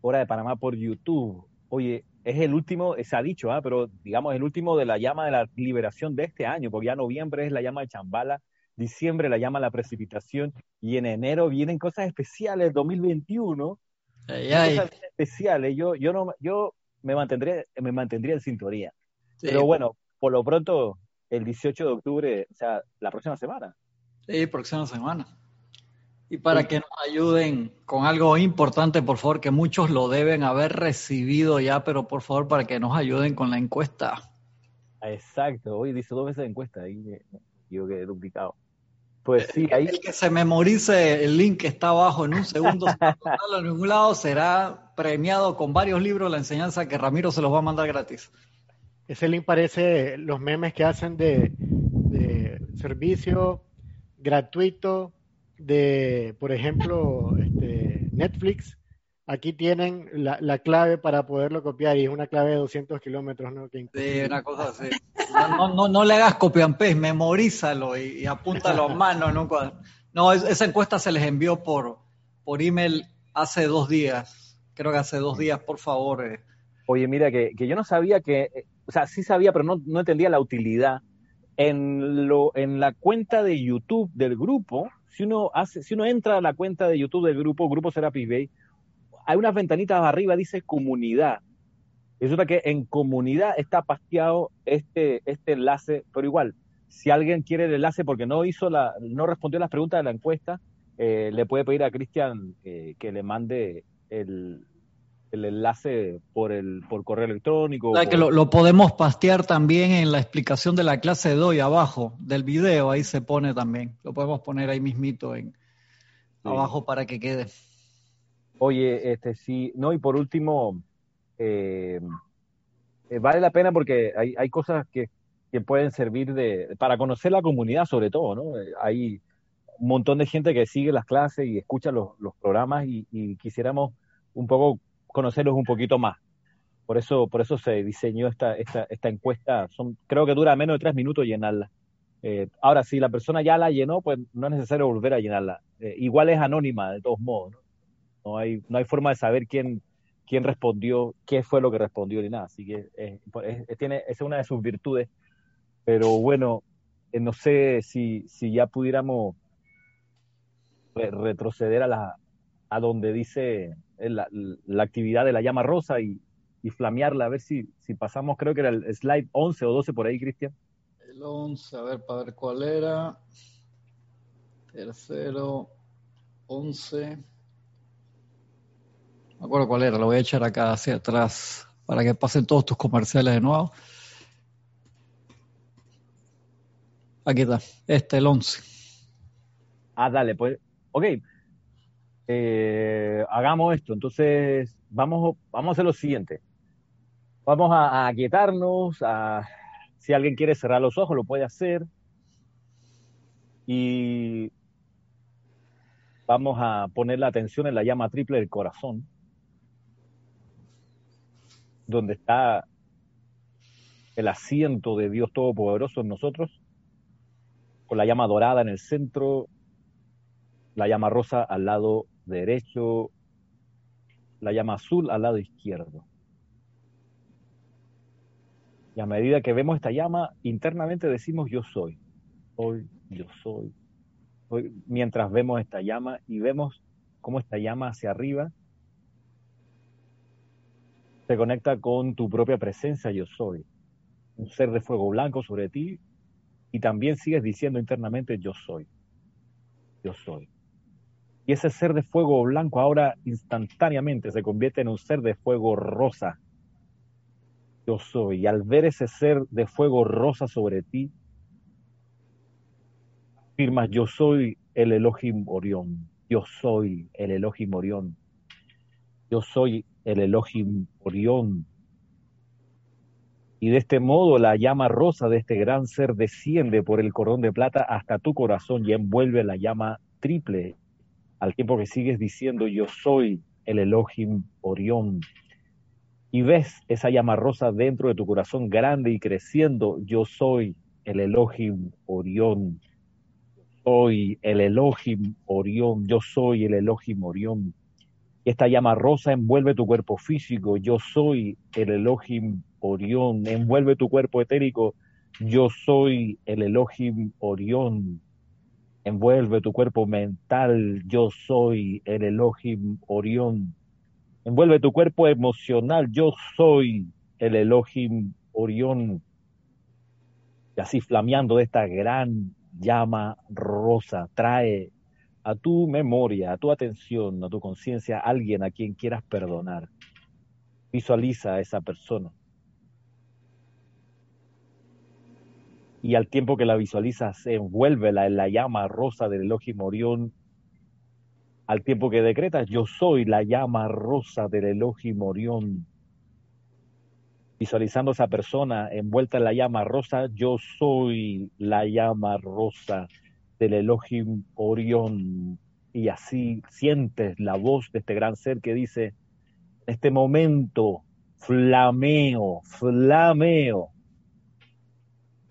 hora de Panamá por YouTube. Oye, es el último, se ha dicho, ¿ah? pero digamos el último de la llama de la liberación de este año, porque ya noviembre es la llama de Chambala, diciembre la llama de la precipitación, y en enero vienen cosas especiales, 2021, Ay, ay. cosas especiales. Yo, yo no, yo me mantendría, me mantendría en sintonía. Sí, Pero bueno, por lo pronto, el 18 de octubre, o sea, la próxima semana. Sí, próxima semana. Y para que nos ayuden con algo importante, por favor, que muchos lo deben haber recibido ya, pero por favor, para que nos ayuden con la encuesta. Exacto, hoy dice dos veces encuesta, ahí eh, yo quedé duplicado. Pues sí, ahí El que se memorice el link que está abajo en un segundo, en ningún lado, será premiado con varios libros la enseñanza que Ramiro se los va a mandar gratis. Ese link parece los memes que hacen de, de servicio gratuito de, por ejemplo, este, Netflix. Aquí tienen la, la clave para poderlo copiar y es una clave de 200 kilómetros, ¿no? Que Sí, una cosa así. No, no, no, no le hagas copy and paste, memorízalo y, y apúntalo a mano en un. No, es- esa encuesta se les envió por, por email hace dos días. Creo que hace dos días, por favor. eh. Oye, mira, que, que yo no sabía que, eh, o sea, sí sabía, pero no, no entendía la utilidad. En, lo, en la cuenta de YouTube del grupo, si uno, hace, si uno entra a la cuenta de YouTube del grupo, Grupo Serapis Bay, hay unas ventanitas arriba, dice comunidad. Resulta que en comunidad está pasteado este, este enlace, pero igual, si alguien quiere el enlace porque no hizo la, no respondió las preguntas de la encuesta, eh, le puede pedir a Cristian eh, que le mande el, el enlace por el por correo electrónico. O sea, por- que lo, lo podemos pastear también en la explicación de la clase de hoy abajo del video, ahí se pone también. Lo podemos poner ahí mismito en abajo para que quede. Oye, este sí, no, y por último, eh, eh, vale la pena porque hay, hay cosas que, que pueden servir de, para conocer la comunidad sobre todo, ¿no? Eh, Hay un montón de gente que sigue las clases y escucha los, los programas y, y quisiéramos un poco conocerlos un poquito más. Por eso, por eso se diseñó esta, esta, esta encuesta. Creo que dura menos de tres minutos llenarla. Eh, ahora, si la persona ya la llenó, pues no es necesario volver a llenarla. Eh, igual es anónima, de todos modos, ¿no? Hay, no hay forma de saber quién, quién respondió, qué fue lo que respondió ni nada. Así que eh, es- es- tiene, esa es una de sus virtudes. Pero bueno, eh, no sé si, si ya pudiéramos re- retroceder a, la, a donde dice la, la actividad de la llama rosa y, y flamearla, a ver si, si pasamos, creo que era el slide 11 o 12 por ahí, Cristian. El 11, a ver, para ver cuál era. Tercero, 11. No me acuerdo cuál era, lo voy a echar acá hacia atrás para que pasen todos tus comerciales de nuevo. Aquí está, este, el 11. Ah, dale, pues, ok. Eh, hagamos esto. Entonces, vamos, vamos a hacer lo siguiente. Vamos a, a, si alguien quiere cerrar los ojos, lo puede hacer. Y vamos a poner la atención en la llama triple del corazón, donde está el asiento de Dios Todopoderoso en nosotros, con la llama dorada en el centro, la llama rosa al lado derecho, la llama azul al lado izquierdo. Y a medida que vemos esta llama, internamente decimos yo soy, soy, yo soy. soy. Mientras vemos esta llama y vemos cómo esta llama hacia arriba se conecta con tu propia presencia yo soy. Un ser de fuego blanco sobre ti y también sigues diciendo internamente yo soy. Yo soy. Y ese ser de fuego blanco ahora instantáneamente se convierte en un ser de fuego rosa. Yo soy. Y al ver ese ser de fuego rosa sobre ti, afirmas yo soy el Elohim Orión. Yo soy el Elohim Orión. Yo soy el Elohim Orión. Y de este modo la llama rosa de este gran ser desciende por el cordón de plata hasta tu corazón y envuelve la llama triple al tiempo que sigues diciendo yo soy el Elohim Orión. Y ves esa llama rosa dentro de tu corazón grande y creciendo, yo soy el Elohim Orión. soy el Elohim Orión, yo soy el Elohim Orión. Esta llama rosa envuelve tu cuerpo físico, yo soy el Elohim Orión, envuelve tu cuerpo etérico, yo soy el Elohim Orión, envuelve tu cuerpo mental, yo soy el Elohim Orión, envuelve tu cuerpo emocional, yo soy el Elohim Orión, y así flameando de esta gran llama rosa, trae a tu memoria, a tu atención, a tu conciencia, a alguien a quien quieras perdonar. Visualiza a esa persona. Y al tiempo que la visualizas, envuélvela en la llama rosa del Elohim Orión. Al tiempo que decretas, yo soy la llama rosa del Elohim Orión visualizando a esa persona envuelta en la llama rosa, yo soy la llama rosa del Elohim Orión. Y así sientes la voz de este gran ser que dice, este momento, flameo, flameo,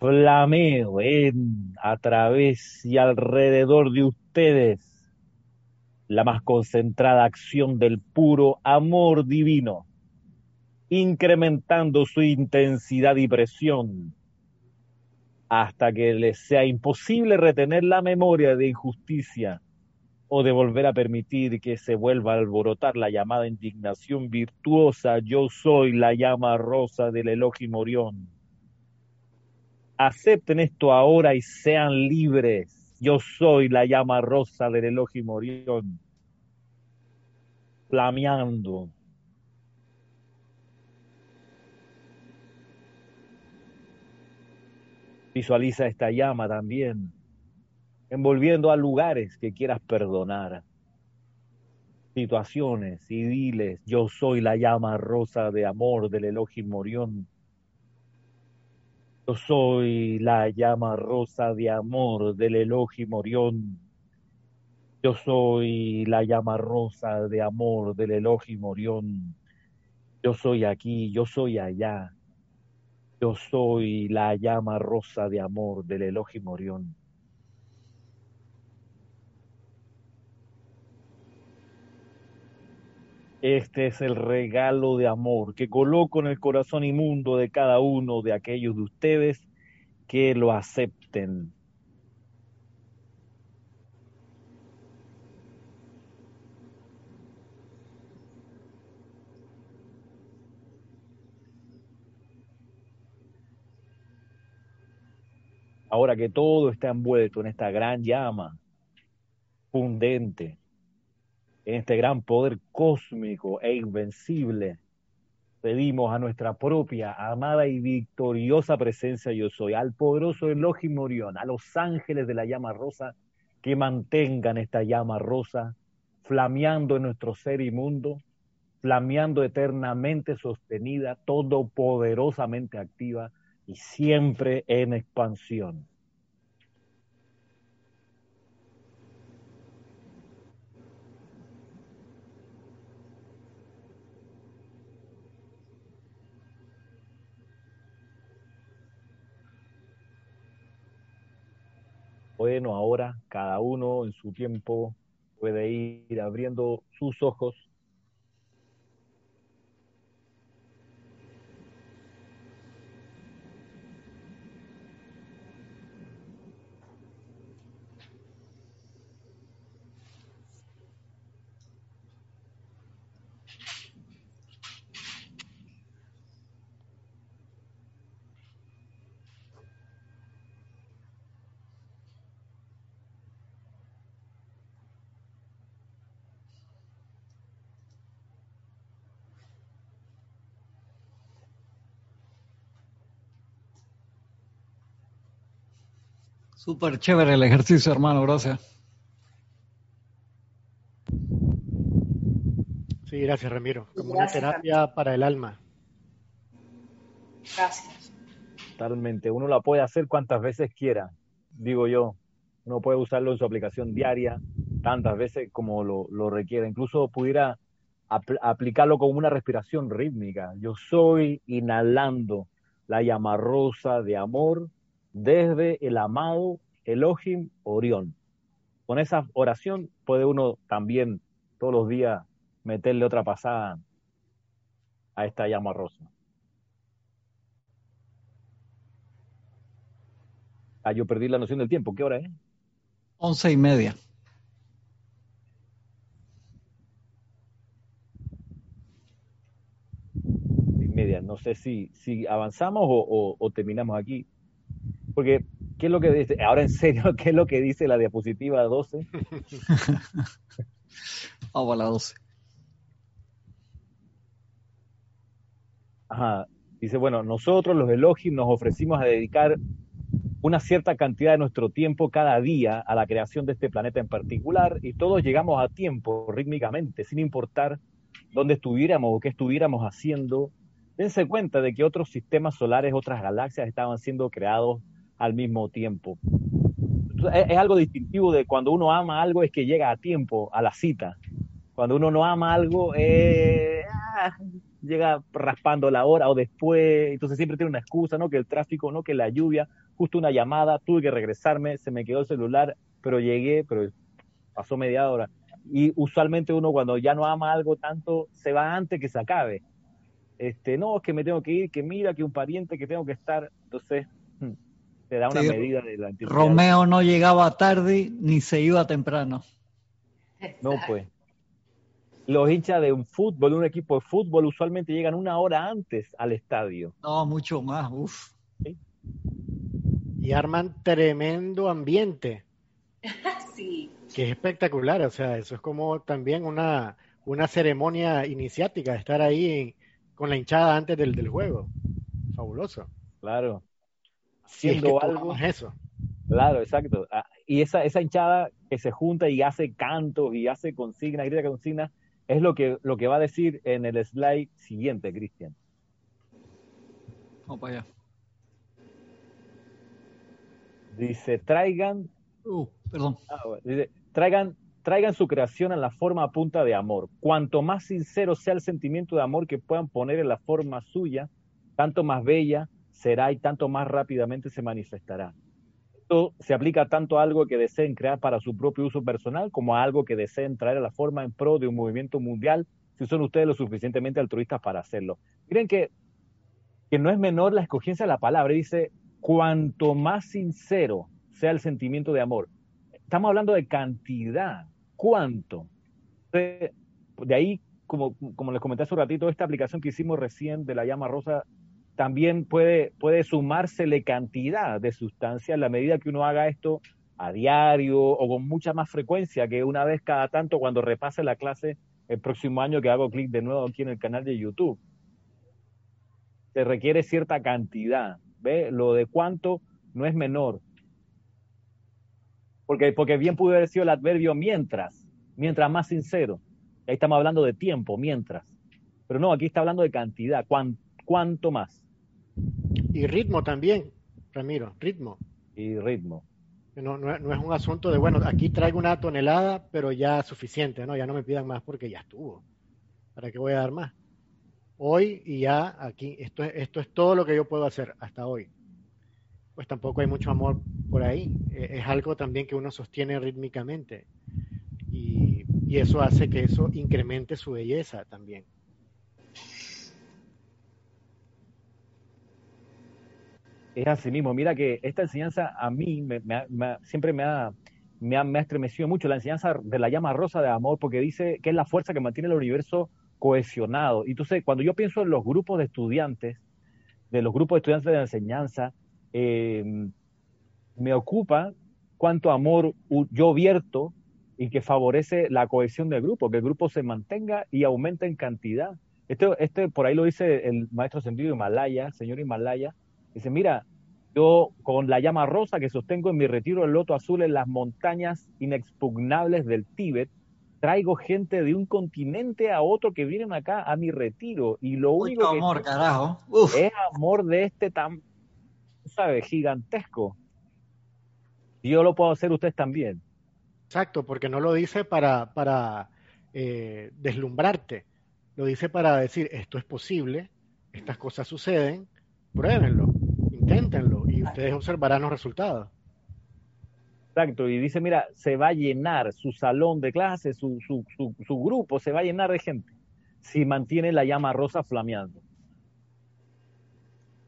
flameo en, a través y alrededor de ustedes la más concentrada acción del puro amor divino incrementando su intensidad y presión hasta que les sea imposible retener la memoria de injusticia o de volver a permitir que se vuelva a alborotar la llamada indignación virtuosa, yo soy la llama rosa del Elohim Orión. Acepten esto ahora y sean libres. Yo soy la llama rosa del Elohim Orión. Flameando, Visualiza esta llama también, envolviendo a lugares que quieras perdonar, situaciones y diles, yo soy la llama rosa de amor del Elohim Morión. Yo soy la llama rosa de amor del Elohim Morión. Yo soy la llama rosa de amor del Elohim Orión. Yo soy aquí, yo soy allá. Yo soy la llama rosa de amor del Elohim Orión. Este es el regalo de amor que coloco en el corazón inmundo de cada uno de aquellos de ustedes que lo acepten. Ahora que todo está envuelto en esta gran llama fundente, en este gran poder cósmico e invencible, pedimos a nuestra propia, amada y victoriosa presencia yo soy, al poderoso Elohim Orión, a los ángeles de la llama rosa, que mantengan esta llama rosa flameando en nuestro ser inmundo, flameando eternamente sostenida, todopoderosamente activa, y siempre en expansión. Bueno, ahora cada uno en su tiempo puede ir abriendo sus ojos Súper chévere el ejercicio, hermano, gracias. Sí, gracias, Ramiro. Como una terapia para el alma. Gracias. Totalmente. Uno la puede hacer cuantas veces quiera, digo yo. Uno puede usarlo en su aplicación diaria, tantas veces como lo, lo requiera. Incluso pudiera aplicarlo como una respiración rítmica. Yo soy inhalando la llama rosa de amor desde el amado Elohim Orión. con esa oración puede uno también todos los días meterle otra pasada a esta llama rosa. Ah, yo perdí la noción del tiempo. ¿Qué hora es? Once y media. Y media. No sé si, si avanzamos o, o terminamos aquí. Porque, ¿qué es lo que dice? Ahora en serio, ¿qué es lo que dice la diapositiva 12? Vamos a la 12. Ajá. Dice, bueno, nosotros los Elohim nos ofrecimos a dedicar una cierta cantidad de nuestro tiempo cada día a la creación de este planeta en particular y todos llegamos a tiempo rítmicamente, sin importar dónde estuviéramos o qué estuviéramos haciendo. Dense cuenta de que otros sistemas solares, otras galaxias estaban siendo creados al mismo tiempo. Es, algo distintivo de cuando uno ama algo es que llega a tiempo, a la cita. Cuando uno no ama algo, eh, llega raspando la hora o después, entonces siempre tiene una excusa, ¿no? Que el tráfico, ¿no? Que la lluvia, justo una llamada, tuve que regresarme, se me quedó el celular, pero llegué, pero pasó media hora. Y usualmente uno cuando ya no ama algo tanto, se va antes que se acabe. Este, no, es que me tengo que ir, que mira, que un pariente, que tengo que estar. Entonces, te da una Sí, medida de la intimidad. Romeo no llegaba tarde ni se iba temprano. No, pues. Los hinchas de un fútbol, un equipo de fútbol, usualmente llegan una hora antes al estadio. No, mucho más. Uf. Y arman tremendo ambiente, Sí. que es espectacular. O sea, eso es como también una, una ceremonia iniciática, estar ahí con la hinchada antes del, del juego. Fabuloso. Claro. Si es que Haciendo algo. eso. Claro, exacto. Ah, Y esa, esa hinchada que se junta y hace cantos y hace consignas, grita consignas, es lo que, lo que va a decir en el slide siguiente, Cristian. Vamos para allá. Dice, traigan, Uh, perdón. ah, bueno, dice, traigan, traigan su creación en la forma a punta de amor. Cuanto más sincero sea el sentimiento de amor que puedan poner en la forma suya, tanto más bella será y tanto más rápidamente se manifestará. Esto se aplica tanto a algo que deseen crear para su propio uso personal como a algo que deseen traer a la forma en pro de un movimiento mundial, si son ustedes lo suficientemente altruistas para hacerlo. Miren que, que no es menor la escogencia de la palabra, dice, cuanto más sincero sea el sentimiento de amor. Estamos hablando de cantidad, cuánto. De, ahí, como, como les comenté hace un ratito, esta aplicación que hicimos recién de la llama rosa también puede, puede sumársele cantidad de sustancia en la medida que uno haga esto a diario o con mucha más frecuencia que una vez cada tanto cuando repase la clase el próximo año que hago clic de nuevo aquí en el canal de YouTube. Se requiere cierta cantidad, ¿ve? Lo de cuánto no es menor. Porque, porque bien pudo haber sido el adverbio mientras, mientras más sincero. Ahí estamos hablando de tiempo, mientras. Pero no, aquí está hablando de cantidad, cuán, cuánto más. Y ritmo también, Ramiro, ritmo. Y ritmo. No, no, no es un asunto de, bueno, aquí traigo una tonelada, pero ya suficiente, ¿no? Ya no me pidan más porque ya estuvo. ¿Para qué voy a dar más? Hoy y ya aquí, esto, es- esto es todo lo que yo puedo hacer hasta hoy. Pues tampoco hay mucho amor por ahí. Eh, Es algo también que uno sostiene rítmicamente. Y, y eso hace que eso incremente su belleza también. Es así mismo. Mira que esta enseñanza a mí me- siempre me ha, me, ha, me ha estremecido mucho, la enseñanza de la llama rosa de amor, porque dice que es la fuerza que mantiene el universo cohesionado. Y entonces, cuando yo pienso en los grupos de estudiantes, de los grupos de estudiantes de enseñanza, eh, me ocupa cuánto amor yo vierto y que favorece la cohesión del grupo, que el grupo se mantenga y aumente en cantidad. Este, este por ahí lo dice el maestro sentido Himalaya, señor Himalaya, dice, mira, yo con la llama rosa que sostengo en mi retiro del loto azul en las montañas inexpugnables del Tíbet, traigo gente de un continente a otro que vienen acá a mi retiro y lo único Mucho que amor, carajo. Uf. es amor de este tan, ¿sabes? Gigantesco. Y yo lo puedo hacer ustedes también. Exacto, porque no lo dice para, para eh, deslumbrarte, lo dice para decir, esto es posible, estas cosas suceden, pruébenlo, inténtenlo y ustedes observarán los resultados. Exacto, y dice, mira, se va a llenar su salón de clases, su, su, su, su grupo, se va a llenar de gente si mantiene la llama rosa flameando.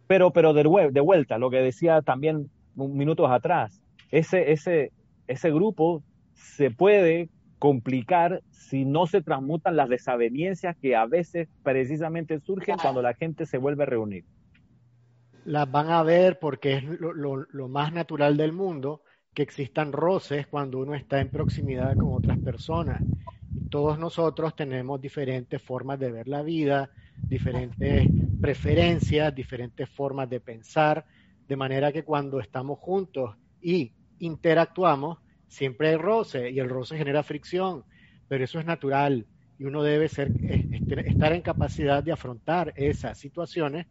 Pero, pero de, de vuelta, lo que decía también minutos atrás, ese, ese, ese grupo se puede complicar si no se transmutan las desavenencias que a veces precisamente surgen cuando la gente se vuelve a reunir. Las van a ver porque es lo, más natural del mundo que existan roces cuando uno está en proximidad con otras personas. Todos nosotros tenemos diferentes formas de ver la vida, diferentes preferencias, diferentes formas de pensar, de manera que cuando estamos juntos y interactuamos, siempre hay roce y el roce genera fricción, pero eso es natural y uno debe ser, este, estar en capacidad de afrontar esas situaciones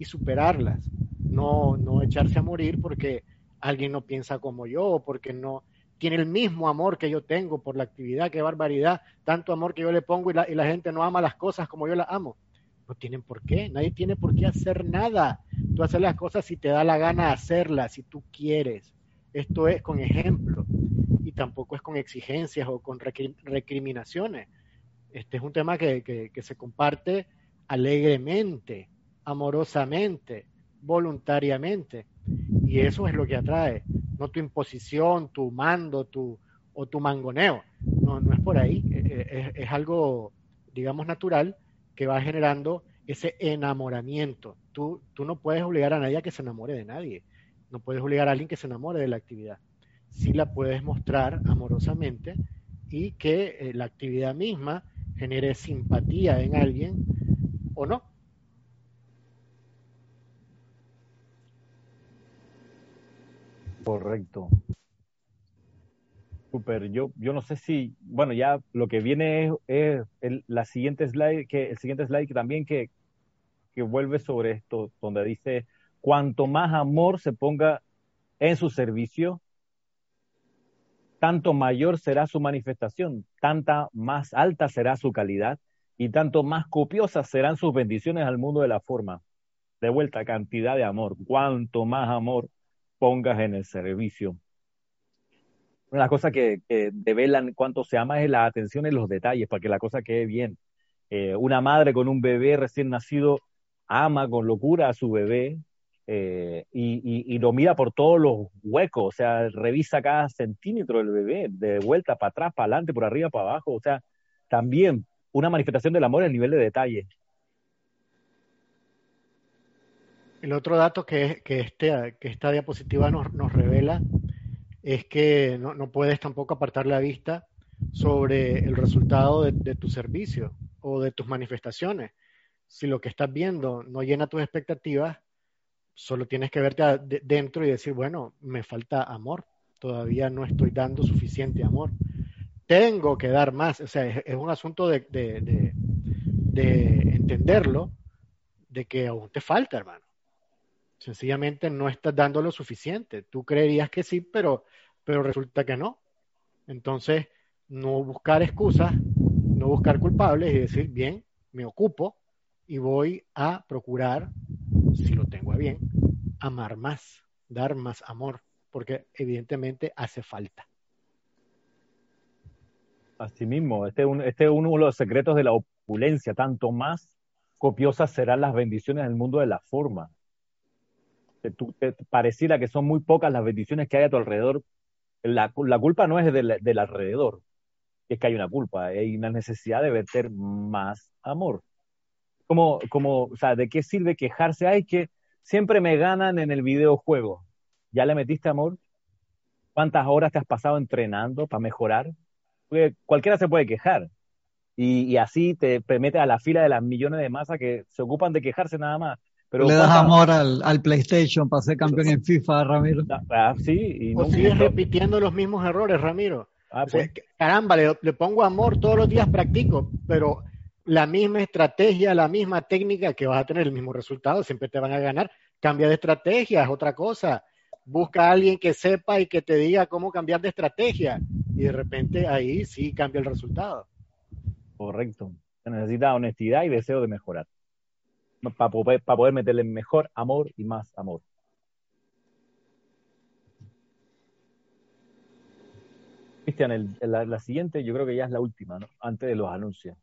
y superarlas, no, no echarse a morir porque alguien no piensa como yo o porque no tiene el mismo amor que yo tengo por la actividad, qué barbaridad, tanto amor que yo le pongo y la, gente no ama las cosas como yo las amo. No tienen por qué, nadie tiene por qué hacer nada. Tú haces las cosas si te da la gana hacerlas, si tú quieres. Esto es con ejemplo y tampoco es con exigencias o con recriminaciones. Este es un tema que se comparte alegremente, amorosamente, voluntariamente. Y eso es lo que atrae, no tu imposición, tu mando, tu, o tu mangoneo. No, no es por ahí, e, e, es, algo, digamos, natural que va generando ese enamoramiento. Tú, tú no puedes obligar a nadie a que se enamore de nadie, no puedes obligar a alguien que se enamore de la actividad. Sí la puedes mostrar amorosamente y que eh, la actividad misma genere simpatía en alguien o no. Correcto. Super, yo, yo no sé si, bueno, ya lo que viene es, es el, la siguiente slide, que el siguiente slide que también que, que vuelve sobre esto, donde dice, cuanto más amor se ponga en su servicio, tanto mayor será su manifestación, tanta más alta será su calidad y tanto más copiosas serán sus bendiciones al mundo de la forma. De vuelta, cantidad de amor. Cuanto más amor pongas en el servicio. Una cosas que, que develan cuánto se ama es la atención en los detalles para que la cosa quede bien. Eh, una madre con un bebé recién nacido ama con locura a su bebé eh, y, lo mira por todos los huecos, o sea, revisa cada centímetro del bebé, de vuelta para atrás, para adelante, por arriba, para abajo, o sea, también una manifestación del amor es el nivel de detalle. El otro dato que, este, que esta diapositiva nos, nos revela es que no, puedes tampoco apartar la vista sobre el resultado de, tu servicio o de tus manifestaciones. Si lo que estás viendo no llena tus expectativas, solo tienes que verte de, dentro y decir, bueno, me falta amor, todavía no estoy dando suficiente amor. Tengo que dar más, o sea, es, un asunto de, de entenderlo, de que aún te falta, hermano Sencillamente no estás dando lo suficiente. Tú creerías que sí, pero, pero resulta que no. Entonces, no buscar excusas, no buscar culpables y decir, bien, me ocupo y voy a procurar, si lo tengo a bien, amar más, dar más amor, porque evidentemente hace falta. Así mismo, este, este es uno de los secretos de la opulencia, tanto más copiosas serán las bendiciones del mundo de la forma te, te, pareciera que son muy pocas las bendiciones que hay a tu alrededor, la, la culpa no es del, del, alrededor, es que hay una culpa, hay una necesidad de verter más amor. Como, como, o sea, ¿de qué sirve quejarse? Ay, que siempre me ganan en el videojuego. ¿Ya le metiste amor? ¿Cuántas horas te has pasado entrenando para mejorar? Porque cualquiera se puede quejar. Y, y así te, te metes a la fila de las millones de masas que se ocupan de quejarse nada más. Pero Le das amor al, al, PlayStation para ser campeón en FIFA, Ramiro. Ah, sí, y no sigues repitiendo los mismos errores, Ramiro. Ah, pues. o sea, caramba, le, le, pongo amor todos los días, practico, pero la misma estrategia, la misma técnica que vas a tener el mismo resultado, siempre te van a ganar. Cambia de estrategia, es otra cosa. Busca a alguien que sepa y que te diga cómo cambiar de estrategia. Y de repente ahí sí cambia el resultado. Correcto. Se necesita honestidad y deseo de mejorar para poder, para poder meterle mejor amor y más amor. Cristian, el- la, la siguiente yo creo que ya es la última, ¿no? Antes de los anuncios.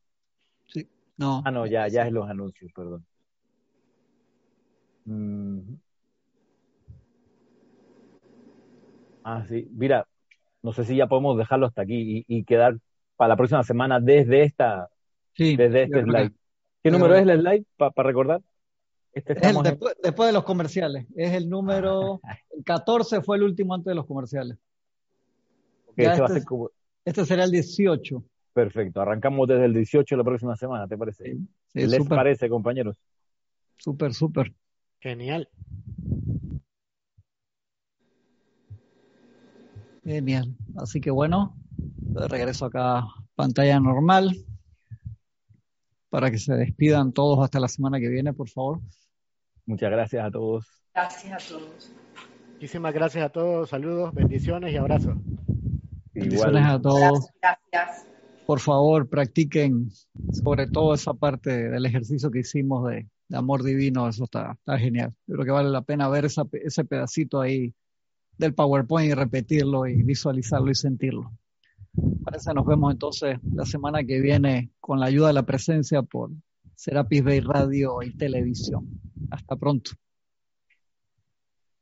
Sí. No. Ah, no, ya, ya es los anuncios, perdón. Mm. Ah, sí. Mira, no sé si ya podemos dejarlo hasta aquí y, y quedar para la próxima semana desde esta, Sí, desde este slide. ¿Qué número creo es el slide para recordar? Este Es el en- después, de los comerciales. Es el número. El 14 fue el último antes de los comerciales. ya este va a este ser como- Este será el 18. Perfecto. Arrancamos desde el 18 de la próxima semana, ¿te parece? Sí, ¿Les parece, compañeros? súper, súper. Genial. Genial. Así que bueno, de regreso acá a pantalla normal para que se despidan todos hasta la semana que viene, por favor. Muchas gracias a todos. Gracias a todos. Muchísimas gracias a todos. Saludos, bendiciones y abrazos. Bendiciones Igual, a todos. Gracias. Por favor, practiquen sobre todo esa parte del ejercicio que hicimos de, de amor divino. Eso está, está genial. Yo creo que vale la pena ver esa ese pedacito ahí del PowerPoint y repetirlo y visualizarlo y sentirlo. Parece nos vemos entonces la semana que viene con la ayuda de la presencia por Serapis Bay Radio y Televisión. Hasta pronto.